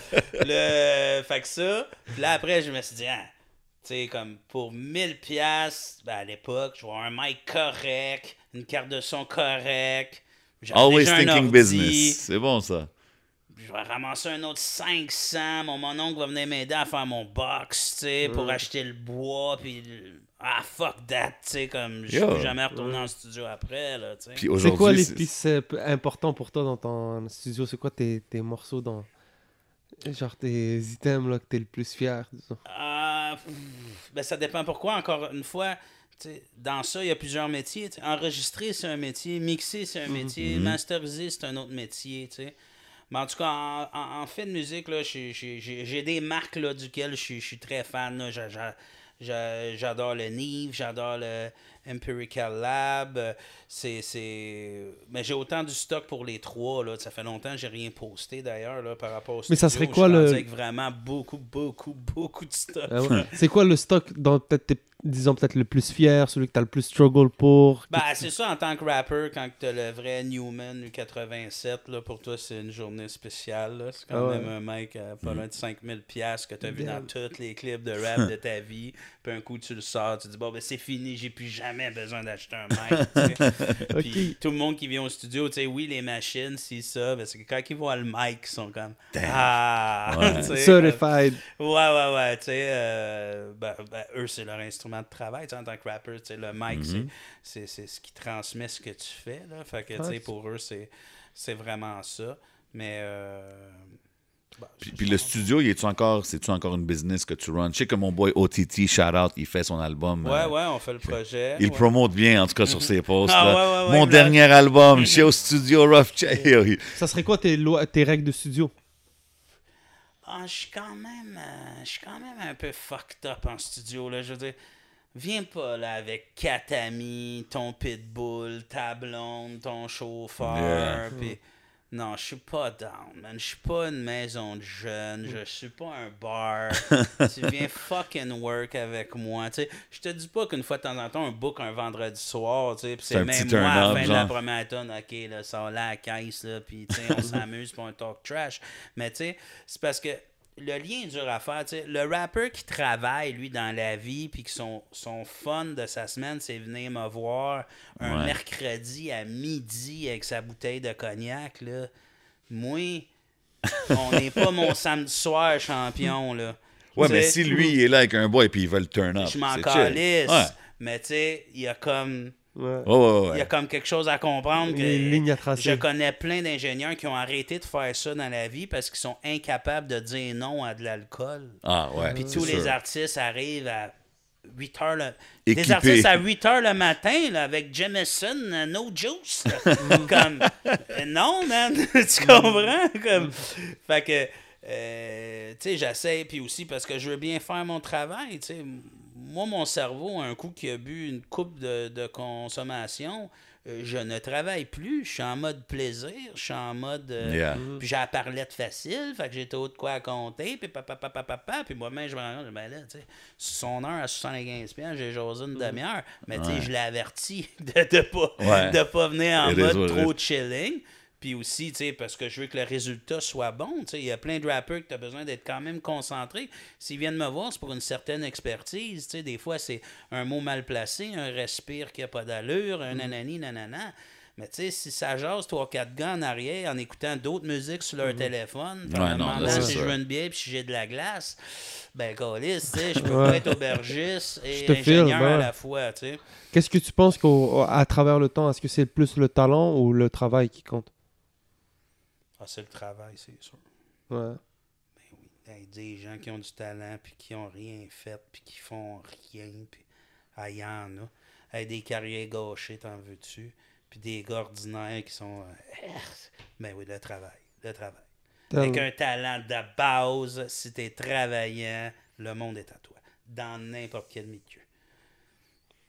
le, fait que ça, puis là après, je me suis dit, ah, tu sais, comme pour 1000 piastres, ben, à l'époque, je vois un mic correct, une carte de son correcte, Always thinking ordi, business. C'est bon, ça. Je vais ramasser un autre 500. Mon, mon oncle va venir m'aider à faire mon box, tu sais, pour acheter le bois. Puis, ah, fuck that, tu sais, comme je suis jamais retourné en studio après, là, tu sais. C'est quoi les pistes euh, importants pour toi dans ton studio? C'est quoi tes, tes morceaux dans. Genre tes items là, que t'es le plus fier disons? Pff, ben ça dépend pourquoi. Encore une fois, tu sais, dans ça, il y a plusieurs métiers. Enregistrer, c'est un métier. Mixer, c'est un métier. Masteriser, c'est un autre métier. tu sais. Mais en tout cas, en, en- de musique, j'ai- des marques là, duquel je suis- très fan. J'adore le Neve, j'adore le Empirical Lab. euh, C'est. Mais j'ai autant du stock pour les trois. Là. Ça fait longtemps que j'ai rien posté d'ailleurs là, par rapport au Mais ça studio. serait quoi le- avec vraiment beaucoup, beaucoup, beaucoup de stock. Ah ouais. C'est quoi le stock dans peut-être tes- disons peut-être le plus fier, celui que t'as le plus struggle pour Ben, c'est ça en tant que rapper, quand t'as le vrai Newman U87, là, pour toi, c'est une journée spéciale. C'est quand Ah ouais. même un mec à pas loin de 5000$ piastres que t'as vu dans tous les clips de rap de ta vie. Puis un coup, tu le sors, tu dis, bon, ben c'est fini, j'ai plus jamais besoin d'acheter un mic. [laughs] Puis tout le monde qui vient au studio, tu sais, oui, les machines, c'est ça, c'est que quand ils voient le mic, ils sont comme, ah, Ouais. [laughs] certified. Ouais, ouais, ouais, tu sais, euh, ben, ben, eux, c'est leur instrument de travail, tu sais, en tant que rapper, tu sais, le mic, c'est- c'est c'est ce qui transmet ce que tu fais, là, fait que, tu sais, pour eux, c'est c'est vraiment ça, mais... Euh, ben, Puis, le studio, il est-tu encore, c'est-tu encore une business que tu runs? Je sais que mon boy OTT, shout out, il fait son album. Ouais, euh, ouais, on fait le projet. Il ouais. promote bien, en tout cas, sur ses posts. Ah, là. ouais, ouais, ouais, mon dernier album, chez au studio Rough Check. [laughs] Ça serait quoi tes, lois, tes règles de studio? Ah, je suis quand même euh, je suis quand même un peu fucked up en studio là, je veux dire viens pas là avec quatre amis, ton pitbull, ta blonde, ton chauffeur Yeah. puis non, je suis pas down, man. Je suis pas une maison de jeunes. Je suis pas un bar. [laughs] tu viens fucking work avec moi. Tu sais, je te dis pas qu'une fois de temps en temps, un book un vendredi soir, tu sais, puis C'est même moi à la fin de la première tonne, ok, là, ça va là à la caisse, là, puis tu sais, on [laughs] s'amuse pour un talk trash. Mais tu sais, c'est parce que le lien est dur à faire. Le rappeur qui travaille, lui, dans la vie, puis que son, son fun de sa semaine, c'est venir me voir un Ouais. mercredi à midi avec sa bouteille de cognac, là. Moi, [laughs] on n'est pas mon samedi soir champion, là. Ouais, mais si lui, il est là avec un boy puis il veut le turn up. Je m'en calisse. Ouais. Mais tu sais, il y a comme. Ouais. Ouais, ouais, ouais. Il y a comme quelque chose à comprendre. Que lignes à tracer. Je connais plein d'ingénieurs qui ont arrêté de faire ça dans la vie parce qu'ils sont incapables de dire non à de l'alcool. Ah, ouais. Puis tous les artistes arrivent à 8 heures le... Des artistes à 8 heures le matin là, avec Jameson, euh, no juice. [laughs] comme euh, non, man, [laughs] tu comprends? Comme, fait que euh, tu sais, j'essaie puis aussi parce que je veux bien faire mon travail, tu sais. Moi, mon cerveau, un coup qui a bu une coupe de, de consommation, euh, je ne travaille plus. Je suis en mode plaisir. Je suis en mode. euh, Yeah. puis j'ai la parlette facile, fait que j'ai tout de quoi à compter, puis papa, papa, papa, puis moi-même, je me rends compte, ben là, tu sais, son heure à 75 piastres, j'ai jasé une demi-heure, mais tu sais, je l'ai averti [laughs] de ne pas, Ouais. de pas venir en mode trop chilling. Puis aussi, tu sais, parce que je veux que le résultat soit bon. Tu sais, il y a plein de rappeurs que tu as besoin d'être quand même concentré. S'ils viennent me voir, c'est pour une certaine expertise. Tu sais, des fois, c'est un mot mal placé, un respire qui n'a pas d'allure, Mm. un nanani, nanana. Mais tu sais, si ça jase 3-4 gars en arrière en écoutant d'autres musiques sur leur téléphone, en Mm-hmm. Non, là, demandant c'est si je veux une bière puis si j'ai de la glace, ben, câlisse, tu sais, je peux Ouais. pas être aubergiste et file, ingénieur ben à la fois, tu sais. Qu'est-ce que tu penses qu'à travers le temps, est-ce que c'est plus le talent ou le travail qui compte? Ah, c'est le travail, c'est sûr. Ouais. Hey, des gens qui ont du talent, puis qui ont rien fait, puis qui font rien, puis ah, il y en a. Hey, des carrières gauchées, t'en veux-tu? Puis des gars ordinaires qui sont... euh, [laughs] ben oui, le travail, le travail. Avec un talent de base, si t'es travaillant, le monde est à toi. Dans n'importe quel milieu.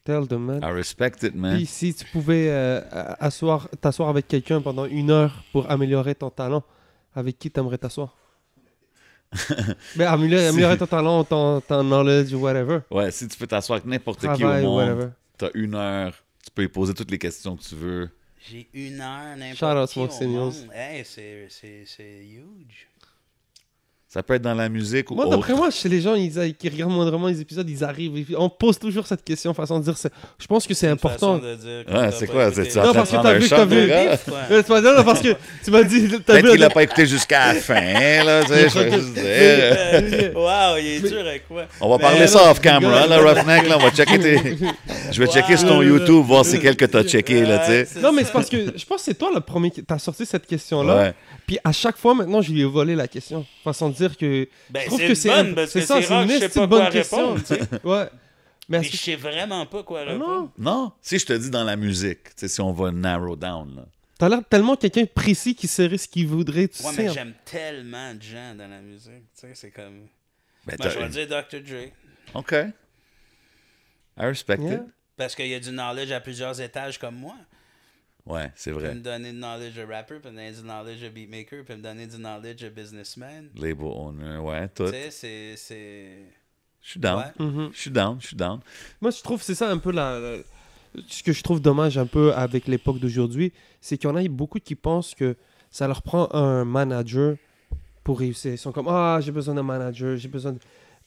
Tell them, man. I respect it, man. Puis si tu pouvais euh, asseoir- t'asseoir avec quelqu'un pendant une heure pour améliorer ton talent, avec qui t'aimerais t'asseoir? [laughs] Ben, améliorer, améliorer ton talent, ton, ton knowledge, whatever. Ouais, si tu peux t'asseoir avec n'importe qui au monde, whatever. t'as une heure, tu peux lui poser toutes les questions que tu veux. J'ai une heure, Shout out n'importe qui Smoke au Signals. monde. Hey, c'est c'est- c'est huge. Ça peut être dans la musique ou Moi, d'après moi, chez les gens ils, qui regardent moindrement les épisodes, ils arrivent. et- on pose toujours cette question façon de dire. c'est- Je pense que c'est important. façon de dire que Ouais, t'as c'est quoi? C'est- Non, parce que t'as vu, t'as vu. non, non, parce que tu m'as dit. t'as Peut-être vu qu'il la- a pas écouté jusqu'à la fin, là, tu sais, je veux juste dire. [laughs] Wow, il est dur avec quoi? On va Mais parler non, ça off camera, là, Roughneck, là, on va checker tes... [laughs] Je vais checker sur ton. YouTube, voir c'est quel que t'as checké, là, tu sais. Non, mais c'est parce que je pense que c'est toi le premier qui t'as sorti cette question-là. Puis à chaque fois, maintenant, je lui ai volé la question. Façon de dire que. Ben, je trouve c'est que c'est que ça, c'est c'est une je sais pas bonne quoi question. répondre, tu sais. Ouais. Mais je sais vraiment pas quoi Ah répondre. non. Non, si je te dis dans la musique, tu sais, si on va narrow down, là. T'as l'air tellement quelqu'un de précis qui saurait ce qu'il voudrait, tu Ouais, sais. mais j'aime tellement de gens dans la musique. Tu sais, c'est comme. Ben, Moi, je vais dire Dr. Dre. OK. I respect Yeah. it. Parce qu'il y a du knowledge à plusieurs étages comme moi. Ouais, c'est vrai. me donner du knowledge de rapper, peut me donner du knowledge de beatmaker, peut me donner du knowledge de businessman. Label owner, ouais, tout. Tu sais, c'est- c'est. Je suis down. Ouais. Mhm. Je suis down, je suis down. Moi, je trouve c'est ça un peu la, la- ce que je trouve dommage un peu avec l'époque d'aujourd'hui, c'est qu'il y en a beaucoup qui pensent que ça leur prend un manager pour réussir. Ils sont comme ah j'ai besoin d'un manager, j'ai besoin de...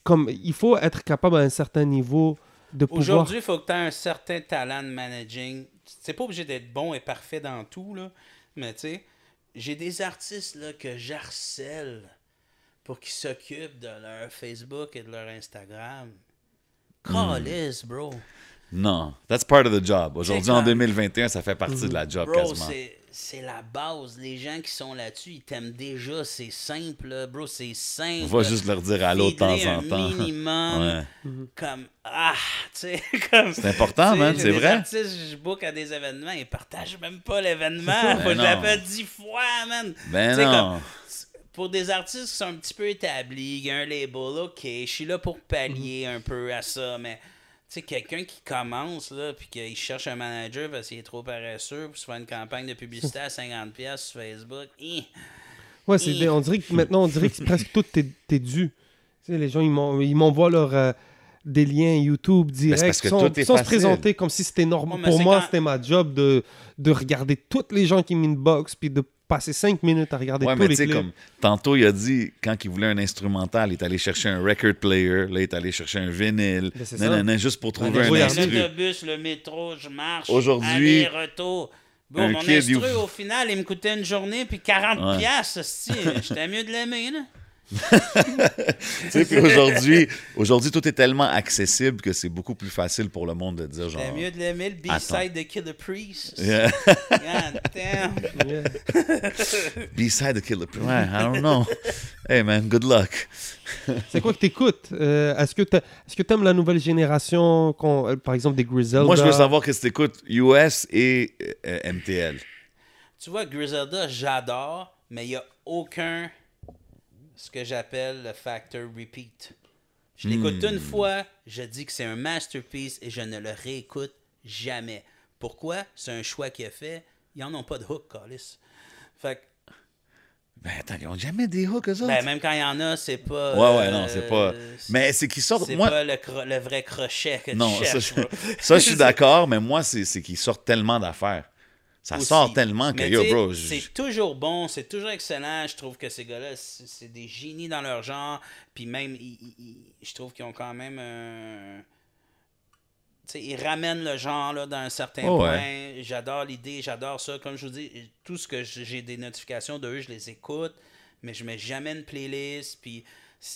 comme il faut être capable à un certain niveau de pouvoir. Aujourd'hui, il faut que tu aies un certain talent de managing. C'est pas obligé d'être bon et parfait dans tout, là. Mais tu sais, j'ai des artistes là, que j'harcèle pour qu'ils s'occupent de leur Facebook et de leur Instagram. Calice, bro. Non, that's part of the job. Aujourd'hui, en comme- 2021, ça fait partie de la job Bro, quasiment. c'est, c'est la base. Les gens qui sont là-dessus, ils t'aiment déjà. C'est simple, bro. C'est simple. On va juste leur dire allô de temps en un temps. minimum. Ouais. Comme, ah, tu sais, [laughs] comme. C'est important, man, c'est vrai. artistes, je book à des événements, ils partagent même pas l'événement. Faut [laughs] Ben que je non. l'appelle dix fois, man. Ben Tu sais, non. comme, pour des artistes qui sont un petit peu établis, il y a un label, ok, je suis là pour pallier un peu à ça, mais sais, quelqu'un qui commence, là, puis qu'il cherche un manager parce qu'il est trop paresseux pour se faire une campagne de publicité à 50$ piastres sur Facebook, hi, Ouais, c'est on dirait que maintenant on dirait que presque tout t'es dû. Tu sais, les gens ils m'en- ils m'envoient leur euh, des liens YouTube c'est direct parce que sans, est sans se présenter comme si c'était normal. Ouais, Pour moi, quand- c'était ma job de, de regarder toutes les gens qui m'inbox puis de passer cinq minutes à regarder Ouais, tous mais les tu sais, clips. comme tantôt, il a dit, quand il voulait un instrumental, il est allé chercher un record player, là, il est allé chercher un vinyle, Ben, c'est non, ça. non, non, juste pour trouver Allez, un regardez. instru. L'autobus, le métro, je marche. Aujourd'hui, Aller-retour. Bon, un mon instru, you- au final, il me coûtait une journée puis 40 Ouais. piastres. J'étais mieux de l'aimer, là. [laughs] Tu sais, puis aujourd'hui, aujourd'hui, tout est tellement accessible que c'est beaucoup plus facile pour le monde de dire genre. J'étais mieux de l'aimer, le B-side de Killer Priest. Yeah. God damn. Yeah. [laughs] B-side de Killer. Ouais, I don't know. Hey man, good luck. C'est quoi que t'écoutes? Euh, Est-ce que est-ce que t'aimes la nouvelle génération, euh, par exemple des Griselda? Moi, je veux savoir qu'est-ce que t'écoutes US et euh, MTL. Tu vois, Griselda, j'adore, mais il n'y a aucun, ce que j'appelle le factor repeat. Je l'écoute Hmm. une fois, je dis que c'est un masterpiece et je ne le réécoute jamais. Pourquoi? C'est un choix qu'il a fait. Ils n'en ont pas de hook, Callis. Fait que, Ben attends, ils ont jamais des hooks, eux autres? ben, même quand il y en a, c'est pas. Ouais, ouais, non, c'est pas. euh, Mais c'est qu'ils sortent. C'est Moi, pas le, cro- le vrai crochet que non, tu ça, cherches. je, bro. [laughs] ça, je suis [laughs] d'accord, mais moi, c'est c'est qu'ils sortent tellement d'affaires. Ça aussi. sort tellement que, yo, bro. je- C'est toujours bon, c'est toujours excellent. Je trouve que ces gars-là, c'est des génies dans leur genre. Puis même, ils- ils- ils- je trouve qu'ils ont quand même. un- tu sais, ils ramènent le genre là, dans un certain Oh, point. J'adore l'idée, j'adore ça. Comme je vous dis, tout ce que j'ai des notifications de eux, je les écoute, mais je mets jamais une playlist. Puis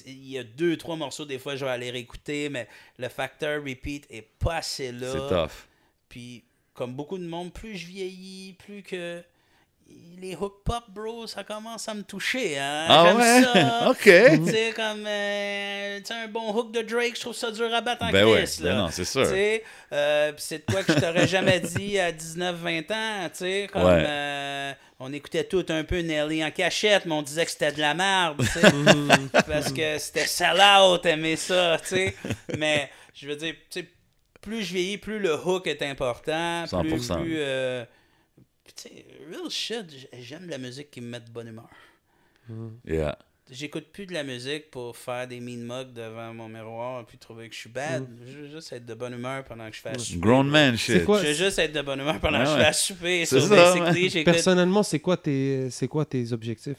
il y a deux, trois morceaux, des fois, je vais aller réécouter, mais le facteur repeat est pas assez là. C'est tough. Puis, comme beaucoup de monde, plus je vieillis, plus que les hook pop, bro, ça commence à me toucher. Hein? Ah J'aime ouais? ça. [laughs] OK. Tu sais, comme euh, un bon hook de Drake, je trouve ça dur à battre en Ben ouais, ben non, c'est sûr. Euh, c'est de quoi que je t'aurais jamais dit à 19-20 ans, tu sais, comme Ouais. euh, on écoutait tout un peu Nelly en cachette, mais on disait que c'était de la merde, sais, [laughs] parce que c'était sell-out, aimer ça, tu sais. Mais, je veux dire, tu sais, plus je vieillis, plus le hook est important, plus, 100%. plus euh, tu sais, real shit, j'aime la musique qui me met de bonne humeur. Yeah. J'écoute plus de la musique pour faire des mean mugs devant mon miroir puis trouver que je suis bad. Je veux juste être de bonne humeur pendant que je fais à souper. Grown man shit. quoi Je veux juste être de bonne humeur pendant Ouais, que je fais à souper. Ça, ouais. j'écoute- Personnellement, c'est quoi tes c'est quoi tes objectifs?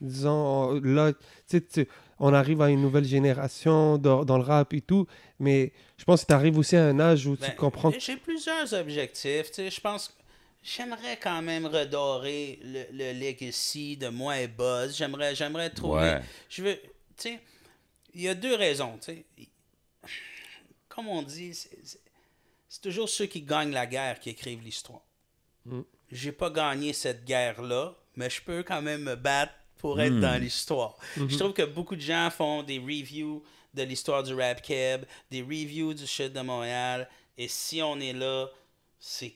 Disons, on- là, tu sais, tu- on arrive à une nouvelle génération dans, dans le rap et tout, mais je pense que tu arrives aussi à un âge où Ben, tu comprends. J'ai plusieurs objectifs. tu sais, Je pense que j'aimerais quand même redorer le, le legacy de moi et Buzz. J'aimerais, j'aimerais trouver. Ouais. Je veux. Tu sais, il y a deux raisons. tu sais. Comme on dit, c'est toujours ceux qui gagnent la guerre qui écrivent l'histoire. Mm. J'ai pas gagné cette guerre-là, mais je peux quand même me battre pour être dans l'histoire. Je trouve que beaucoup de gens font des reviews de l'histoire du rap keb, des reviews du shit de Montréal, et si on est là, c'est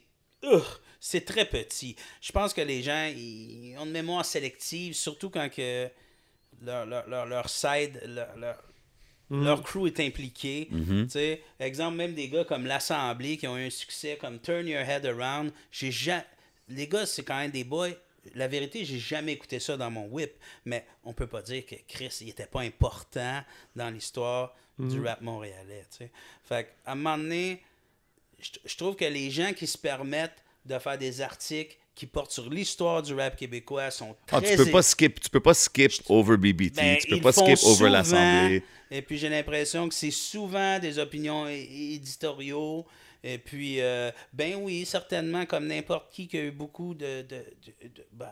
c'est très petit. Je pense que les gens ils ont une mémoire sélective, surtout quand que leur, leur, leur, leur side, leur, leur, leur crew est impliqué. Sais, exemple, même des gars comme l'Assemblée qui ont eu un succès comme Turn Your Head Around. J'ai ja- Les gars, c'est quand même des boys. La vérité, j'ai jamais écouté ça dans mon whip, mais on peut pas dire que Chris, il était pas important dans l'histoire du rap montréalais. tu sais. Fait qu'à un moment donné, je, trouve que les gens qui se permettent de faire des articles qui portent sur l'histoire du rap québécois sont Ah, très tu peux pas skip, tu peux pas skip over BBT, ben, tu peux pas skip over l'Assemblée. Et puis j'ai l'impression que c'est souvent des opinions éditoriaux. Et puis, euh, ben oui, certainement, comme n'importe qui qui a eu beaucoup de. de, de- de- ben,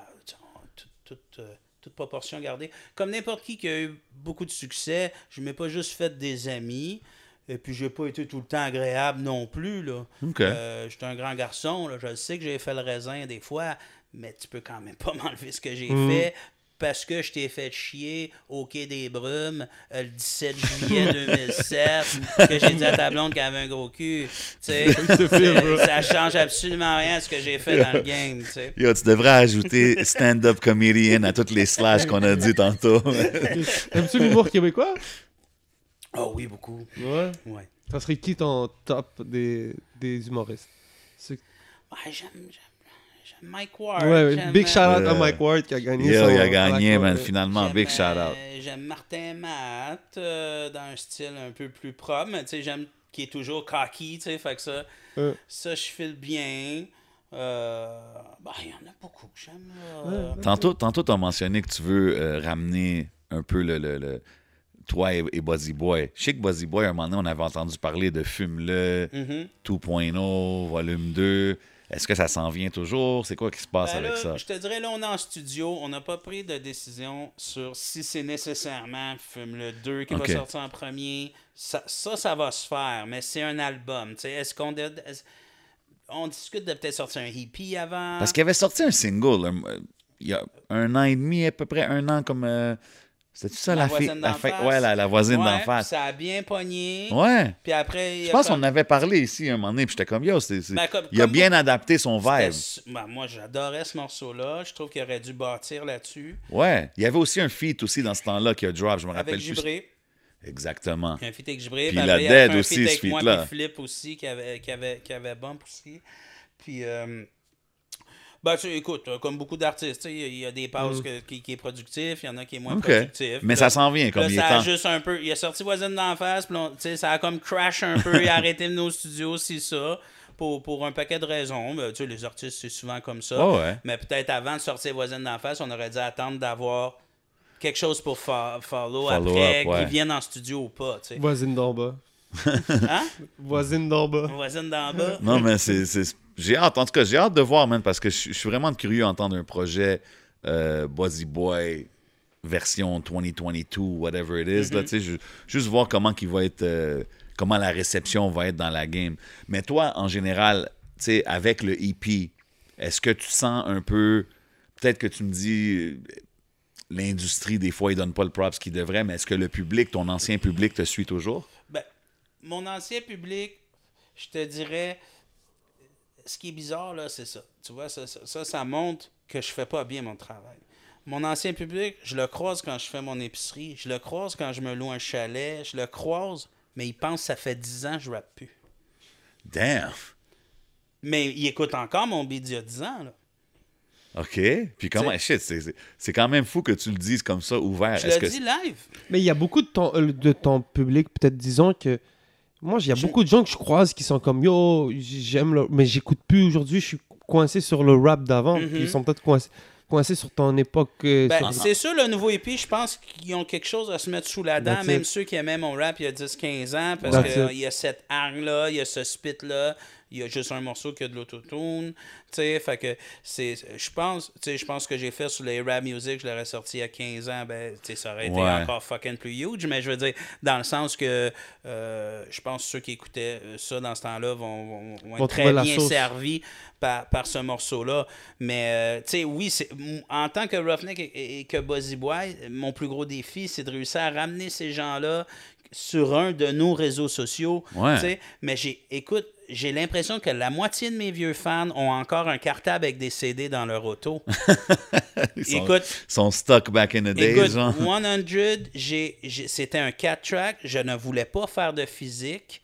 toute, euh, toute proportion gardée. Comme n'importe qui qui a eu beaucoup de succès, je ne m'ai pas juste fait des amis. Et puis, j'ai pas été tout le temps agréable non plus. Là. OK. Euh, J'étais un grand garçon. Là. Je sais que j'ai fait le raisin des fois, mais tu peux quand même pas [laughs] m'enlever ce que j'ai fait parce que je t'ai fait chier au Quai des Brumes euh, le 17 juillet 2007, que j'ai dit à ta blonde qu'elle avait un gros cul. [laughs] C'est- ça change absolument rien à ce que j'ai fait dans le game. Yo, tu devrais ajouter stand-up comedian à toutes les slash qu'on a dit tantôt. [laughs] Aimes-tu l'humour québécois? Oh oui, beaucoup. Ouais? Ouais. Ça serait qui ton top des, des humoristes? C'est- Ouais, j'aime, j'aime, j'aime Mike Ward. Ouais, j'aime, big euh, shout out à Euh, Mike Ward qui a gagné Yo, son il a gagné, man, finalement, big shout out. euh, J'aime Martin Matt euh, dans un style un peu plus propre, mais tu sais, j'aime qui est toujours cocky, tu sais, fait que ça, Euh. ça je file bien. Euh, bah, il y en a beaucoup que j'aime. là. Tantôt, tantôt tu as mentionné que tu veux euh, ramener un peu le, le- le- toi et, et Buzzy Boy. Je sais que Buzzy Boy, à un moment donné, on avait entendu parler de Fume-le, Mhm. 2.0, volume 2. Est-ce que ça s'en vient toujours? C'est quoi qui se passe Ben avec là, ça? Je te dirais, là, on est en studio. On n'a pas pris de décision sur si c'est nécessairement Fume le 2 qui va sortir en premier. Ça, ça, ça va se faire, mais c'est un album. Est-ce qu'on on discute de peut-être sortir un hippie avant? Parce qu'il avait sorti un single euh, il y a un an et demi, à peu près un an, comme. euh, C'était-tu ça, La la, fille? voisine La d'en fille- face. ouais, la, la voisine Ouais, d'en face. Ça a bien pogné. Ouais. Puis après, il Je pense comme- qu'on en avait parlé ici un moment donné, puis j'étais comme, yo, c'est- c'est- Ben, comme- il a bien moi- adapté son C'était vibe. ben, moi, j'adorais ce morceau-là. Je trouve qu'il aurait dû bâtir là-dessus. Ouais. Il y avait aussi un feat aussi dans ce temps-là qui a drop, je me rappelle Avec plus. Gibré. Exactement. Un feat avec Gibré. Puis Puis la Dead un aussi, feat ce feat-là. aussi, qui avait, qui avait, qui avait bump aussi. Puis, euh, ben, tu sais, écoute, euh, comme beaucoup d'artistes, tu sais, il y a- des pauses que- qui, qui est productif, il y en a qui est moins Mm. OK. productif. Mais Là, ça s'en vient comme Là, il est ça a temps. juste un peu. Il a sorti Voisine d'en face, puis on- tu sais, ça a comme crash un peu. il [laughs] a arrêté nos studios, c'est ça. Pour, pour un paquet de raisons. Ben, tu sais, les artistes, c'est souvent comme ça. Oh, ouais. Mais peut-être avant de sortir Voisine d'en face, on aurait dû attendre d'avoir quelque chose pour fa- follow, Follow après, ouais. qu'ils viennent en studio ou pas. tu sais. Voisine d'en bas. [laughs] Hein? Voisine d'en bas. Voisine d'en bas. Non, mais c'est. J'ai hâte, en tout cas, j'ai hâte de voir, man, parce que je, suis vraiment curieux d'entendre un projet euh, Buzzy Boy version 2022, whatever it is. là, tu sais, ju- juste voir comment qu'il va être. euh, comment la réception va être dans la game. Mais toi, en général, tu sais, avec le EP, est-ce que tu sens un peu. Peut-être que tu me dis. euh, L'industrie, des fois, il donne pas le props qu'il devrait, mais est-ce que le public, ton ancien public, te suit toujours? Ben, mon ancien public, je te dirais, ce qui est bizarre, là, c'est ça. Tu vois, ça, ça, ça, ça montre que je fais pas bien mon travail. Mon ancien public, je le croise quand je fais mon épicerie, je le croise quand je me loue un chalet, je le croise, mais il pense que ça fait 10 ans que je rappe plus. Damn! Mais il écoute encore mon beat d'il y a 10 ans, là. OK. Puis comment. Shit, c'est- c'est c'est quand même fou que tu le dises comme ça, ouvert. Je le que dis live. Mais il y a beaucoup de ton, euh, de ton public, peut-être disons que. Moi, il y a beaucoup de gens que je croise qui sont comme Yo, j'aime le. Mais j'écoute plus aujourd'hui, je suis coincé sur le rap d'avant. Mhm. Puis ils sont peut-être coincés, coincé sur ton époque. euh, Ben, sur- c'est sûr, le nouveau EP, je pense qu'ils ont quelque chose à se mettre sous la dent, That's même it. ceux qui aimaient mon rap il y a 10-15 ans, parce qu'il y a cette hargne-là, il y a ce spit-là, il y a juste un morceau qui a de l'autotune, tu sais, fait que c'est, je pense, tu sais, je pense que j'ai fait sur les rap music, je l'aurais sorti il y a 15 ans, ben, tu sais, ça aurait été Ouais. encore fucking plus huge, mais je veux dire, dans le sens que, euh, je pense que ceux qui écoutaient ça dans ce temps-là vont, vont- vont Vont être très bien sauce. servis par, par ce morceau-là. Mais, euh, tu sais, oui, en tant que Roughneck et, et- et que Buzzy Boy, mon plus gros défi, c'est de réussir à ramener ces gens-là sur un de nos réseaux sociaux. Ouais. Mais j'ai, écoute, j'ai l'impression que la moitié de mes vieux fans ont encore un cartable avec des CD dans leur auto. [laughs] Ils sont, Écoute, sont stuck back in the days, Écoute, genre. 100, j'ai, j'ai- c'était un 4-track. Je ne voulais pas faire de physique.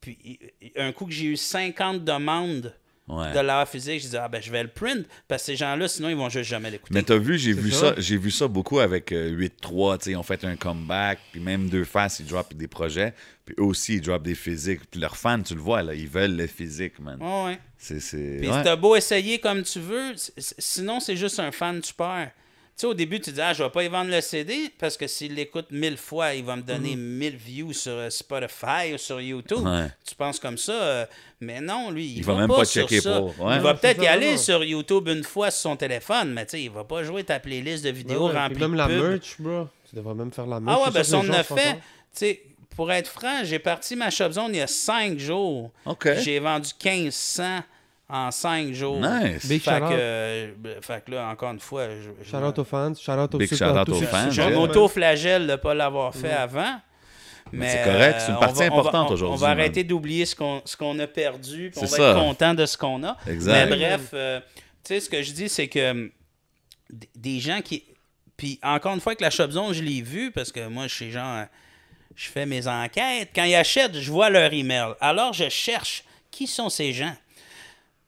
Puis, un coup que j'ai eu 50 demandes Ouais. de l'art physique, je disais, ah ben, je vais le print. Parce que ces gens-là, sinon, ils vont juste jamais l'écouter. Mais t'as vu, j'ai vu ça. ça, j'ai vu ça beaucoup avec euh, 8-3, tu sais, ils ont fait un comeback, puis même deux faces, ils droppent des projets, puis eux aussi, ils droppent des physiques, puis leurs fans, tu le vois, là, ils veulent le physique, man. Ouais, ouais. C'est, c'est... Puis ouais. t'as beau essayer comme tu veux, sinon, c'est juste un fan tu perds. Tu sais, au début, tu dis, ah, je vais pas y vendre le CD parce que s'il l'écoute mille fois, il va me donner 1000 views sur euh, Spotify ou sur YouTube. Ouais. Tu penses comme ça, euh, mais non, lui, il, Il va même pas sur checker ça. pour, ouais. Il va peut-être y aller sur YouTube une fois sur son téléphone, mais tu sais, il va pas jouer ta playlist de vidéos ouais, remplie même de la merch, bro. Tu devrais même faire la merch. Ah ouais, ben que on a fait. Tu sais, pour être franc, j'ai parti ma Shop Zone il y a 5 jours. OK. J'ai vendu 1500 en 5 jours. Nice. Big Fait que, euh, fait que là, encore une fois, je, je- Shout out aux fans, shout out aux Big shout out aux fans, je m'auto-flagelle de ne pas l'avoir fait avant. Mais c'est correct, c'est une euh, partie va- importante aujourd'hui, On va arrêter d'oublier ce qu'on ce qu'on a perdu, puis on C'est va être content de ce qu'on a. Exact. Mais bref, euh, tu sais, ce que je dis, c'est que hum, des gens qui. Puis encore une fois, que la Shop Zone, je l'ai vu parce que moi, je suis genre. Je fais mes enquêtes. Quand ils achètent, je vois leur email. Alors, je cherche qui sont ces gens.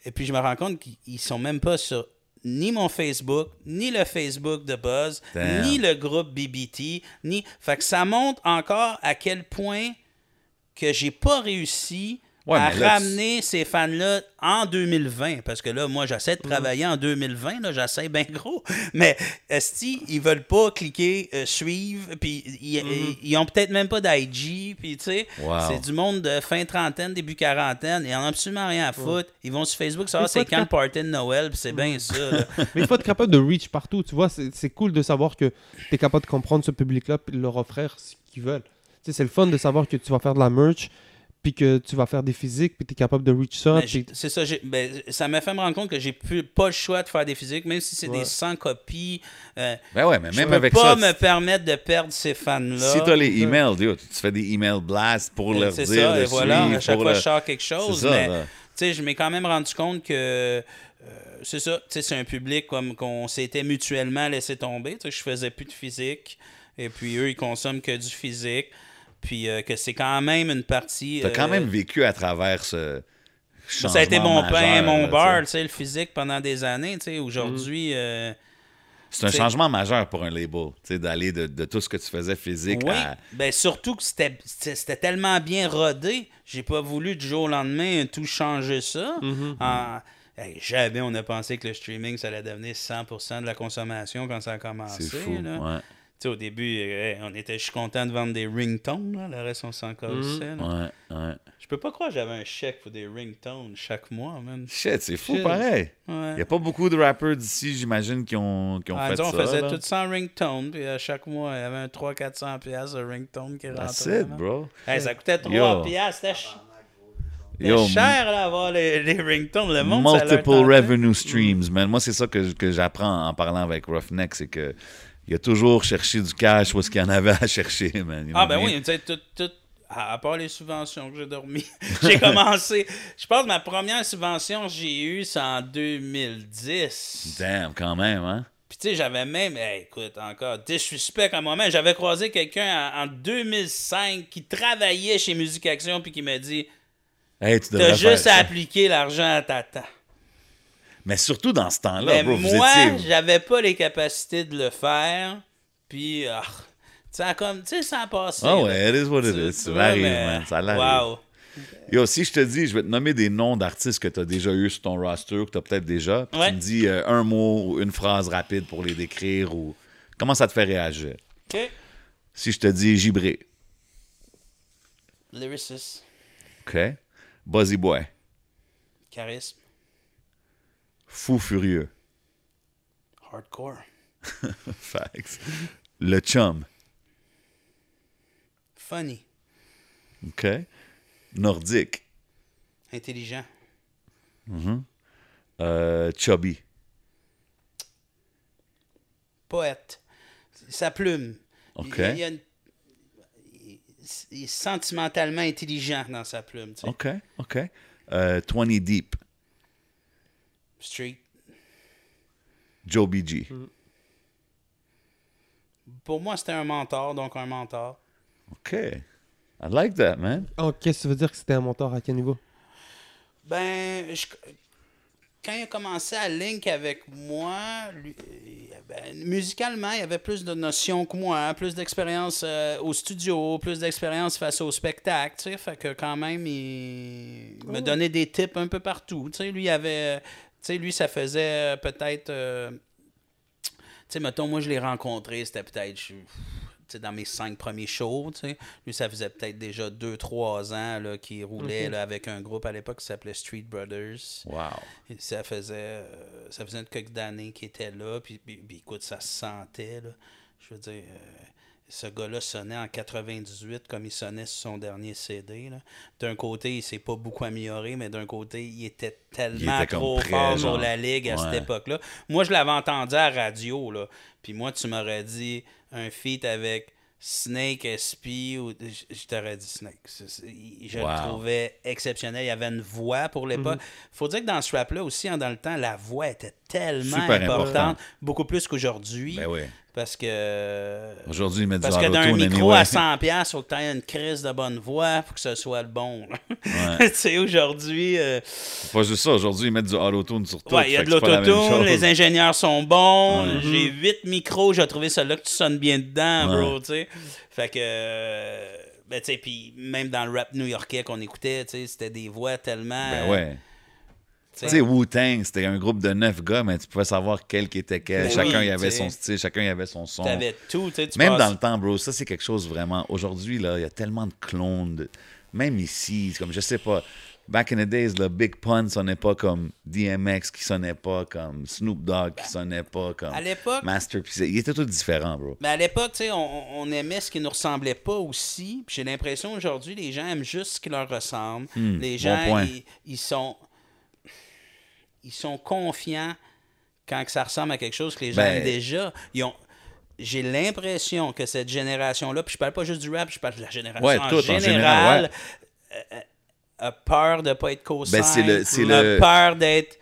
Et puis, je me rends compte qu'ils sont même pas sur ni mon Facebook, ni le Facebook de Buzz, Damn. ni le groupe BBT, ni. Fait que ça montre encore à quel point que j'ai pas réussi Ouais, à tu- ramener ces fans-là en 2020. Parce que là, moi, j'essaie de travailler en 2020, là, j'essaie bien gros. [laughs] Mais Esti, ils veulent pas cliquer euh, suivre, puis ils, ils ont peut-être même pas d'IG, puis tu sais, Wow. c'est du monde de fin trentaine, début quarantaine, ils en ont absolument rien à foutre. Ils vont sur Facebook savoir Mais c'est quand le party de Noël, puis c'est bien ça. là. [laughs] Mais il faut être capable de reach partout, tu vois. C'est cool de savoir que tu es capable de comprendre ce public-là de leur offrir ce qu'ils veulent. Tu sais, c'est le fun de savoir que tu vas faire de la merch, puis que tu vas faire des physiques, puis tu es capable de reach ça. J'ai- C'est ça, j'ai- ben, ça m'a fait me rendre compte que j'ai plus pas le choix de faire des physiques, même si c'est Ouais. des 100 copies. euh, Ben ouais, mais je même peux avec pas ça, me permettre de perdre ces fans-là. si t'as les emails, dude, tu fais des email blasts pour leur C'est dire ça, de et voilà, à chaque pour fois, le- je sors quelque chose. C'est ça, mais tu je m'ai quand même rendu compte que euh, c'est ça, tu sais, c'est un public comme qu'on s'était mutuellement laissé tomber. Tu sais, je faisais plus de physique, et puis eux, ils consomment que du physique, puis euh, que c'est quand même une partie. T'as quand euh, même vécu à travers ce ça a été changement mon pain, mon beurre, tu sais, le physique pendant des années. Tu sais, aujourd'hui. euh, sais. C'est un changement majeur pour un label, tu sais, d'aller de, de tout ce que tu faisais physique Oui, à... ben surtout que c'était tellement bien rodé, j'ai pas voulu du jour au lendemain tout changer ça. Mhm. En- hey, jamais on a pensé que le streaming ça allait devenir 100% de la consommation quand ça a commencé. C'est fou, là. ouais. Tu sais, au début, euh, on était, je suis content de vendre des ringtones, là, le reste on s'en calissait, là. Ouais, ouais. Je peux pas croire que j'avais un chèque pour des ringtones chaque mois, man. Shit, c'est fou pareil. Ouais. Il n'y a pas beaucoup de rappers d'ici, j'imagine, qui ont, qui ont Ah, fait disons, ça. on faisait là. tout ça en ringtone, puis à chaque mois, il y avait un 300-400$ piastres de ringtone qui rentrait. That's it, bro. Hey, ça coûtait 3 Yo. piastres, Yo, cher là, avoir les, les ringtones. Le monde, multiple revenue streams, man. Moi, c'est ça que, que j'apprends en parlant avec Roughneck, c'est que il a toujours cherché du cash où est-ce qu'il y en avait à chercher, man. Ah, ben oui, sais, tout, tout, à part les subventions que j'ai dormi, [laughs] j'ai commencé. Je pense que ma première subvention j'ai eue, c'est en 2010. Damn, quand même, hein? Puis tu sais, j'avais même, hey, écoute, encore, disrespect à moi-même, j'avais croisé quelqu'un en, en 2005 qui travaillait chez Musique Action puis qui m'a dit Hey, tu T'as juste à appliquer l'argent à tata. Mais surtout dans ce temps-là, bro, vous moi, étiez... j'avais pas les capacités de le faire. Puis, ah, ça a comme, tu sais, ça a passé. Ah là. ouais, it is what it is. Ça arrive, man. Ça l'arrive. Wow. Yo, si je te dis, je vais te nommer des noms d'artistes que tu as déjà eu sur ton roster ou que tu as peut-être déjà, puis Ouais. tu me dis euh, un mot ou une phrase rapide pour les décrire ou comment ça te fait réagir? OK. Si je te dis Gibré, Lyricist. OK? Buzzy Boy, Charisme. Fou Furieux, Hardcore. [laughs] Facts. Le Chum, Funny. OK? Nordique, Intelligent. euh, Chubby, Poète. Sa plume. OK. Il, il y a une- il- il est sentimentalement intelligent dans sa plume. tu sais. OK, OK. Euh, 20 Deep, Street. Joe BG, Pour moi, c'était un mentor, donc un mentor. OK. I like that, man. Oh, qu'est-ce que ça veut dire que c'était un mentor à quel niveau? Ben, je- quand il a commencé à link avec moi, lui- euh, ben, musicalement, il avait plus de notions que moi, plus d'expérience euh, au studio, plus d'expérience face au spectacle, tu sais, fait que quand même, il me donnait des tips un peu partout, tu sais, lui, il avait, sais, lui, ça faisait euh, peut-être, euh, tu sais, mettons, moi, je l'ai rencontré, c'était peut-être, dans mes cinq premiers shows. Lui, ça faisait peut-être déjà deux, trois ans là, qu'il roulait là, avec un groupe à l'époque qui s'appelait Street Brothers. Wow. Et ça faisait euh, ça faisait une quelques d'années qu'il était là. Puis, puis- puis écoute, ça se sentait. Là. Je veux dire, euh, ce gars-là sonnait en 98 comme il sonnait sur son dernier CD. D'un côté, il s'est pas beaucoup amélioré, mais d'un côté, il était tellement était trop prêt, fort genre. sur la ligue à Ouais. cette époque-là. Moi, je l'avais entendu à la radio. Là. Puis moi, tu m'aurais dit un feat avec Snake, SP, ou je t'aurais dit Snake. Il- Je Wow. le trouvais exceptionnel. Il y avait une voix pour l'époque. faut dire que dans ce rap-là aussi, hein, dans le temps, la voix était tellement Super importante, important. beaucoup plus qu'aujourd'hui. Ben oui. Parce que. Aujourd'hui, ils mettent Parce du que d'un micro anyway. à 100$, il faut que tu aies une crise de bonne voix pour que ce soit le bon. Ouais. [laughs] tu sais, aujourd'hui. euh, Pas juste ça, aujourd'hui, ils mettent du auto-tune sur tout. Ouais, il y a de l'autotune, les ingénieurs sont bons. J'ai huit micros, j'ai trouvé celui-là que tu sonnes bien dedans, Ouais. bro, tu sais. Fait que. euh, Ben, tu sais, puis même dans le rap new-yorkais qu'on écoutait, tu sais, c'était des voix tellement. Ben ouais. Tu sais, Wu-Tang, c'était un groupe de neuf gars, mais tu pouvais savoir quel qui était quel. Ben chacun oui, y avait son style, chacun y avait son son. T'avais tout, tu Même dans le temps, bro, ça c'est quelque chose vraiment. Aujourd'hui, là, il y a tellement de clones. de- Même ici, comme je sais pas. Back in the days, le Big Pun sonnait pas comme DMX, qui sonnait pas comme Snoop Dogg, qui sonnait pas comme À l'époque- Master P. Il était tout différent, bro. Mais à l'époque, tu sais, on, on aimait ce qui nous ressemblait pas aussi. Puis j'ai l'impression aujourd'hui, les gens aiment juste ce qui leur ressemble. Hmm, les gens, ils, ils sont ils sont confiants quand que ça ressemble à quelque chose que les gens Ben- aiment déjà. Ils ont j'ai l'impression que cette génération-là, puis je parle pas juste du rap, je parle de la génération Ouais, en, tout, en général, général, euh, euh, a peur de pas être co Ben, le- le- peur d'être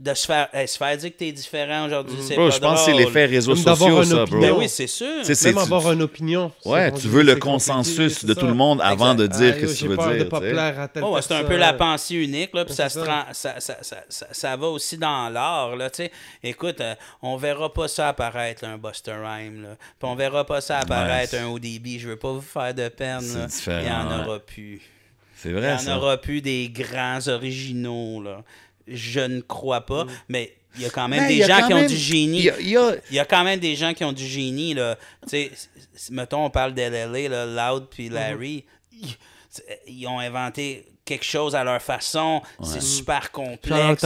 de se faire, hey, se faire dire que t'es différent aujourd'hui, c'est Bro, pas je pense que c'est l'effet réseaux Même sociaux, ça, bro. Ben oui, c'est sûr. Tu sais, c'est- Même tu- avoir une opinion. Ouais, c'est tu veux le c'est consensus de c'est tout le monde avant de dire Ah, que tu veux peur dire. de pas tu sais. plaire à telle Oh, ouais, c'est un peu la pensée unique, là, puis ça, C'est se ça. ça, ça, ça, ça, ça va aussi dans l'art, là, tu sais. Écoute, euh, on verra pas ça apparaître, là, un Buster Rhyme, là. Puis on verra pas ça apparaître, Ouais, un ODB. Je veux pas vous faire de peine, C'est là. différent, Il y en aura plus. C'est Il y vrai, en aura plus des grands originaux, là. Je ne crois pas, mais il y a quand même des gens qui ont du génie. Il y a- il y a- Il y a quand même des gens qui ont du génie, là. Mettons, on parle d'LLA, Loud puis Larry. Ils, ils ont inventé quelque chose à leur façon. C'est super complexe.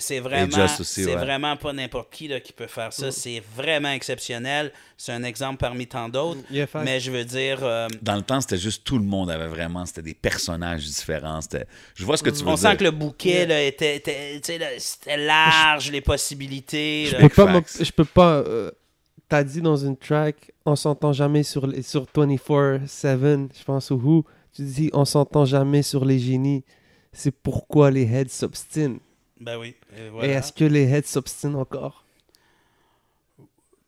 C'est vraiment, Just aussi, ouais. vraiment pas n'importe qui là, qui peut faire ça. C'est vraiment exceptionnel. C'est un exemple parmi tant d'autres. Yeah, fact. mais je veux dire, euh, Dans le temps, c'était juste tout le monde avait vraiment, c'était des personnages différents. C'était, je vois ce que tu veux on dire. sent que le bouquet là, était, était- large, les possibilités. Je là. peux pas, je peux pas. euh, T'as dit dans une track, on s'entend jamais sur sur 24/7, je pense au Who. Tu dis on s'entend jamais sur les génies. C'est pourquoi les heads s'obstinent. Ben oui. et est-ce que les heads s'obstinent encore?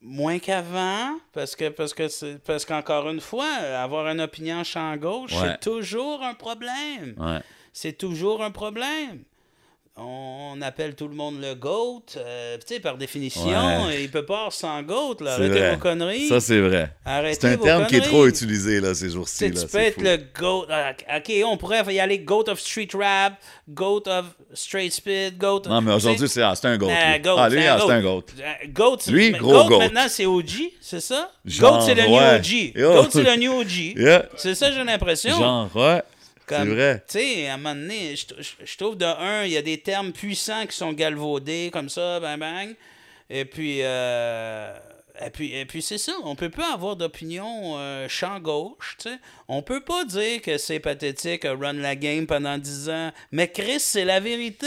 Moins qu'avant, parce que parce que c'est- parce qu'encore une fois, avoir une opinion champ gauche, Ouais. c'est toujours un problème. Ouais. C'est toujours un problème. On appelle tout le monde le GOAT. euh, tu sais, par définition, Ouais. il peut pas avoir sans GOAT. Là. Arrêtez vrai. vos conneries. Ça, c'est vrai. Arrêtez C'est un terme qui est conneries. trop utilisé là, ces jours-ci. tu c'est peux être fou. le GOAT. ah, OK, on pourrait y aller GOAT of street rap, GOAT of straight speed, GOAT. Non, mais aujourd'hui, c'est ah, un GOAT. Ah, lui. GOAT, ah, lui, c'est ah, un un GOAT. GOAT. Euh, GOAT, Lui, gros GOAT, maintenant, c'est OG, c'est ça? Genre, GOAT, c'est le ouais. new OG. GOAT, c'est le new OG. C'est ça, j'ai l'impression. Genre, ouais. C'est vrai. Tu sais, à un moment donné, je, je- je trouve de un, il y a des termes puissants qui sont galvaudés comme ça, bang bang. Et puis, euh, et puis, et puis c'est ça. On peut pas avoir d'opinion euh, champ gauche. Tu sais. On peut pas dire que c'est pathétique, euh, run la game pendant 10 ans. Mais Chris, c'est la vérité.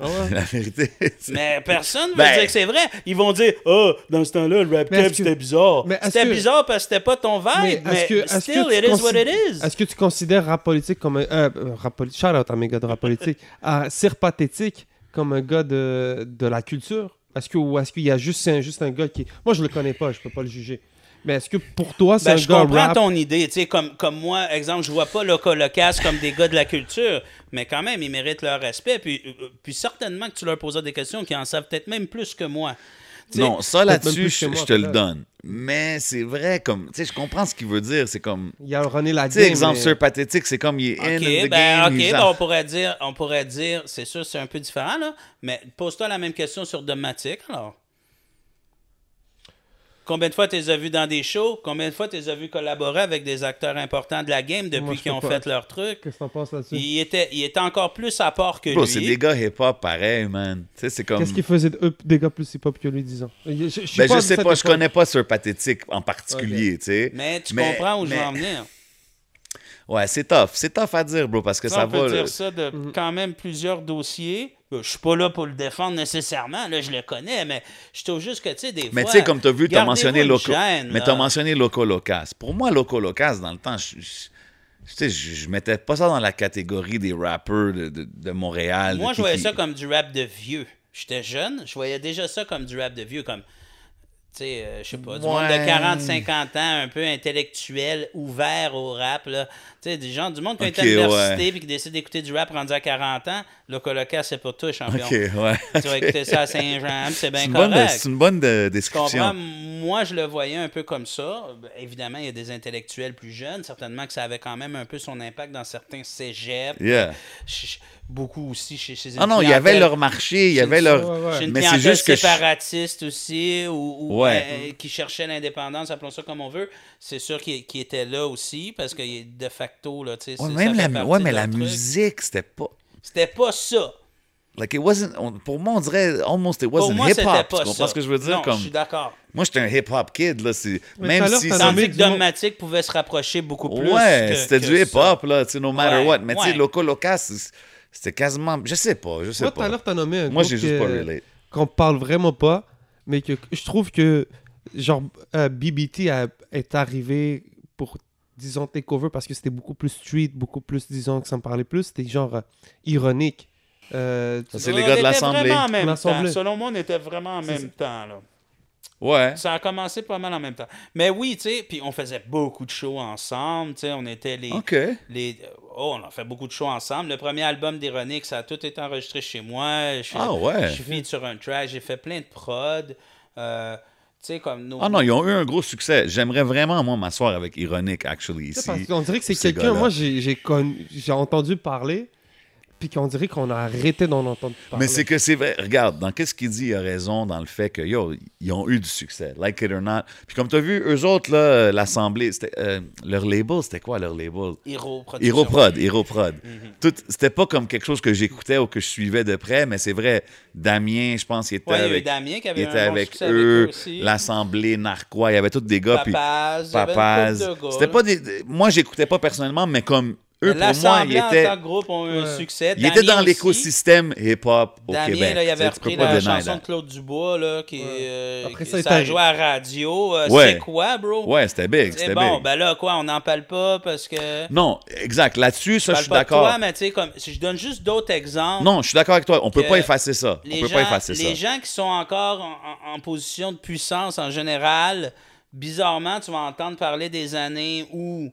Ah ouais? [laughs] La vérité. Mais personne ne veut Ben- dire que c'est vrai. Ils vont dire Oh, dans ce temps-là, le rap cap, que- c'était bizarre. C'était que- bizarre parce que c'était pas ton vibe. Mais Mais, est-ce que, still, it is what it is. Est-ce que tu considères rap politique comme un. Euh, rap poli- Shout out à mes gars de rap politique. [laughs] à Sir Pathétique comme un gars de, de la culture? Est-ce que, ou est-ce qu'il y a juste, un, juste un gars qui. Moi, je le connais pas, je peux pas le juger. Mais est-ce que pour toi, c'est Ben, un je gars comprends rap? ton idée. Tu sais, comme, comme moi, exemple, je vois pas Loco Locas comme des gars de la culture, mais quand même, ils méritent leur respect. Puis, euh, puis certainement que tu leur posas des questions qui en savent peut-être même plus que moi. Tu Non, ça là-dessus, je, que moi, je te le donne. Mais c'est vrai, comme, tu sais, je comprends ce qu'il veut dire. C'est comme, Il y a René tu Laguerre. sais, exemple sur pathétique, c'est comme il est in OK, the ben, game. OK, ben, on pourrait dire, on pourrait dire, c'est sûr, c'est un peu différent, là, mais pose-toi la même question sur Domatic, alors. Combien de fois tu les as vus dans des shows? Combien de fois tu les as vus collaborer avec des acteurs importants de la game depuis qu'ils ont pas. fait leur truc? Qu'est-ce que t'en penses là-dessus? Il était, il était encore plus à part que Bro, lui. c'est des gars hip-hop pareil, man. Tu sais, c'est comme. Qu'est-ce qu'il faisait de eux, des gars plus hip-hop que lui, disons? Je, je, Ben, je sais pas, je connais pas sur pathétique en particulier, tu sais. Mais tu Mais- comprends où je veux en venir. Ouais, c'est tough. C'est tough à dire, bro, parce que Ça, ça on peut va. dire là. ça de Mhm. quand même plusieurs dossiers. Euh, Je suis pas là pour le défendre nécessairement, là, je le connais, mais je trouve juste que, tu sais, des Mais fois... tu sais, comme tu as vu, tu as mentionné Loco. chaîne, Mais tu as mentionné Loco Locas. Pour moi, Loco Locas, dans le temps, je, je, tu sais, je, je mettais pas ça dans la catégorie des rappers de, de, de Montréal. Moi, de je voyais qui- ça comme du rap de vieux. J'étais jeune, je voyais déjà ça comme du rap de vieux, comme, tu sais, euh, je sais pas, du monde de 40, 50 ans, un peu intellectuel, ouvert au rap, là. Tu sais, des gens, du monde qui ont été à l'université ouais. puis qui décident d'écouter du rap rendu à 40 ans, le colocat, c'est pour toi, champion. Ouais. Tu vas écouter ça à Saint-Jean, c'est bien correct. c'est une bonne de- description. Moi, je le voyais un peu comme ça. Évidemment, il y a des intellectuels plus jeunes. Certainement que ça avait quand même un peu son impact dans certains cégeps. Yeah. Beaucoup aussi chez, chez une Ah non, il y avait leur marché, il y avait une- leur. Ouais, ouais. chez une Mais c'est clientèle juste que je- séparatiste aussi, ou, ou, Ouais. euh, qui cherchait l'indépendance, appelons ça comme on veut. C'est sûr qu'il qu'il était là aussi, parce que de facto, là, tu sais, même la, mais la truc. musique, c'était pas. C'était pas ça. Like, it wasn't, on- pour moi, on dirait almost it wasn't hip-hop. pas Tu comprends ça. ce que je veux dire? Non, comme, je suis d'accord. moi, j'étais un hip-hop kid, là. c'est- Mais Même si Tandis que Dogmatic pouvait se rapprocher beaucoup plus. Ouais, c'était du hip-hop, là, tu sais, no matter Ouais, what. Mais tu sais. Loco Locas, c'est- c'était quasiment. Je sais pas, je sais Toi, tout à pas. l'heure, t'as nommé un Moi, groupe j'ai juste pas relate. qu'on parle vraiment pas, mais que je trouve que genre euh, BBT a- est arrivé pour disons takeover parce que c'était beaucoup plus street, beaucoup plus disons que ça me parlait plus, c'était genre euh, ironique. Euh, c'est les gars de l'Assemblée. Selon moi, on était vraiment en même temps. Là. Ouais. Ça a commencé pas mal en même temps. Mais oui, tu sais, puis on faisait beaucoup de shows ensemble. Tu sais, on était les. OK. les oh, on a fait beaucoup de shows ensemble. Le premier album d'Ironique, ça a tout été enregistré chez moi. Je suis- Ah ouais. Je suis feed sur un track. J'ai fait plein de prod. Euh, tu sais, comme nos. Ah non, ils ont eu un gros succès. J'aimerais vraiment, moi, m'asseoir avec Ironic, actually, ici. parce qu'on dirait que c'est ces quelqu'un, moi j'ai j'ai connu- j'ai entendu parler, puis qu'on dirait qu'on a arrêté d'en entendre parler. Mais c'est que c'est vrai. Regarde, dans qu'est-ce qu'il dit, il a raison dans le fait que, yo, ils ont eu du succès, like it or not. Puis comme tu as vu, eux autres, là, l'Assemblée, c'était, euh, leur label, c'était quoi leur label? Hero Production. Héroprod, Héroprod. Mhm. Tout, c'était pas comme quelque chose que j'écoutais ou que je suivais de près, mais c'est vrai, Damien, je pense, il était Ouais, il y a eu avec, Damien qui il avait était un bon avec succès avec eux, aussi. l'Assemblée, Narquois, il y avait tous des gars, puis Papaz. il y avait une Papaz. C'était pas des, des- moi, j'écoutais pas personnellement, mais comme eux, pour moi, ils L'Assemblée en étaient, tant que groupe ont eu un succès. ils étaient dans l'écosystème hip-hop au Damien, Québec. là, il Tu avait repris la chanson de Claude Dubois, là, qui, Ouais. euh, Après qui- ça, a joué à radio. Euh, Ouais. C'est quoi, bro? Ouais, c'était big, c'était bon, big. ben là, quoi, on n'en parle pas parce que... Non, exact. Là-dessus, ça, je suis d'accord. toi, mais tu sais, comme, si je donne juste d'autres exemples... Non, je suis d'accord avec toi. On peut pas effacer ça. On les peut gens, pas effacer ça. les gens qui sont encore en, en- en position de puissance en général, bizarrement, tu vas entendre parler des années où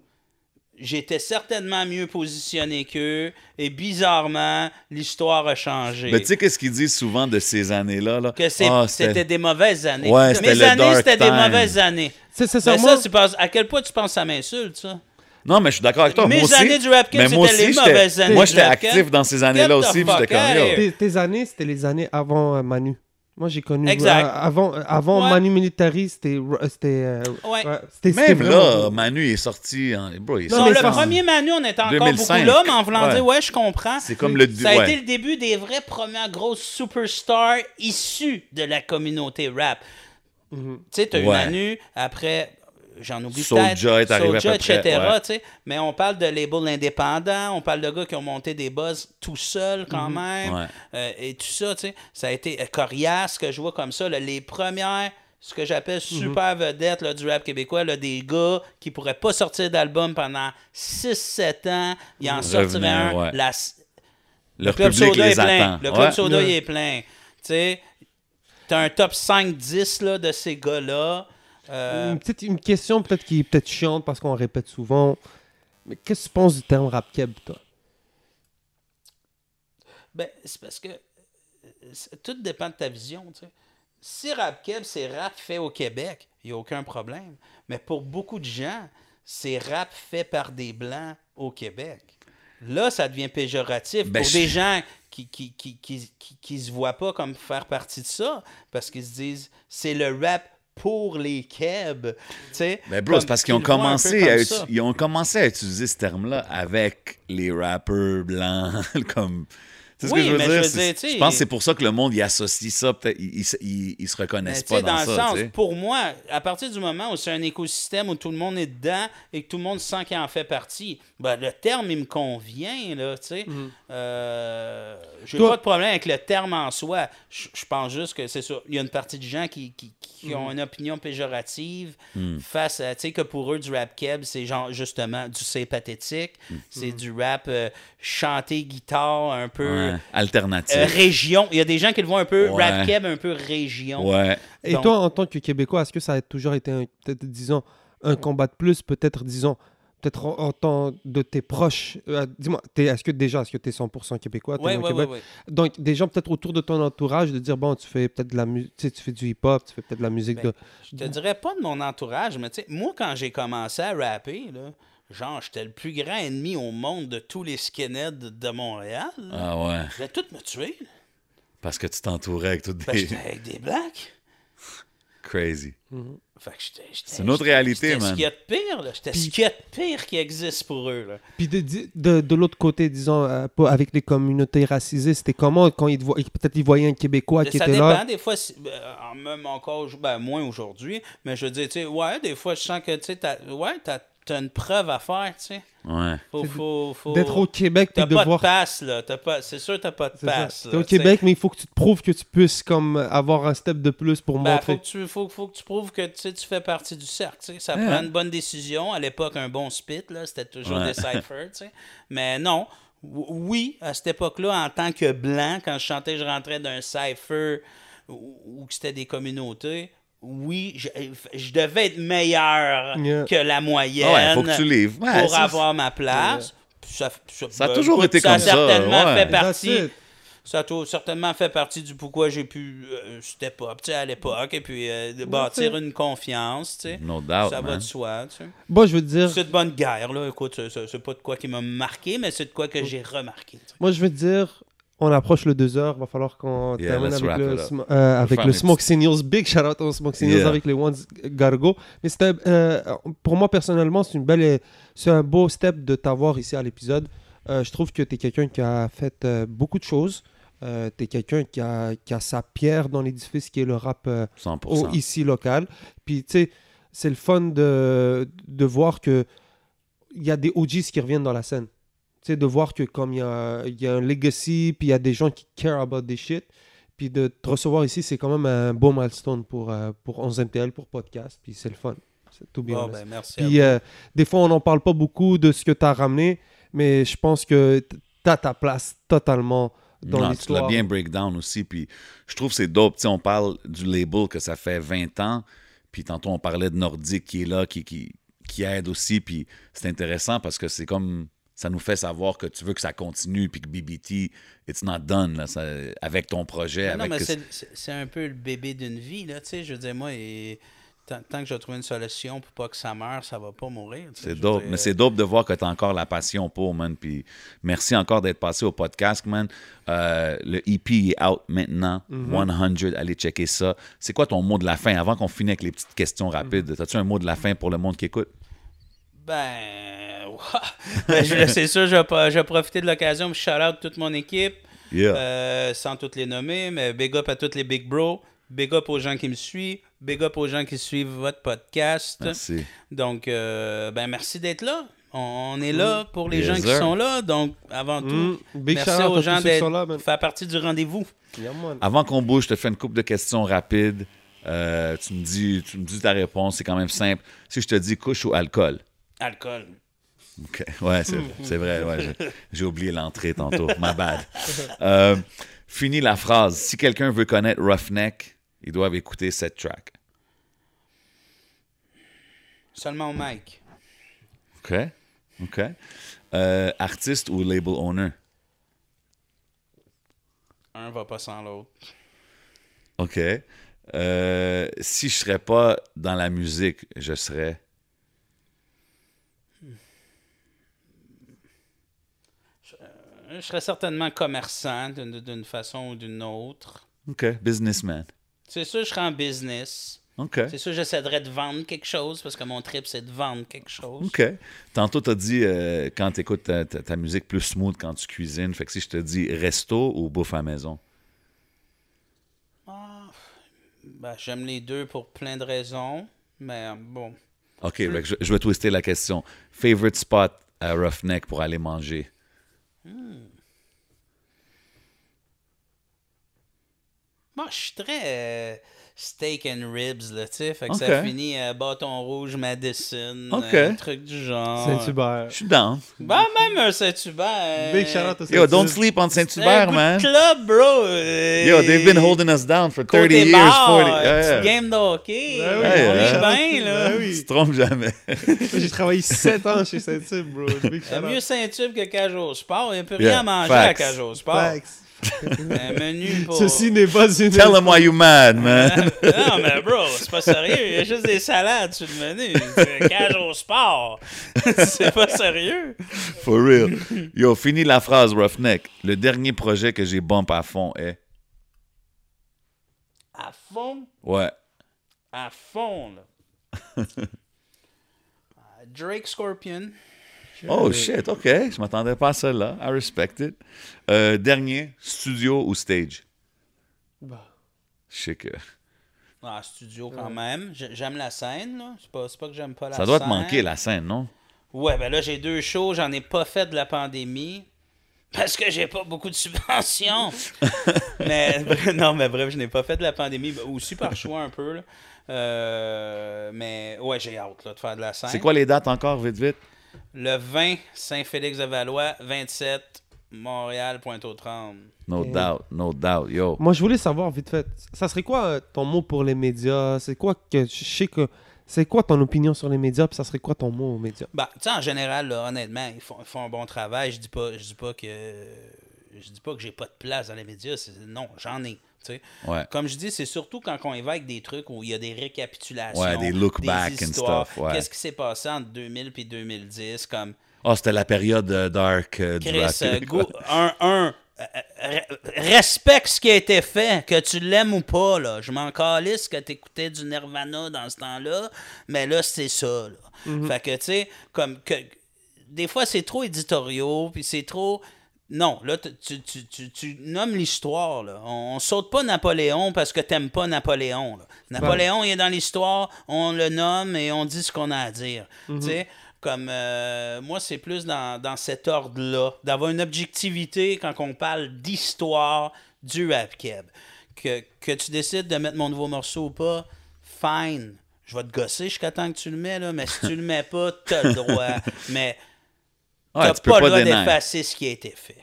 j'étais certainement mieux positionné qu'eux. Et bizarrement, l'histoire a changé. Mais tu sais, qu'est-ce qu'ils disent souvent de ces années-là? Là? que Ah, c'était des mauvaises années. Ouais, c'était Mes années, c'était des mauvaises années. C'est c'est Mais ça, ça, moi, c'est pas- à quel point tu penses que ça m'insulte, ça? Non, mais je suis d'accord avec toi. Mes moi aussi, années du rap game, mais moi c'était les aussi, mauvaises j'étais- années Moi, j'étais actif dans ces années-là aussi, tes années, c'était les années avant euh, Manu. Moi, j'ai connu. Exact. euh, avant avant Ouais. Manu Militari, c'était. c'était euh, Ouais. Même vraiment- là, Manu est sorti. En... Bro, il est Non, le premier Manu, on était encore 2005. beaucoup là, mais en voulant Ouais. dire, ouais, je comprends. C'est comme le. Ça a été le début des vraies premières grosses superstars issues de la communauté rap. Mhm. Tu sais, t'as eu. Manu, après, j'en oublie Soulja est arrivé à peu Soulja, près, etc. ouais. Mais on parle de labels indépendants, on parle de gars qui ont monté des buzz tout seuls quand même. Ouais. Euh, et tout ça, tu sais. Ça a été euh, coriace que je vois comme ça. là, les premières, ce que j'appelle super vedettes là, du rap québécois, là, des gars qui pourraient pas sortir d'album pendant 6-7 ans. Ils en sortiraient Revenaient, un. ouais. La, le club public soda les est plein. attend. Le club Ouais. soda Ouais. il est plein. Tu sais, t'as un top 5-10 là, de ces gars-là. Euh, Une, petite, une question peut-être qui est peut-être chiante parce qu'on répète souvent. Mais qu'est-ce que tu penses du terme rap keb, toi? Ben, c'est parce que euh, tout dépend de ta vision. tu sais. Si rap keb, c'est rap fait au Québec, il n'y a aucun problème. Mais pour beaucoup de gens, c'est rap fait par des Blancs au Québec. Là, ça devient péjoratif Ben, pour je- des gens qui qui, qui, qui, qui- qui se voient pas comme faire partie de ça, parce qu'ils se disent c'est le rap pour les Keb. Tu sais, Mais bro, c'est parce qu'ils ont commencé, comme à, ils ont commencé à utiliser ce terme-là avec les rappeurs blancs, [laughs] comme... Tu sais ce Oui, que je veux mais dire? je veux C'est- dire, tu sais- je pense que c'est pour ça que le monde y associe ça. Peut-être ils, ils, ils- se reconnaissent pas dans, dans le ça. sens, pour moi, à partir du moment où c'est un écosystème où tout le monde est dedans et que tout le monde sent qu'il en fait partie, ben, le terme, il me convient, là, tu sais. Euh, J'ai Toi- pas de problème avec le terme en soi. Je je pense juste que c'est ça. Il y a une partie de gens qui, qui, qui ont une opinion péjorative face à, tu sais, que pour eux, du rap keb, c'est genre, justement, du c'est pathétique. C'est du rap euh, chanté guitare un peu... Ouais, Alternatif. euh, région. Il y a des gens qui le voient un peu Ouais. rap keb, un peu région. ouais. Et Donc- toi, en tant que Québécois, est-ce que ça a toujours été, un- peut-être, disons, un combat de plus, peut-être, disons, peut-être en, en tant de tes proches euh, Dis-moi, t'es- est-ce que déjà, est-ce que tu es 100% Québécois t'es Ouais, ouais, Québec? ouais. Donc, des gens peut-être autour de ton entourage, de dire, bon, tu fais peut-être de la musique, tu sais, tu fais du hip-hop, tu fais peut-être de la musique Ben, de... Je te dirais pas de mon entourage, mais tu sais, moi, quand j'ai commencé à rapper, là, genre, j'étais le plus grand ennemi au monde de tous les skinheads de Montréal. là. Ah ouais. Je voulais tous me tuer. là. Parce que tu t'entourais avec toutes Ben, des... j'étais avec des blacks. Crazy. Fait que j'étais- j'étais- C'est une autre j'étais- réalité, j'étais man. ce qu'il y a de pire, là. J'étais ce qu'il y a de pire qui existe pour eux, là. Puis de, de, de, de l'autre côté, disons, euh, pas- avec les communautés racisées, c'était comment quand ils peut-être ils voyaient un Québécois qui ça était dépend, là des fois, si- ben, en- même encore, ben, moins aujourd'hui, mais je veux dire, tu sais, ouais, des fois, je sens que, tu sais, ouais, t'as t'as une preuve à faire, tu sais. Ouais. Faut, C'est faut, faut... d'être au Québec T'as pas de passe, là. T'as pas... C'est sûr que t'as pas de passe. T'es au. Québec, mais il faut que tu te prouves que tu puisses comme avoir un step de plus pour Ben, montrer. faut, que tu, faut, faut que tu prouves que tu fais partie du cercle. tu sais. Ça Ouais. prend une bonne décision. À l'époque, un bon spit, là, c'était toujours Ouais. des cyphers. tu sais. Mais non, oui, à cette époque-là, en tant que blanc, quand je chantais, je rentrais d'un cypher ou, ou que c'était des communautés. Oui, je, je devais être meilleur Yeah. que la moyenne ouais, faut que tu livres. Ouais, pour avoir ma place. Ça, Ça a ben, toujours écoute, été ça a comme ça, certainement ouais. fait partie ça a certainement fait partie du pourquoi j'ai pu euh, step up tu sais, à l'époque et puis euh, de bâtir une confiance. tu sais. No doubt, ça va de soi. tu sais. Moi, je veux dire, C'est de bonne guerre, là. Écoute, c'est- pas de quoi qui m'a marqué, mais c'est de quoi que j'ai remarqué. tu sais. moi, je veux dire, on approche le 2 heures, va falloir qu'on Yeah, termine avec le, sm- euh, avec faire le mes Smoke Signals. Big shout out au Smoke Signals Yeah. avec les Ones Gargo. Mais euh, pour moi, personnellement, c'est une belle, c'est un beau step de t'avoir ici à l'épisode. Euh, je trouve que tu es quelqu'un qui a fait euh, beaucoup de choses. Euh, tu es quelqu'un qui a, qui a sa pierre dans l'édifice qui est le rap euh, 100%. au- ici local. Puis, tu sais, c'est le fun de, de voir que il y a des OGs qui reviennent dans la scène. Tu sais, de voir que comme il y a, il y a un legacy, puis il y a des gens qui care about des shit, puis de te recevoir ici, c'est quand même un beau milestone pour, euh, pour 11MTL, pour podcast, puis c'est le fun. C'est tout bien. Bon, ben, merci. Puis euh, des fois, on n'en parle pas beaucoup de ce que tu as ramené, mais je pense que tu as ta place totalement dans Non, tu l'as l'histoire. bien breakdown aussi. Puis je trouve que c'est dope. Tu sais, on parle du label que ça fait 20 ans. Puis tantôt, on parlait de Nordique qui est là, qui, qui, qui aide aussi. Puis c'est intéressant parce que c'est comme. Ça nous fait savoir que tu veux que ça continue, puis que BBT, it's not done, là, ça- avec ton projet. Non, avec mais que- c'est- un peu le bébé d'une vie, là, tu sais. Je veux dire, moi, et, tant, tant que je vais trouver une solution pour pas que ça meure, ça va pas mourir. C'est dope. dire, Mais c'est dope de voir que tu as encore la passion pour, man. Puis merci encore d'être passé au podcast, man. Euh, le EP est out maintenant. 100. Allez checker ça. C'est quoi ton mot de la fin avant qu'on finisse avec les petites questions rapides? As-tu un mot de la fin pour le monde qui écoute? Ben, [laughs] Ben, je- c'est sûr, je vais, je profiter de l'occasion pour shout-out toute mon équipe, Yeah. euh, sans toutes les nommer, mais big up à tous les big bros, big up aux gens qui me suivent, big up aux gens qui suivent votre podcast. Merci. Donc, euh, ben merci d'être là. On, est là pour les Yes, gens qui sont là. Donc, avant tout, Mm. Merci aux gens d'être faire partie du rendez-vous. Yeah. Avant qu'on bouge, je te fais une couple de questions rapides. Euh, tu, me dis, tu me dis ta réponse. C'est quand même simple. Si je te dis couche ou alcool? Alcool. OK. Ouais, c'est, c'est vrai. Ouais, j'ai, j'ai oublié l'entrée tantôt. My bad. [laughs] Euh, fini la phrase. Si quelqu'un veut connaître Roughneck, ils doivent écouter cette track. Seulement au mic. OK. OK. Euh, artiste ou label owner? Un va pas sans l'autre. OK. Euh, si je serais pas dans la musique, je serais. Je serais certainement commerçant d'une d'une façon ou d'une autre. OK. Businessman. C'est sûr, je serais en business. OK. C'est sûr, j'essaierais de vendre quelque chose parce que mon trip, c'est de vendre quelque chose. OK. Tantôt, tu as dit euh, quand tu écoutes ta, ta- ta musique plus smooth quand tu cuisines. Fait que si je te dis resto ou bouffe à maison? Ben, J'aime les deux pour plein de raisons, mais bon. OK, je, je vais twister la question. Favorite spot à Roughneck pour aller manger? Moi, suis très euh, steak and ribs, là, tu sais. Fait que Ok. ça finit euh, bâton rouge, Madison, Ok. euh, un truc du genre. Saint-Hubert. Je suis down. Ben, même un Saint-Hubert. Big shout-out au Yo, don't Saint-Hubert. sleep on C'est un Saint-Hubert, man. club, bro. Yo, they've been holding us down for 30 côté years, bar, 40. petite Yeah, yeah. game de hockey. Ben oui, on est ouais. bien, là. Ben Tu oui. te trompes jamais. J'ai travaillé 7 ans chez Saint-Hubert, bro. Big shout-out. mieux Saint-Tube que au Sport. Il n'y a plus Yeah, rien à manger facts. à au Sport. Facts. Un menu pour... Ceci n'est pas une. Tell them why you mad, man. [laughs] non, mais bro, c'est pas sérieux. Il y a juste des salades sur le menu. C'est Cage au Sport. [laughs] c'est pas sérieux. For real. Yo, fini la phrase, Roughneck. Le dernier projet que j'ai bump à fond est? À fond, Ouais. à fond, là. [laughs] Drake Scorpion. Oh shit, ok. Je m'attendais pas à celle-là. I respect it. Euh, dernier, studio ou stage? Bah. Je sais que. Ah, studio quand même. J'ai- J'aime la scène, là. C'est pas, pas que j'aime pas la Ça doit te scène. manquer la scène, non? Ouais, ben là, j'ai deux shows. J'en ai pas fait de la pandémie. Parce que j'ai pas beaucoup de subventions. [laughs] mais [laughs] non, mais bref, je n'ai pas fait de la pandémie. ben, Aussi par choix un peu. là. Euh, mais ouais, j'ai hâte là, de faire de la scène. C'est quoi les dates encore, vite, vite? Le 20, Saint-Félix-de-Valois. 27, Montréal, Pointe-aux-Trembles. No doubt, no doubt. Yo. Moi, je voulais savoir vite fait, ça serait quoi euh, ton mot pour les médias? C'est quoi que je sais que c'est quoi ton opinion sur les médias Puis ça serait quoi ton mot aux médias? Ben, tu sais, en général, là, honnêtement, ils font, ils font un bon travail. Je dis pas, je dis pas que je dis pas que j'ai pas de place dans les médias. Non, j'en ai. Ouais. Comme je dis, c'est surtout quand on évoque des trucs où il y a des récapitulations. Ouais, des look back and histoires. stuff, ouais. Qu'est-ce qui s'est passé entre 2000 et 2010? Comme Oh, c'était la période euh, dark euh, du Chris, rap euh, go- un, un, euh, respecte ce qui a été fait, que tu l'aimes ou pas. Là. Je m'en calisse que tu écoutais du Nirvana dans ce temps-là, mais là, c'est ça. Là. Fait que, tu sais, comme que des fois, c'est trop éditoriaux, puis c'est trop. Non, là, tu, tu, tu, tu- tu nommes l'histoire. là. On, on saute pas Napoléon parce que t'aimes pas Napoléon. là. Napoléon, il est dans l'histoire, on le nomme et on dit ce qu'on a à dire. Tu sais, comme euh, moi, c'est plus dans, dans cet ordre-là, d'avoir une objectivité quand on parle d'histoire du rap keb. Que, que tu décides de mettre mon nouveau morceau ou pas, fine. Je vais te gosser jusqu'à temps que tu le mets, là, mais si tu le mets pas, t'as le droit. [laughs] Mais Ouais, t'as tu peux pas, pas le droit dénier. d'effacer ce qui a été fait.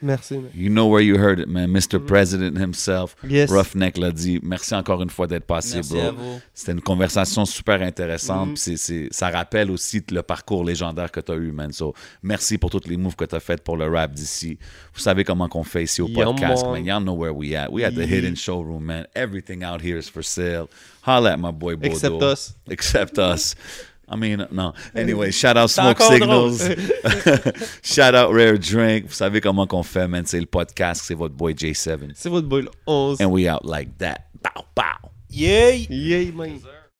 Merci, man. You know where you heard it, man. Mr. President himself. Yes. Roughneck l'a dit. Merci encore une fois d'être passé, Merci bro. à vous. C'était une conversation super intéressante. Mm-hmm. puis c'est- c'est- ça rappelle aussi le parcours légendaire que tu as eu, man. So, merci pour toutes les moves que tu as faites pour le rap d'ici. Vous savez comment qu'on fait ici au Yeah, podcast, man. man. Y'all know where we at. We at the Yeah. hidden showroom, man. Everything out here is for sale. Holla at my boy Bodo. Except us. Except us. I mean, no. Anyway, shout out Smoke. Signals. [laughs] shout out Rare Drink. Vous savez comment qu'on fait, man. C'est le podcast. C'est votre boy J7. C'est votre boy le 11. And we out like that. Bow, bow. Yeah! Yeah, man.